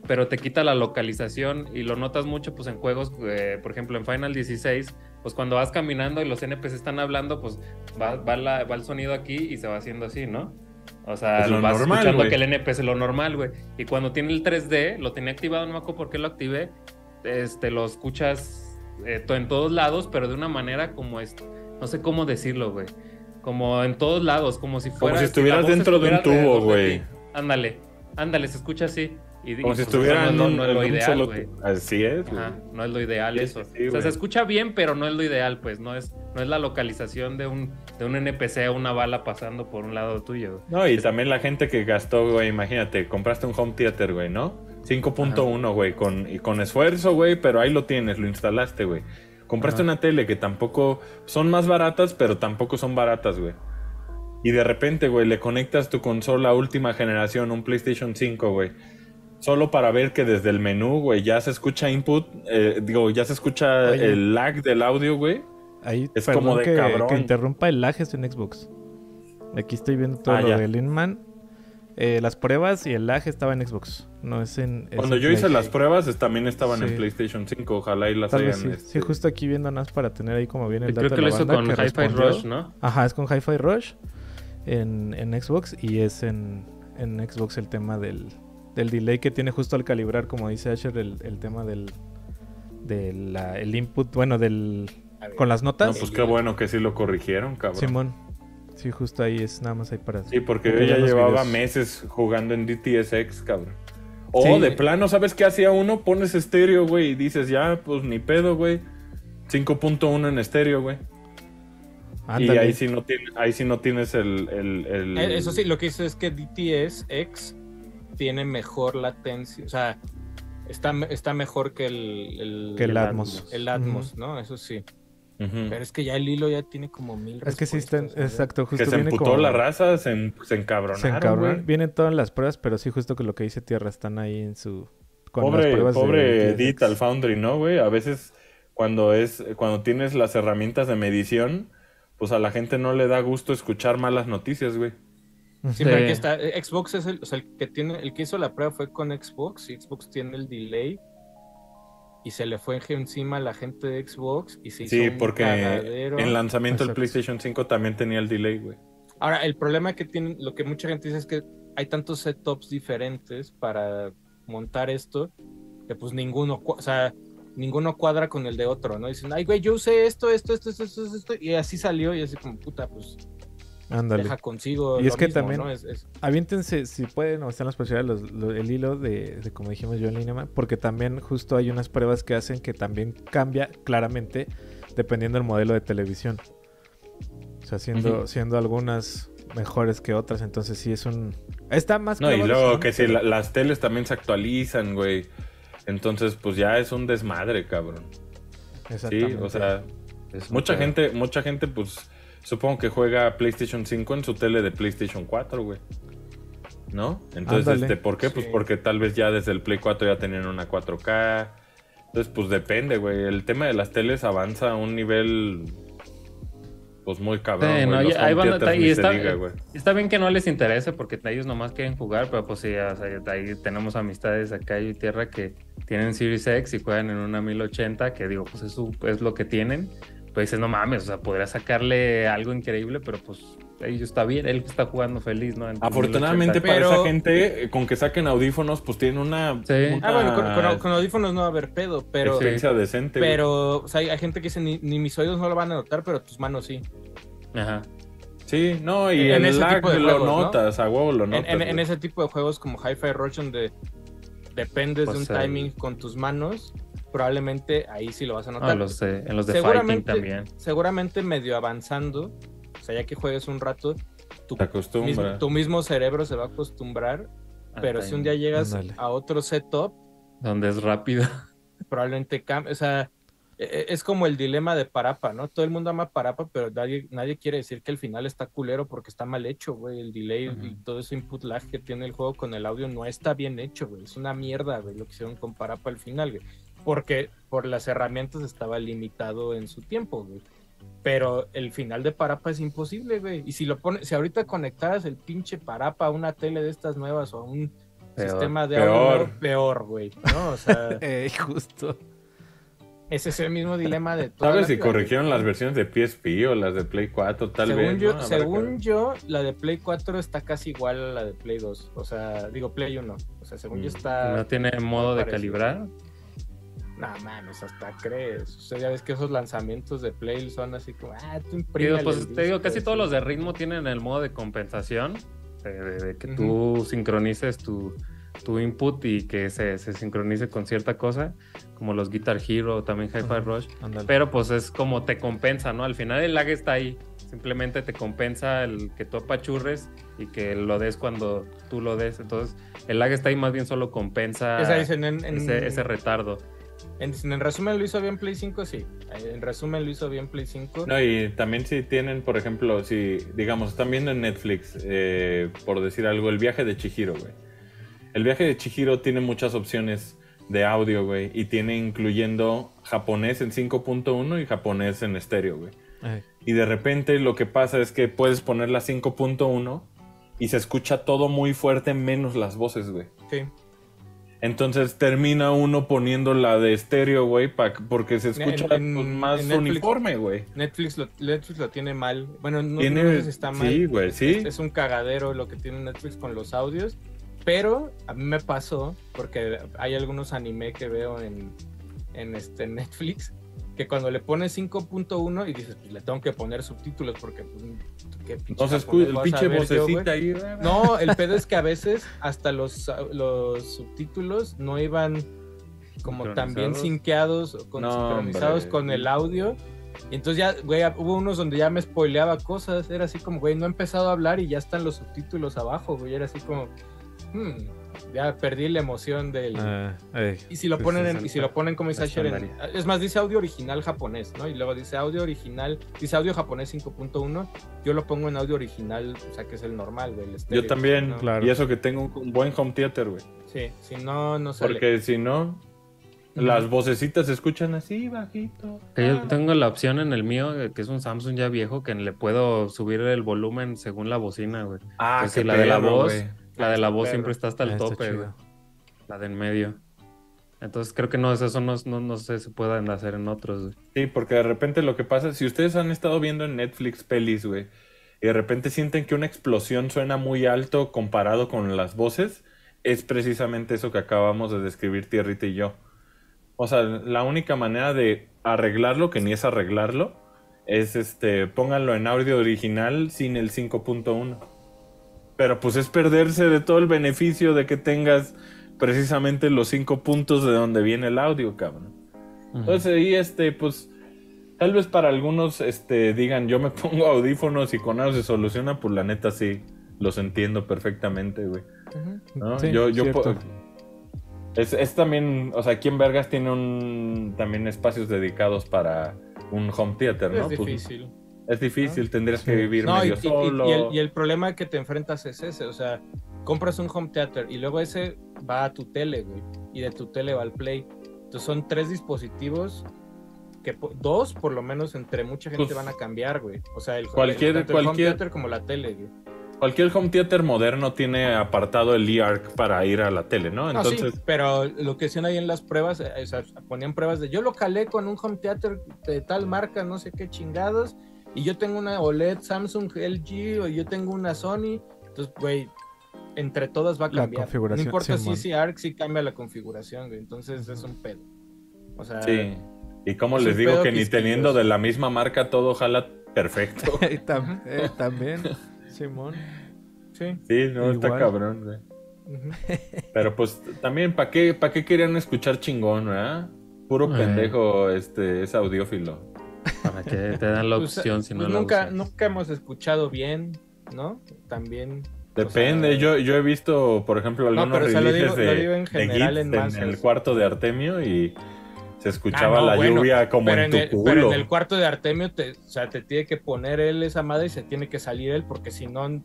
pero te quita la localización y lo notas mucho, pues en juegos, eh, por ejemplo, en Final 16, pues cuando vas caminando y los NPC están hablando, pues va, va, la- va el sonido aquí y se va haciendo así, ¿no? O sea, Es lo vas normal, escuchando que el NPC es lo normal, güey. Y cuando tiene el 3D, lo tenía activado, no me acuerdo por qué lo activé, este, lo escuchas eh, en todos lados, pero de una manera como es, no sé cómo decirlo, güey. Como en todos lados, como si fuera. Como si estuvieras dentro de un tubo, güey. Ándale, ándale, se escucha así. Y, Como y, si pues, estuviera no, no, es lo ideal, solo-. Así es. Ajá, no es lo ideal Sí, eso. sí, o sea, se escucha bien, pero no es lo ideal, pues. No es, no es la localización de un, de un NPC o una bala pasando por un lado tuyo. No, y también la gente que gastó, güey, imagínate, compraste un home theater, güey, ¿no? 5.1, güey, con, y con esfuerzo, güey, pero ahí lo tienes, lo instalaste, güey. Compraste Ajá. una tele que tampoco son más baratas, pero tampoco son baratas, güey. Y de repente, güey, le conectas tu consola última generación, un PlayStation 5, güey. Solo para ver que desde el menú, güey, ya se escucha input, eh, digo, ya se escucha Oye. el lag del audio, güey. Ahí, Es como de que, cabrón. que interrumpa el lag es en Xbox. Aquí estoy viendo todo Ah, lo ya. del Inman. Eh, las pruebas y el lag estaba en Xbox. No es en. es Cuando en yo hice Play. las pruebas, es- también estaban Sí. en PlayStation 5. Ojalá y las Tal hayan. sí. este, Sí, justo aquí viendo nada más para tener ahí como viene el Creo dato que de lo hizo con que Hi-Fi. Rush, ¿no? Ajá, es con Hi-Fi Rush en, en Xbox y es en, en Xbox el tema del, del delay que tiene justo al calibrar, como dice Asher, el, el tema del, del la- el input, bueno, del ver. con las No, notas. pues qué bueno que sí lo corrigieron, cabrón. Simón. Sí, justo ahí es nada más ahí para. Sí, porque Porque yo ya llevaba videos. meses jugando en DTSX, cabrón. O Sí. de plano, ¿sabes qué hacía uno? Pones estéreo, güey, y dices, ya, pues ni pedo, güey. 5.1 en estéreo, güey. Y Ándale. ahí sí no, tiene, ahí sí no tienes el... el- el- Eh, Eso sí, lo que hice es que DTS X tiene mejor latencia, o sea, está, está mejor que el, el, Que el el Atmos. El Atmos, ¿no? Eso sí. Pero es que ya el hilo ya tiene como mil Es que sí exacto, justo Que se viene emputó como- la raza, se, en- se encabronaron, Se encabronan. güey. Vienen todas las pruebas, pero sí, justo que lo que dice Tierra están ahí en su. Con las Pobre, de pobre DTSX. Digital Foundry, ¿no, güey? A veces cuando es cuando tienes las herramientas de medición, pues a la gente no le da gusto escuchar malas noticias, güey. Sí, pero aquí está. eh, Xbox es el, o sea, el que tiene, el que hizo la prueba fue con Xbox y Xbox tiene el delay y se le fue encima a la gente de Xbox y se hizo Sí, un porque cagadero. en lanzamiento del. PlayStation 5 también tenía el delay, güey. Ahora, el problema que tienen, lo que mucha gente dice es que hay tantos setups diferentes para montar esto que pues ninguno, o sea, ninguno cuadra con el de otro, ¿no? Dicen, ay, güey, yo usé esto, esto, esto, esto, esto, esto, y así salió y así como, puta, pues Ándale. deja consigo. Y lo es que mismo, también- ¿no? Es- es- Aviéntense, si pueden, o están las posibilidades, los- el hilo de, de, como dijimos yo en línea, porque también justo hay unas pruebas que hacen que también cambia claramente dependiendo del modelo de televisión. O sea, siendo, siendo algunas mejores que otras, entonces sí es un... Está más No, y luego sí, que si la- las teles también se actualizan, güey. Entonces, pues ya es un desmadre, cabrón. Sí, Exactamente. o sea, Es mucha gente, mucha gente, pues, supongo que juega PlayStation 5 en su tele de PlayStation 4, güey. ¿No? Entonces, Ándale. este, ¿por qué? Pues porque tal vez ya desde el Play 4 ya tenían una 4K. Entonces, pues depende, güey. El tema de las teles avanza a un nivel, pues muy cabrón. Sí, no, ya- ahí van- y está- diga, güey. Está bien que no les interese porque ellos nomás quieren jugar, pero pues sí, o sea, ahí tenemos amistades acá y tierra que tienen Series X y juegan en una 1080, que digo, pues eso es lo que tienen. Pues dices, no mames, o sea, podría sacarle algo increíble, pero pues ellos está bien, él está jugando feliz, ¿no? En tu Afortunadamente 1080. para Pero- esa gente, eh, con que saquen audífonos, pues tienen una, Sí. una Ah, bueno, con, con- con audífonos no va a haber pedo, pero, experiencia decente. güey. pero, o sea, hay, hay gente que dice, ni, ni mis oídos no lo van a notar, pero tus manos sí. Ajá. Sí, no, y En el ese lag tipo de lo juegos, ¿no? notas, a huevo lo En, notas. en- ese tipo de juegos como Hi-Fi Rush, donde dependes Pues, de un el- timing con tus manos, probablemente ahí sí lo vas a Ah, notar. los de- en los de Fighting Seguramente- también. Seguramente medio avanzando, o sea, ya que juegues un rato, tu, mismo, acostumbras. tu mismo cerebro se va a acostumbrar, pero Ah, si un día llegas a otro setup, Donde es rápido. [laughs] probablemente cambie, o sea, e- e- es como el dilema de Parapa, ¿no? Todo el mundo ama Parapa, pero nadie, nadie quiere decir que el final está culero porque está mal hecho, güey. El delay y todo ese input lag que tiene el juego con el audio no está bien hecho, güey. Es una mierda, güey, lo que hicieron con Parapa al final, güey. Porque por las herramientas estaba limitado en su tiempo, güey. Pero el final de Parapa es imposible, güey. Y si lo pones, si ahorita conectaras el pinche Parapa a una tele de estas nuevas o a un Peor. sistema de Peor. audio, peor, güey. ¿No? O sea, [laughs] Eh, justo. ese es el mismo dilema de toda ¿Sabes si corrigieron las versiones de PSP o las de Play 4? Tal según vez. yo, ¿no? Habrá que según yo, la de Play 4 está casi igual a la de Play 2. O sea, digo Play 1. O sea, según yo Mm. está. ¿No tiene modo de parecido. calibrar? No mames, hasta crees. O sea, ya ves que esos lanzamientos de Play son así como, ah, tú Digo, pues te digo, casi todos los de ritmo tienen el modo de compensación, de, de- de que tú sincronices tu, tu input y que se, se sincronice con cierta cosa, como los Guitar Hero, también Hi-Fi Ajá. Rush. Ándale. Pero pues es como te compensa, ¿no? Al final el lag está ahí. Simplemente te compensa el que tú apachurres y que lo des cuando tú lo des. Entonces, el lag está ahí más bien solo compensa ese, ese retardo. En, en resumen lo hizo bien Play 5, sí. En resumen lo hizo bien Play 5. No, y también si tienen, por ejemplo, si, digamos, están viendo en Netflix, eh, por decir algo, el viaje de Chihiro, güey. El viaje de Chihiro tiene muchas opciones de audio, güey, y tiene incluyendo japonés en 5.1 y japonés en estéreo, güey. Ay, Y de repente lo que pasa es que puedes poner la 5.1 y se escucha todo muy fuerte menos las voces, güey. Sí. Entonces termina uno poniendo la de estéreo, güey, porque se escucha En- más en Netflix- uniforme, güey. Netflix lo, Netflix lo tiene mal. Bueno, no, Tiene- no sé si está mal. Sí, güey, sí. Es, es un cagadero lo que tiene Netflix con los audios. Pero a mí me pasó, porque hay algunos anime que veo en, en este Netflix, que cuando le pones 5.1 y dices, pues le tengo que poner subtítulos porque pues, qué pinche el yo, vocecita ahí. No, el pedo es que a veces hasta los, los subtítulos no iban como tan bien sinqueados o con, No, sincronizados hombre. con el audio. Y entonces ya, güey, hubo unos donde ya me spoileaba cosas. Era así como, güey, no he empezado a hablar y ya están los subtítulos abajo, güey. Era así como, hmm, ya perdí la emoción del... ah, y si lo pues ponen en- y si lo ponen como dice Asher en- es más dice audio original japonés, ¿no? Y luego dice audio original, dice audio japonés 5.1, yo lo pongo en audio original, o sea que es el normal, güey, el estéreo, Yo también, ¿no? claro. y eso que tengo un, un buen home theater, güey. Sí, si no, no sale. Porque si no, las vocecitas se escuchan así, bajito. Que yo Ah. tengo la opción en el mío, eh, que es un Samsung ya viejo, que le puedo subir el volumen según la bocina, güey. Ah, qué sí, la de la voz, güey. La de la voz siempre está hasta el tope, güey. La de en medio. Entonces creo que no, eso no, no, no sé si se puedan hacer en otros, güey. Sí, porque de repente lo que pasa, si ustedes han estado viendo en Netflix pelis, güey, y de repente sienten que una explosión suena muy alto comparado con las voces, es precisamente eso que acabamos de describir Tierrita y yo. O sea, la única manera de arreglarlo, que ni es arreglarlo, es este, pónganlo en audio original sin el 5.1. Pero pues es perderse de todo el beneficio de que tengas precisamente los cinco puntos de donde viene el audio, cabrón. Entonces ahí, este, pues, tal vez para algunos, este, digan, yo me pongo audífonos y con eso se soluciona, pues la neta sí, los entiendo perfectamente, güey. Ujú. ¿no? Sí, yo, yo es, es también, o sea, aquí en Vergas tiene un, también espacios dedicados para un home theater, ¿no? Es Pues, difícil. Es difícil, tendrías que vivir No, medio y- y- solo. y el, y el problema que te enfrentas es ese, o sea, compras un home theater y luego ese va a tu tele, güey, y de tu tele va al play. Entonces son tres dispositivos que po- dos por lo menos entre mucha gente Pues, van a cambiar, güey. O sea, el, cualquier- el- home theater como la tele, güey. Cualquier home theater moderno tiene apartado el eARC para ir a la tele, ¿no? No, sí, Entonces, pero lo que hacían ahí en las pruebas, eh, o sea, ponían pruebas de yo lo calé con un home theater de tal marca, no sé qué chingados, y yo tengo una OLED Samsung LG o yo tengo una Sony, entonces, güey, entre todas va a La cambiar. configuración, no importa si si ARC sí cambia la configuración, güey, entonces es un pedo. O sea, sí. Y como es les digo que ni teniendo de la misma marca todo jala perfecto. [laughs] Y tam- eh, también, Simón. sí. Sí, no, está cabrón, güey. Pero pues también, ¿para qué, pa' qué querían escuchar chingón, verdad? Puro Eh. pendejo este, es audiófilo. Para que te dan la [laughs] Pues, opción si no pues la nunca, usas. nunca hemos escuchado bien, ¿no? También. o Depende, sea, yo, yo he visto, por ejemplo, No, algunos pero, o sea, lo digo- lo de, digo en de general Git en el cuarto de Artemio y se escuchaba Ah, no, la bueno, lluvia como pero en tu el, culo. pero en el cuarto de Artemio, te, o sea, te tiene que poner él esa madre y se tiene que salir él, porque si no,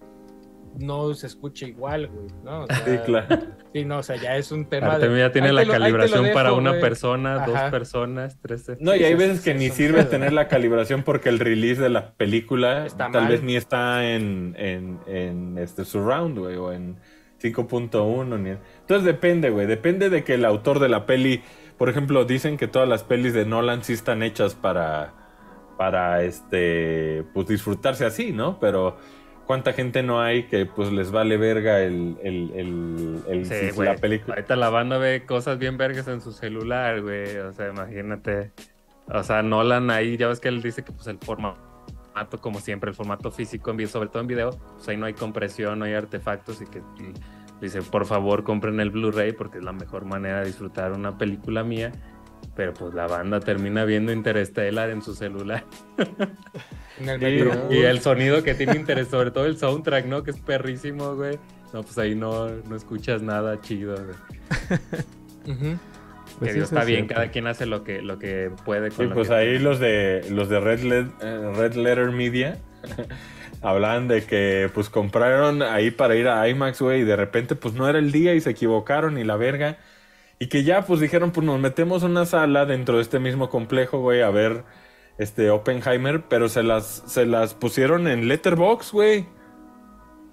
no se escucha igual, güey, ¿no? O [laughs] sea, Sí, claro. sí, no, o sea, ya es un tema Artemio de... ya tiene la lo- calibración para una güey. persona, dos personas, tres. No, y hay veces que ni sirve tener la calibración porque el release de la película Está tal mal. vez ni está en, en, en este surround, güey, o en 5.1. Ni... Entonces depende, güey, depende de que el autor de la peli, por ejemplo, dicen que todas las pelis de Nolan sí están hechas para, para este, pues disfrutarse así, ¿no? Pero cuánta gente no hay que pues les vale verga el, el, el, Sí, la película. Ahorita la banda ve cosas bien vergas en su celular, güey. O sea, imagínate. O sea, Nolan ahí, ya ves que él dice que pues el formato, como siempre, el formato físico, en video, sobre todo en video, pues ahí no hay compresión, no hay artefactos y que y dice, por favor, compren el Blu-ray porque es la mejor manera de disfrutar una película mía. Pero pues la banda termina viendo Interstellar en su celular. [laughs] En el Sí, Y, el sonido que tiene interés, sobre todo el soundtrack, ¿no? Que es perrísimo, güey. No, pues ahí no, no escuchas nada chido, güey. Ujú. Pues que eso está es bien, cierto. cada quien hace lo que, lo que puede con Sí, lo pues que- ahí los de los de Red, Led- eh, Red Letter Media [laughs] hablaban de que pues compraron ahí para ir a IMAX, güey, y de repente pues no era el día y se equivocaron y la verga. Y que ya pues dijeron, pues nos metemos a una sala dentro de este mismo complejo, güey, a ver este Oppenheimer, pero se las se las pusieron en Letterbox, güey.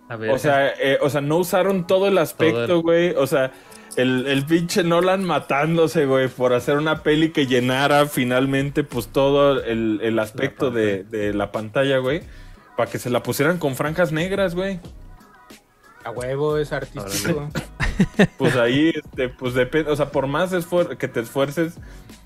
A ver, O sea, eh, o sea, no usaron todo el aspecto, el- güey. O sea, el, el pinche Nolan matándose, güey, por hacer una peli que llenara finalmente, pues, todo el, el aspecto de, de la pantalla, güey. Para que se la pusieran con franjas negras, güey. A huevo es artístico. Pues ahí, este, pues depende. O sea, por más esfuer- que te esfuerces,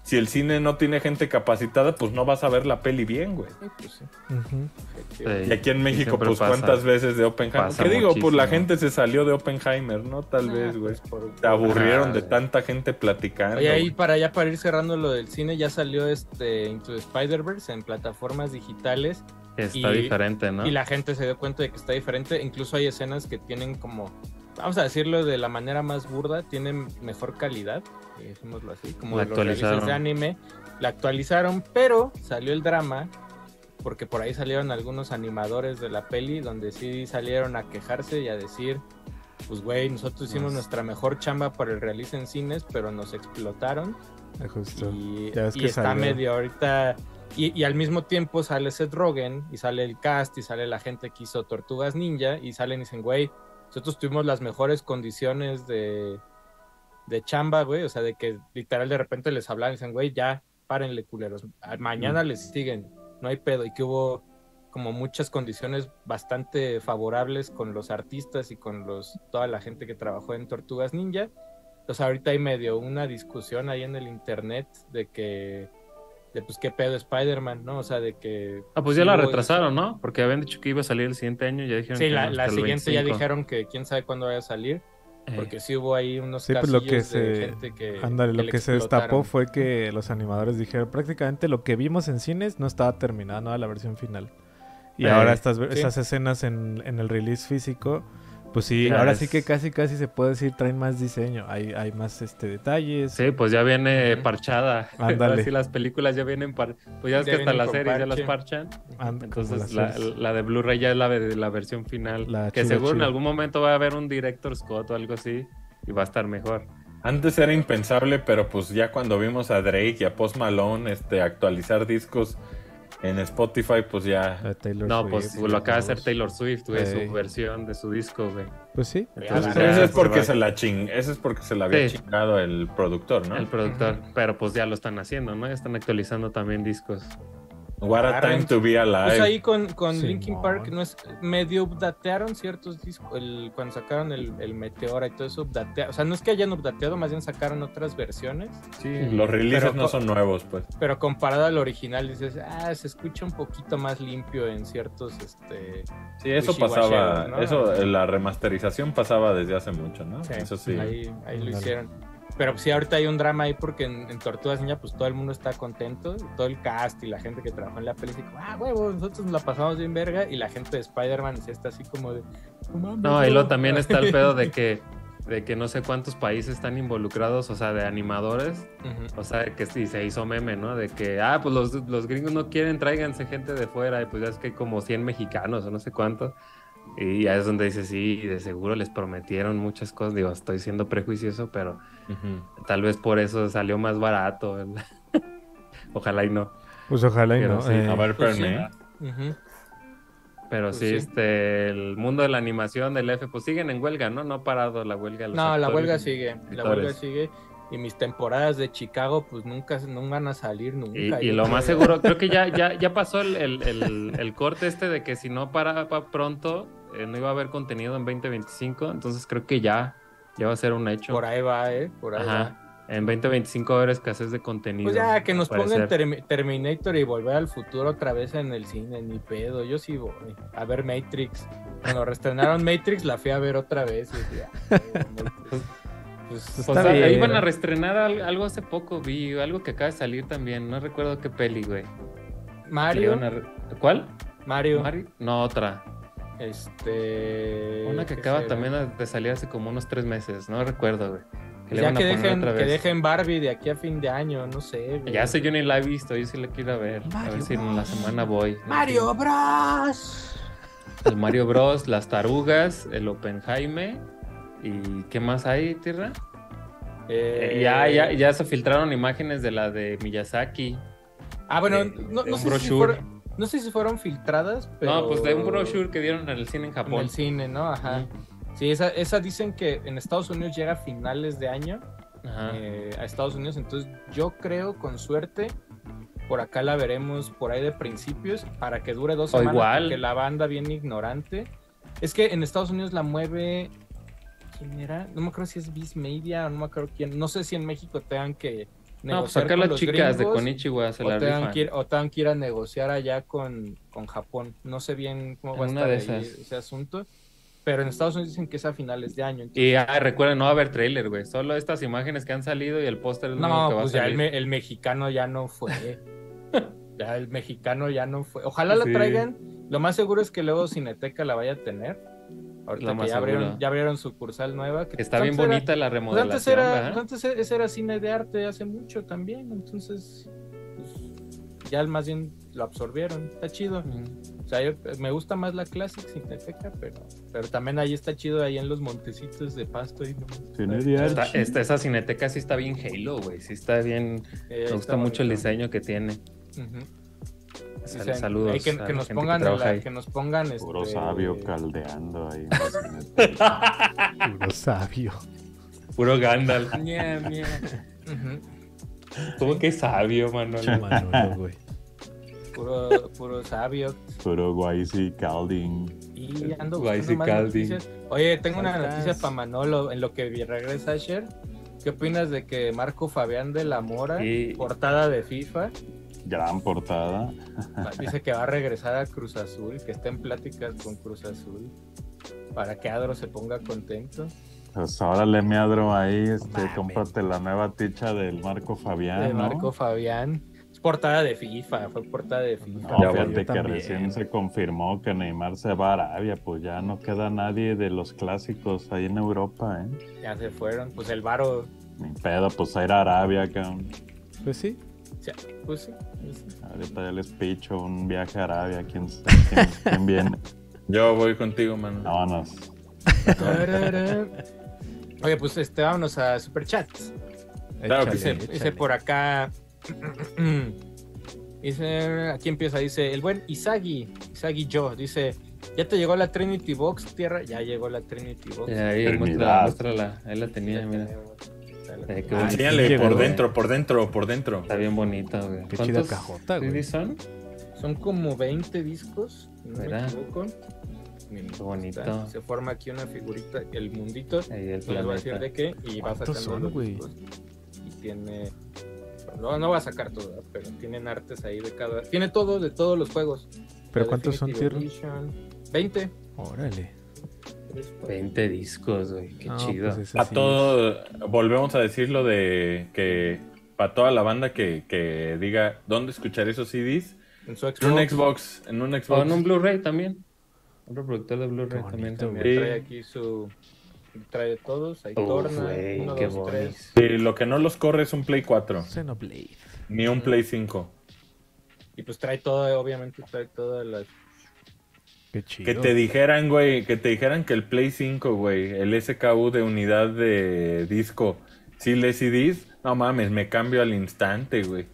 si el cine no tiene gente capacitada, pues no vas a ver la peli bien, güey. Sí, pues sí. Y aquí en México, pues, pasa. ¿cuántas veces de Oppenheimer? ¿Qué digo? Pues la muchísimo. gente se salió de Oppenheimer, ¿no? Tal Ah, vez, güey. por- Se aburrieron Ah, de güey. tanta gente platicando. Oye, ahí para allá para ir cerrando lo del cine, ya salió este Into Spider-Verse en plataformas digitales está y- diferente, ¿no? y la gente se dio cuenta de que está diferente. Incluso hay escenas que tienen como, vamos a decirlo de la manera más burda, tienen mejor calidad, decimoslo así, como La realistas de actualizaron. anime. La actualizaron, pero salió el drama porque por ahí salieron algunos animadores de la peli donde sí salieron a quejarse y a decir, pues güey, nosotros hicimos nuestra mejor chamba para el realiza en cines, pero nos explotaron Justo. y, Ya ves y que está salió. medio ahorita y, y al mismo tiempo sale Seth Rogen y sale el cast y sale la gente que hizo Tortugas Ninja y salen y dicen, güey, nosotros tuvimos las mejores condiciones de, de chamba, güey, o sea, de que literal de repente les hablaban y dicen, güey, ya, párenle culeros, mañana les siguen, no hay pedo y que hubo como muchas condiciones bastante favorables con los artistas y con los toda la gente que trabajó en Tortugas Ninja. Entonces ahorita hay medio una discusión ahí en el internet de que de pues qué pedo Spider-Man, ¿no? O sea, de que Ah, pues sí ya la retrasaron, ¿no? Porque habían dicho que iba a salir el siguiente año y ya dijeron Sí, que la, no, la siguiente ya 25. dijeron que quién sabe cuándo vaya a salir, porque sí hubo ahí unos Sí, pues casillos lo que de se- gente que Ándale, lo que se destapó fue que los animadores dijeron prácticamente lo que vimos en cines no estaba terminada, no era la versión final. Y Eh, ahora estas, sí. estas escenas en, en el release físico, pues sí, Ya ahora es- sí que casi casi se puede decir traen más diseño, hay, hay más este detalles. Sí, pues ya viene parchada. [laughs] Ándale. Sí las películas ya vienen par... Pues ya es Ya que hasta las series ya las parchan. And- Entonces la, de Blu-ray ya es la, de- la versión final. La que chida, seguro en algún momento va a haber un director Scott o algo así y va a estar mejor. Antes era impensable, pero pues ya cuando vimos a Drake y a Post Malone este, actualizar discos en Spotify, pues ya. No, Swift pues y lo acaba de hacer. Taylor Swift, güey, Ey. su versión de su disco, güey. Pues sí. Entonces Ya, Ese es se porque se la ching, ese es porque se la había Sí. chingado el productor, ¿no? el productor. Pero pues ya lo están haciendo, ¿no? Ya están actualizando también discos. What a time to be alive. Pues ahí con, con Simón. Linkin Park no es, medio updatearon ciertos discos, el, cuando sacaron el, el Meteora y todo eso, updatea- o sea, no es que hayan updateado, más bien sacaron otras versiones, Sí, los releases Pero no son nuevos, pues. pero comparado al original dices, ah, se escucha un poquito más limpio en ciertos, este... Sí, eso pasaba, ¿no? eso, la remasterización pasaba desde hace mucho, ¿no? Sí, eso sí. Ahí, ahí lo hicieron. Pero sí, ahorita hay un drama ahí porque en, en Tortugas Niña, pues todo el mundo está contento, todo el cast y la gente que trabajó en la peli, ah, huevo, nosotros nos la pasamos bien verga, y la gente de Spider-Man sí está así como de, "No y no". luego también está el [laughs] pedo de que, de que no sé cuántos países están involucrados, o sea, de animadores, o sea, que sí se hizo meme, ¿no? De que, ah, pues los, los gringos no quieren, tráiganse gente de fuera, y pues ya es que hay como 100 mexicanos o no sé cuántos. Y ya es donde dice, sí, de seguro les prometieron muchas cosas. Digo, estoy siendo prejuicioso, pero Tal vez por eso salió más barato. ¿verdad? [laughs] Ojalá y no. Pues ojalá y Pero no. sí, eh, A ver, Pues sí. ¿eh? Pero Pues sí, sí. este, el mundo de la animación del F, pues siguen en huelga, ¿no? No ha parado la huelga. los No, la huelga sigue, la huelga sigue. Y mis temporadas de Chicago, pues nunca, no van a salir nunca. Y, lo más seguro, creo que ya, ya, [laughs] ya pasó el, el- el- el corte este de que si no para pa- pronto, eh, no iba a haber contenido en 2025, entonces creo que ya, ya va a ser un hecho. Por ahí va, ¿eh? Por ahí va. Ajá. En 2025 va a haber escasez de contenido. Pues ya, que nos pongan Terminator y volver al futuro otra vez en el cine, ni pedo. Yo sí voy a ver Matrix. Cuando reestrenaron Matrix, la fui a ver otra vez. y decía, pues, [laughs] Pues, Está ahí iban a reestrenar al- algo hace poco, vi algo que acaba de salir también, no recuerdo qué peli, güey. Mario, ¿Cuál? Mario, ¿Mario? No, otra. Este. Una que ¿qué acaba será? también de salir hace como unos tres meses, no recuerdo, güey. Que le Ya que poner dejen, otra que vez. dejen Barbie de aquí a fin de año, no sé. güey. Ya sé, yo ni la he visto, yo sí la quiero ver. a Mario ver si en la Bros. semana voy. Mario Bros. El Mario Bros, las tarugas, el Oppenheimer. ¿Y qué más hay, Tierra? Eh, ya, ya, ya se filtraron imágenes de la de Miyazaki. Ah, bueno, de- no, de no un sé si brochure. No sé si fueron filtradas, pero. No, pues de un brochure que dieron en el cine en En Japón. el cine, ¿no? Ajá. Sí, esa, esa dicen que en Estados Unidos llega a finales de año Ajá. eh, a Estados Unidos, entonces yo creo, con suerte, por acá la veremos por ahí de principios para que dure dos O semanas, igual. porque la banda bien ignorante. Es que en Estados Unidos la mueve. ¿Quién era? No me acuerdo si es Viz Media o no me acuerdo quién. No sé si en México tengan que. No, pues negociar acá con las los chicas de gringos, Konichiwa se o la tengan, que ir, o tengan que ir a negociar allá con, con Japón. No sé bien cómo va a En estar de ahí ese asunto. Pero en Estados Unidos dicen que es a finales de año. entonces- Y ah, recuerden, no va a haber trailer, güey. Solo estas imágenes que han salido y el póster es lo único no, que va pues a ya el, salir. me- el mexicano ya no fue. [laughs] ya el mexicano ya no fue. Ojalá la traigan. Lo más seguro es que luego Cineteca la vaya a tener. Ahorita que ya abrieron, ya abrieron sucursal nueva. Que Está bien era- bonita la pues antes remodelación, era, pues antes ese era cine de arte hace mucho también. Entonces, pues, ya más bien lo absorbieron. Está chido. O sea, yo- me gusta más la Classic Cineteca, pero, pero también ahí está chido, ahí en los montecitos de pasto. Y Está- esta- esa cineteca sí está bien Halo, güey. Sí está bien. Me gusta mucho el diseño que tiene. Sal- Dicen, Saludos. que, que nos pongan, trabaja la- ahí. que nos pongan Puro este, sabio caldeando ahí. Puro sabio. Puro Gandalf. [laughs] Ña, ña. Ujú, ¿Cómo que sabio, Manolo? Manolo, güey. puro, puro sabio. Puro guaysi calding. Y ando Guay, buscando sí, más Caldi. noticias. Oye, tengo una noticia para Manolo en lo que vi- regresa Asher. ¿Qué opinas de que Marco Fabián de la Mora, Sí. portada de FIFA, Gran portada. dice que va a regresar a Cruz Azul, que está en pláticas con Cruz Azul, para que Adro se ponga contento? Pues órale, miadro ahí, este, Mames. cómprate la nueva ticha del Marco Fabián. de ¿no? Marco Fabián. Es portada de FIFA, fue portada de FIFA. No, Ya, fíjate que también. recién se confirmó que Neymar se va a Arabia, pues ya no queda nadie de los clásicos ahí en Europa, ¿eh? Ya se fueron. Pues el Varo, Ni pedo, pues a ir a Arabia, cabrón. Pues sí. pues sí. pues sí. Ahorita ya les picho un viaje a Arabia, ¿quién, quién, quién viene? [laughs] Yo voy contigo, mano. Vámonos. [laughs] Oye, pues este, vámonos a Superchats. Claro que Dice, dice por acá. [clears throat] dice, aquí empieza, dice el buen Isagi, Isagi Joe, dice, ya te llegó la Trinity Box, tierra, ya llegó la Trinity Box. Ahí, muéstrala, muéstrala. Ahí la Ya tenía, mira. tenemos. Eh, qué Ah, bonito. Enséñale llegó, por dentro, por dentro, por dentro. Está bien bonita, güey. Qué chida ¿Cuántos cajota, güey. CDs son? Son como 20 discos, si no Qué bonito. está, Se forma aquí una figurita, el mundito. Ahí el les voy a decir planeta. de qué y va ¿Cuántos sacando son, los güey? discos. Y tiene. No, no va a sacar todo, pero tienen artes ahí de cada. Tiene todo de todos los juegos. ¿Pero cuántos son, Tierra? Edition, 20. Órale. 20 discos, güey. Qué No, chido. pues Para sí. todo, volvemos a decir lo de que para toda la banda que, que diga dónde escuchar esos CDs, En su Xbox. en un Xbox, en un O Xbox. en un Blu-ray también. Un reproductor de Blu-ray también. también. Trae aquí su. Trae todos. Ahí Uf, torna. güey, uno, qué dos, tres. Sí, lo que no los corre es un Play 4, Xenoblade. ni un Play 5. Y pues trae todo, obviamente trae todas las. Qué chido. Que te dijeran, güey, que te dijeran que el Play 5, güey, el SKU de unidad de disco, sí lee CDs, no mames, me cambio al instante, güey.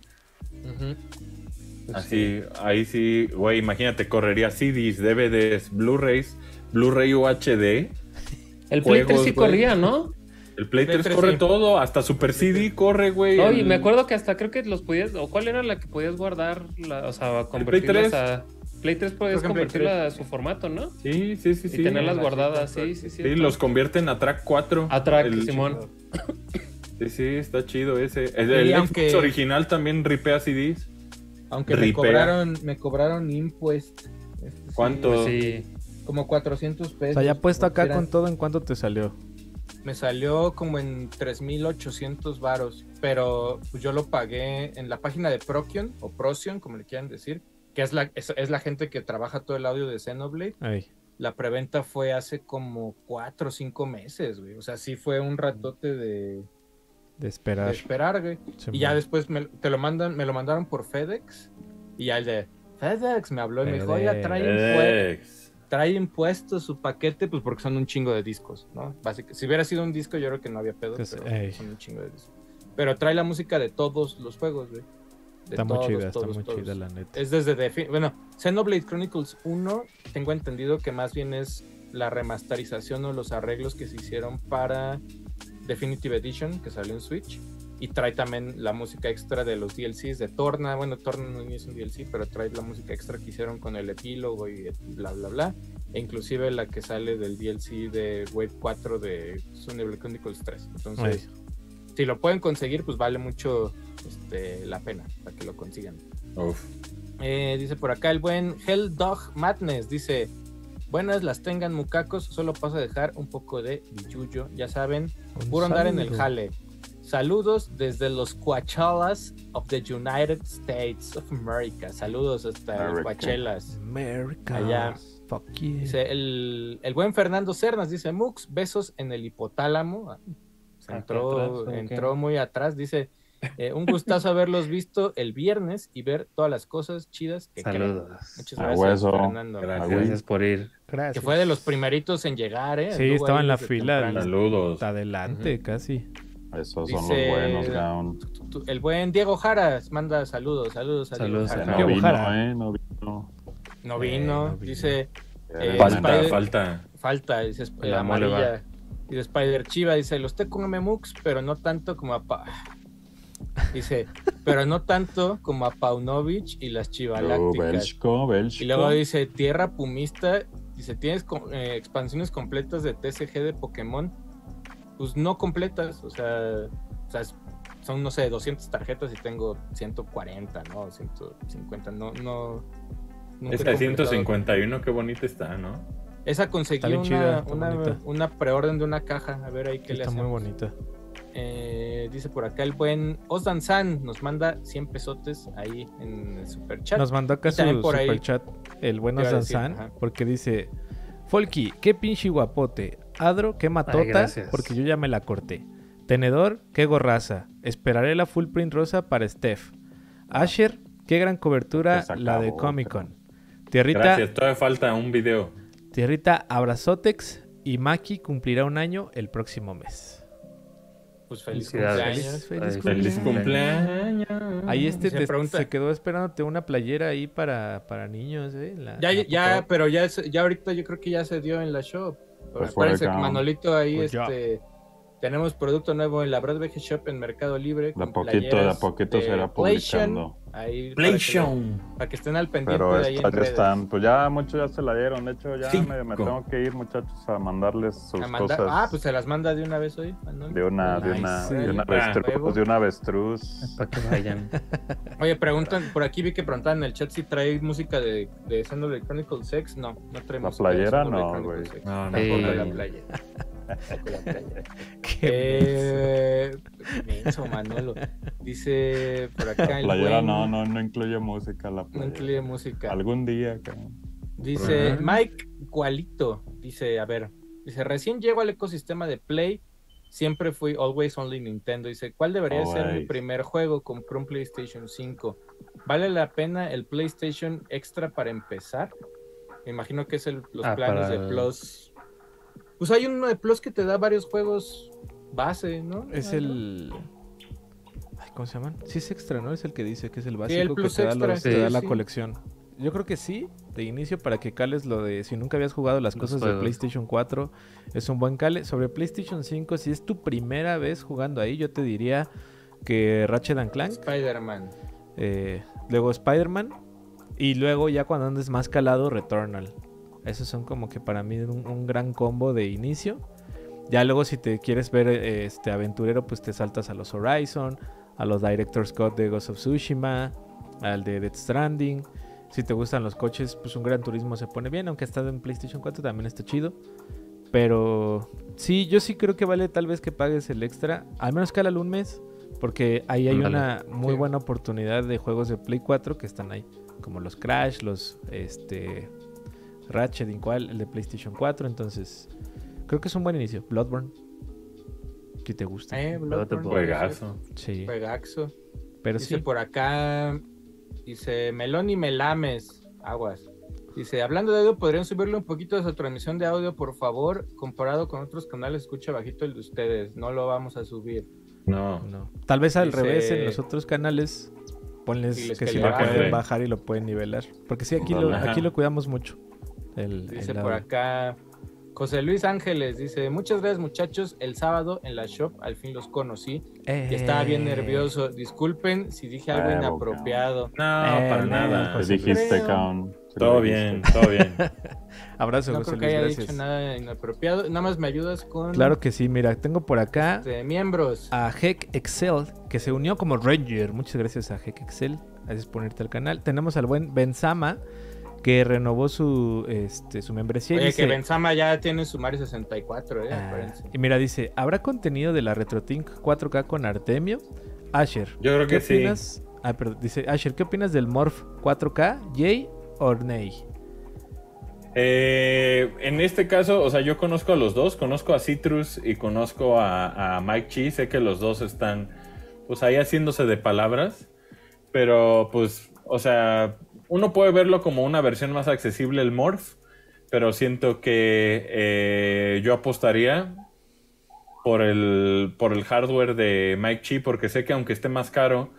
Pues Así, ahí sí, güey, imagínate, correría CDs, DVDs, Blu-rays, Blu-ray UHD. El Play 3 Juegos, sí güey. corría, ¿no? El Play Play 3 3 corre sí. todo, hasta Super CD corre, güey. No, y el- me acuerdo que hasta creo que los podías, o cuál era la que podías guardar, la, o sea, convertirlas 3? a... Play 3 puedes en convertirla a su formato, ¿no? Sí, sí, sí, Y sí. tenerlas la guardadas, sí, sí, sí. Sí, los convierten a track 4. A track, El- Simón. Sí, sí, está chido ese. El, Sí, el aunque- Xbox original también ripea CDs. Aunque me cobraron, me cobraron impuestos. Este, ¿Cuánto? Pues sí. Como 400 O pesos. sea, ya puesto acá con todo, ¿en cuánto te salió? Me salió como en 3.800 varos, pero pues, yo lo pagué en la página de Prokion, o Procyon, como le quieran decir, que es la, es, es la gente que trabaja todo el audio de Xenoblade. Ay, La preventa fue hace como 4 o 5 meses, güey. O sea, sí fue un ratote de, de de esperar. esperar, güey. Y ya después me, te lo mandan, me lo mandaron por FedEx. Y ya el de FedEx me habló y me dijo, oiga, trae, trae impuestos su paquete, pues porque son un chingo de discos, ¿no? Básicamente, si hubiera sido un disco, yo creo que no había pedo, Que se- pero son un chingo de discos. Pero trae la música de todos los juegos, güey. De Está muy todos, chida, está todos, muy todos. chida la neta. Es desde bueno, Xenoblade Chronicles 1, tengo entendido que más bien es la remasterización o los arreglos que se hicieron para Definitive Edition, que salió en Switch. Y trae también la música extra de los DLCs de Torna. Bueno, Torna no es un DLC, pero trae la música extra que hicieron con el epílogo y bla, bla, bla. E inclusive la que sale del DLC de Wave 4 de Xenoblade Chronicles 3. Entonces, si lo pueden conseguir, pues vale mucho este, la pena para que lo consigan. Uf. Eh, dice por acá el buen Hell Dog Madness. Dice: Buenas las tengan, mucacos. Solo paso a dejar un poco de billuyo. Ya saben, Un puro andar en el jale. Saludos desde los Coachellas of the United States of America. Saludos hasta America. Coachelas. America. Allá. Fuck yeah. Dice el, el buen Fernando Cernas, dice Mux, besos en el hipotálamo. Ah, se entró, entró muy atrás. Dice, eh, un gustazo haberlos visto el viernes y ver todas las cosas chidas que creen". Saludos. Muchas gracias, hueso. Fernando. Gracias. Gracias por ir. Gracias. Que fue de los primeritos en llegar, ¿eh? Sí, estaba en la fila. Saludos. Hasta adelante, casi. Esos Dice- son los buenos, Gaon. El buen Diego Jaras manda saludos, saludos a Diego Saludos Jara. a No Diego vino, Jara. ¿eh? No vino. No Eh, vino, no vino. dice Eh, Falta, Spider- falta. falta, dice eh, La amarilla. Y de Spider Chiva dice, los te come Mux, pero no tanto como a Pa- Dice, pero no tanto como a Paunovic y las Oh, Chivalácticas. Belchko, Belchko. Y luego dice, Tierra Pumista, dice, ¿tienes eh, expansiones completas de TCG de Pokémon? Pues no completas, o sea, o sea, es- son, no sé, 200 tarjetas y tengo 140, ¿no? 150, no, no... Esa de completado. 151, qué bonita está, ¿no? Esa conseguí Está una, chida, está una, preorden de una caja, a ver ahí qué le Está hacemos. muy bonita. Eh, dice por acá el buen Osdan San, nos manda 100 pesotes ahí en el super chat. Nos mandó acá su por ahí- superchat el decir, Zanzan, ajá. porque dice: Folky, qué pinche guapote. Adro, qué matota, porque yo ya me la corté. Tenedor, qué gorraza. Esperaré la full print rosa para Steph. Asher, qué gran cobertura la de Comic Con. Tierrita, Gracias, todavía falta un video. Tierrita, abrazotex y Maki cumplirá un año el próximo mes. Pues feliz cumpleaños. Feliz, Feliz cumpleaños. cumpleaños. Ahí este Se te- pregunta- se quedó esperándote una playera ahí para, para niños, ¿eh? La- Ya, la ya, pero ya, ya ahorita yo creo que ya se dio en la shop. Pues Acuérdense que acá. Manolito ahí, Pues ya. este, tenemos producto nuevo en la Brad VG Shop en Mercado Libre. De a poquito, de a poquito de se irá PlayStation, publicando. Ahí para que, PlayStation. para que estén al pendiente Pero de ahí en estas ya redes. están, pues ya muchos ya se la dieron. De hecho, ya me, me tengo que ir, muchachos, a mandarles sus A mandar- cosas. Ah, pues se las manda de una vez hoy. Manuel. de una, de una, Sí. de una Ah, avestruz, huevo. de una avestruz. Para que vayan. [laughs] Oye, preguntan, por aquí vi que preguntaban en el chat si trae música de, de Chronicles 6. No, no trae La música playera, no, güey. 6. No, no, playera. [laughs] Qué Eh, menso, Manolo. Dice por acá La el playera buen- no, no, no incluye música la no playera. incluye música. Algún día, cabrón. Dice. Mike Cualito. Dice, a ver, dice, recién llego al ecosistema de Play. Siempre fui always only Nintendo. Dice, ¿cuál debería ser mi primer juego? Compré un PlayStation 5. ¿Vale la pena el PlayStation Extra para empezar? Me imagino que es el, los Ah, planes para de Plus. Pues hay uno de Plus que te da varios juegos base, ¿no? Es Ah, el. Ay, ¿Cómo se llaman? Sí, es extra, ¿no? Es el que dice que es el básico el que te da, los- te sí, da la colección. Yo creo que sí, de inicio, para que cales lo de. Si nunca habías jugado las cosas de. PlayStation 4, es un buen cale. Sobre PlayStation 5, si es tu primera vez jugando ahí, yo te diría que Ratchet and Clank, Spider-Man. eh, luego Spider-Man, Y luego ya cuando andes más calado, Returnal. Esos son como que para mí un, un gran combo de inicio. Ya luego si te quieres ver este aventurero, pues te saltas a los Horizon, a los Director's Cut de Ghost of Tsushima, al de Death Stranding. Si te gustan los coches, pues un Gran Turismo se pone bien, aunque está en PlayStation 4 también está chido. Pero sí, yo sí creo que vale tal vez que pagues el extra, al menos cálalo un mes, porque ahí hay una muy Sí. buena oportunidad de juegos de Play 4 que están ahí, como los Crash, los este Ratchet, igual el de PlayStation 4, entonces creo que es un buen inicio. Bloodborne, si te gusta. Eh, Bloodborne, Juegazo. Sí, Juegaxo. pero Dice sí. por acá, dice Melón y Melames, aguas. Dice, hablando de audio, ¿podrían subirle un poquito de su transmisión de audio, por favor? Comparado con otros canales, escucha bajito el de ustedes. No lo vamos a subir. No. No. Tal vez al Dice- revés en los otros canales. Ponles que que si lo pueden bajar y lo pueden nivelar. Porque sí, aquí, lo, Ajá. aquí lo cuidamos mucho. El, Dice el por acá, José Luis Ángeles, dice, muchas gracias muchachos, el sábado en la shop al fin los conocí. Y estaba bien Eh, nervioso. Disculpen si dije algo No, inapropiado. Eh, para no, nada. José Te dijiste. Sí Todo bien, todo bien. [laughs] Abrazo, No José creo que Luis, haya gracias. dicho nada inapropiado. Nada más me ayudas con Claro que sí, mira, tengo por acá este, miembros. a Heck Excel, que se unió como Ranger. Muchas gracias a Heck Excel. Gracias por unirte al canal. Tenemos al buen Benzama, que renovó su, este, su membresía. y Oye, dice- que Benzama ya tiene su Mario 64, eh, Ah, acuérdense. y mira, dice, ¿habrá contenido de la RetroTink 4K con Artemio? Asher, Yo creo ¿qué que sí. opinas? Ah, perdón, dice Asher, ¿qué opinas del Morph 4K, Jay o Ney? Eh, en este caso, o sea, yo conozco a los dos, conozco a Citrus y conozco a, a Mike Chi, sé que los dos están pues ahí haciéndose de palabras, pero pues, o sea, uno puede verlo como una versión más accesible el Morph, pero siento que eh, yo apostaría por el, por el hardware de Mike Chi, porque sé que aunque esté más caro,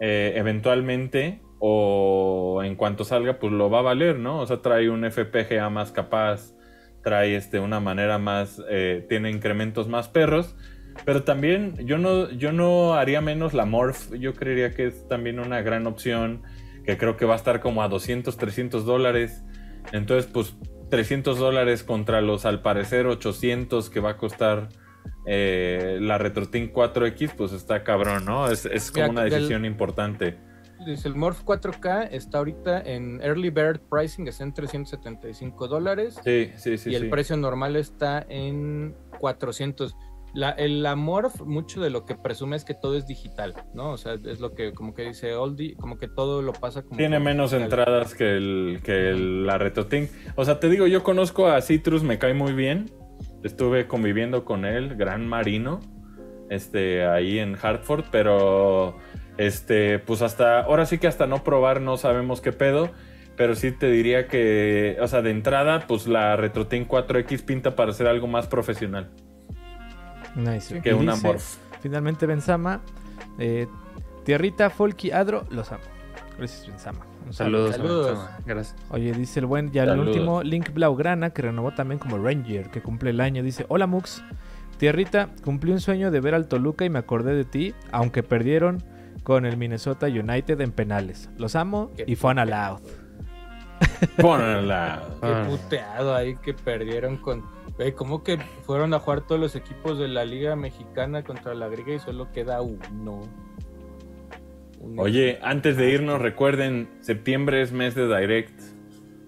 eh, eventualmente o en cuanto salga, pues lo va a valer, ¿no? O sea, trae un FPGA más capaz, trae este, una manera más, eh, tiene incrementos más perros, pero también yo no, yo no haría menos la Morph, yo creería que es también una gran opción, que creo que va a estar como a 200, 300 dólares, entonces pues 300 dólares contra los al parecer 800 que va a costar eh, la RetroTink 4X, pues está cabrón, ¿no? Es, es como Mira, una del- decisión importante. Dice, el Morph 4K está ahorita en Early Bird Pricing, está en 375 dólares. Sí, sí, sí. y el sí. precio normal está en 400. La, el, la Morph, mucho de lo que presume es que todo es digital, ¿no? O sea, es lo que como que dice Oldie, como que todo lo pasa como... Tiene menos digital. entradas que, el, que el- la RetroTink. O sea, te digo, yo conozco a Citrus, me cae muy bien. Estuve conviviendo con él, gran marino, este, ahí en Hartford, pero este, pues hasta, ahora sí que hasta no probar no sabemos qué pedo, pero sí te diría que, o sea, de entrada, pues la RetroTink 4X pinta para ser algo más profesional Nice. que Y una dice, Morph. Finalmente Benzama, eh, Tierrita, Folky, Adro, los amo. Gracias Benzama. Un saludo. Saludos. Gracias. Oye, dice el buen, ya el Saludos. último, Link Blaugrana, que renovó también como Ranger, que cumple el año. Dice, hola Mux, Tierrita, cumplí un sueño de ver al Toluca y me acordé de ti, aunque perdieron con el Minnesota United en penales. Los amo Qué y fun allowed. Ponla. Qué Ah. puteado ahí que perdieron con... Güey, ¿cómo que fueron a jugar todos los equipos de la Liga Mexicana contra la griega y solo queda uno? Un Oye, antes de irnos, recuerden, septiembre es mes de Direct.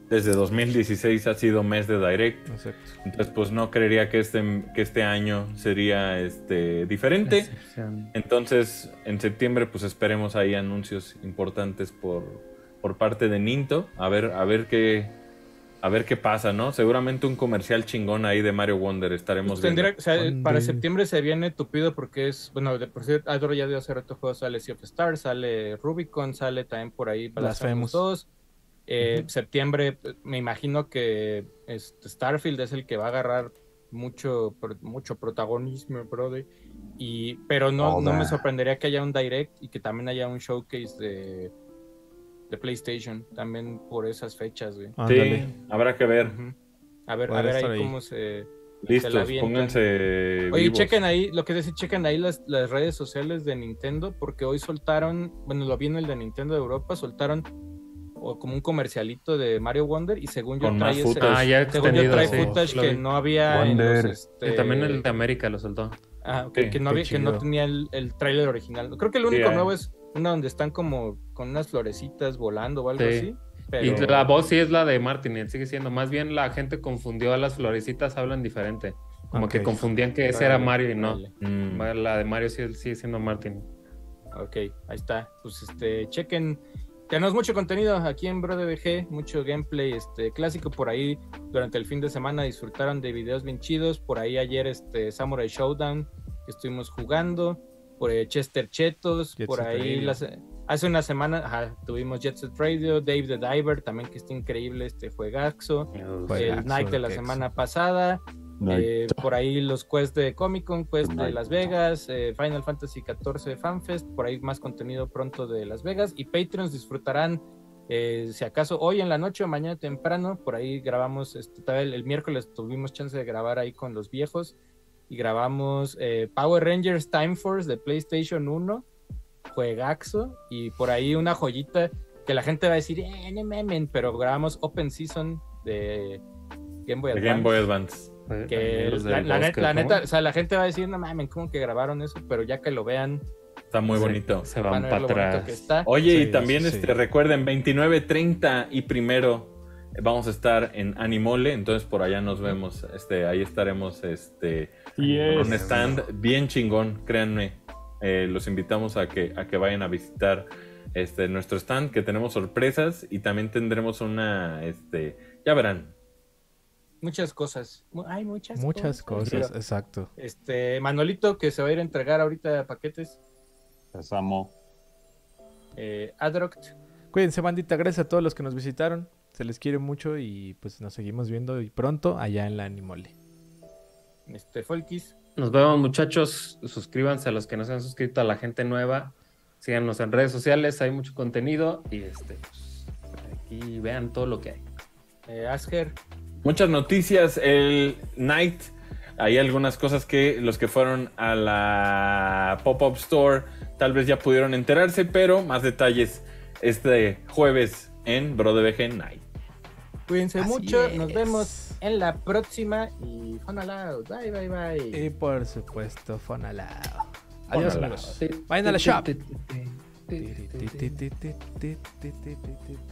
Desde 2016 ha sido mes de Direct. Exacto. Entonces, pues no creería que este, que este año sería este, diferente. Excepción. Entonces, en septiembre, pues esperemos ahí anuncios importantes por, por parte de Ninto. A ver, a ver qué. A ver qué pasa, ¿no? Seguramente un comercial chingón ahí de Mario Wonder estaremos Pues tendría- viendo. o sea, ¿Dónde? para septiembre se viene tupido porque es, bueno, de por cierto, Adoro ya dio hace rato juego, sale Sea of Stars, sale Rubicon, sale también por ahí Blasphemous. Blasphemous 2. Eh, Ujú. Septiembre, me imagino que este, Starfield es el que va a agarrar mucho, pro- mucho protagonismo, brother. Y, pero no, no me sorprendería que haya un direct y que también haya un showcase de, de PlayStation, también por esas fechas, güey. Sí, habrá que ver. A ver, a ver ahí cómo se... Listos, la avientan. pónganse. Oye, vivos. chequen ahí, lo que decía, chequen ahí las, las redes sociales de Nintendo, porque hoy soltaron, bueno, lo vi en el de Nintendo de Europa, soltaron o como un comercialito de Mario Wonder y según yo Con trae ese- footage. Ah, ya según yo trae sí. footage que no había en Wonder. los, este, Y también el de América lo soltó. Ah, ok, Sí, que, no había, que no tenía el, el tráiler original. Creo que el único nuevo es una donde están como con unas florecitas volando o algo Sí. así. Pero... Y la voz sí es la de Martin, sigue siendo. Más bien la gente confundió a las florecitas, hablan diferente. Como que confundían que ese era Mario y no. Mm. La de Mario sí sigue siendo Martin. Ok, ahí está. Pues este, chequen. Tenemos mucho contenido aquí en BroDBG, mucho gameplay este, clásico por ahí. Durante el fin de semana disfrutaron de videos bien chidos. Por ahí ayer este Samurai Showdown que estuvimos jugando. Por ahí Chester Chetos. Jet por ahí las- hace una semana ajá, tuvimos Jet Set Radio, Dave the Diver, también que está increíble este juegazo. Juegazo el Night de la semana pasada. Eh, por ahí los quests de Comic Con, quest de. Las Vegas, eh, Final Fantasy XIV FanFest, por ahí más contenido pronto de Las Vegas y Patreons disfrutarán, eh, si acaso hoy en la noche o mañana temprano, por ahí grabamos, este, el, el miércoles tuvimos chance de grabar ahí con los viejos y grabamos eh, Power Rangers Time Force de PlayStation 1, juegaxo y por ahí una joyita que la gente va a decir, eh, no mamen", pero grabamos Open Season de Game Boy Advance Game Boy Advance. que la, neta, o sea, la gente va a decir, no mames, ¿cómo que grabaron eso? Pero ya que lo vean, Está muy bonito. Se van van para atrás. Oye, Sí, y también sí, este, sí. recuerden, 29, 30 y primero eh, vamos a estar en Animole, entonces por allá nos vemos. Este, ahí estaremos este, Y con un stand bien chingón, créanme. Eh, los invitamos a que, a que vayan a visitar este, nuestro stand, que tenemos sorpresas y también tendremos una, este, ya verán. Muchas cosas. Hay muchas, Muchas cosas, exacto. Este, Manolito, que se va a ir a entregar ahorita paquetes. Les amo. Eh, Adroct, Cuídense, bandita. Gracias a todos los que nos visitaron. Se les quiere mucho y pues nos seguimos viendo y pronto allá en la Animole. este, Folkis. Nos vemos, muchachos. Suscríbanse a los que no se han suscrito, a la gente nueva. Síganos en redes sociales, hay mucho contenido. Y este, pues, aquí vean todo lo que hay. eh, Asger, Muchas noticias, el Night, hay algunas cosas que los que fueron a la Pop-Up Store tal vez ya pudieron enterarse, pero más detalles este jueves en BroDBG Night. Cuídense Así mucho. es. Nos vemos en la próxima. Y fun aloud. Bye, bye, bye. Y por supuesto, Fonalao. Adiós, Fonalao. amigos. Vayan a la shop.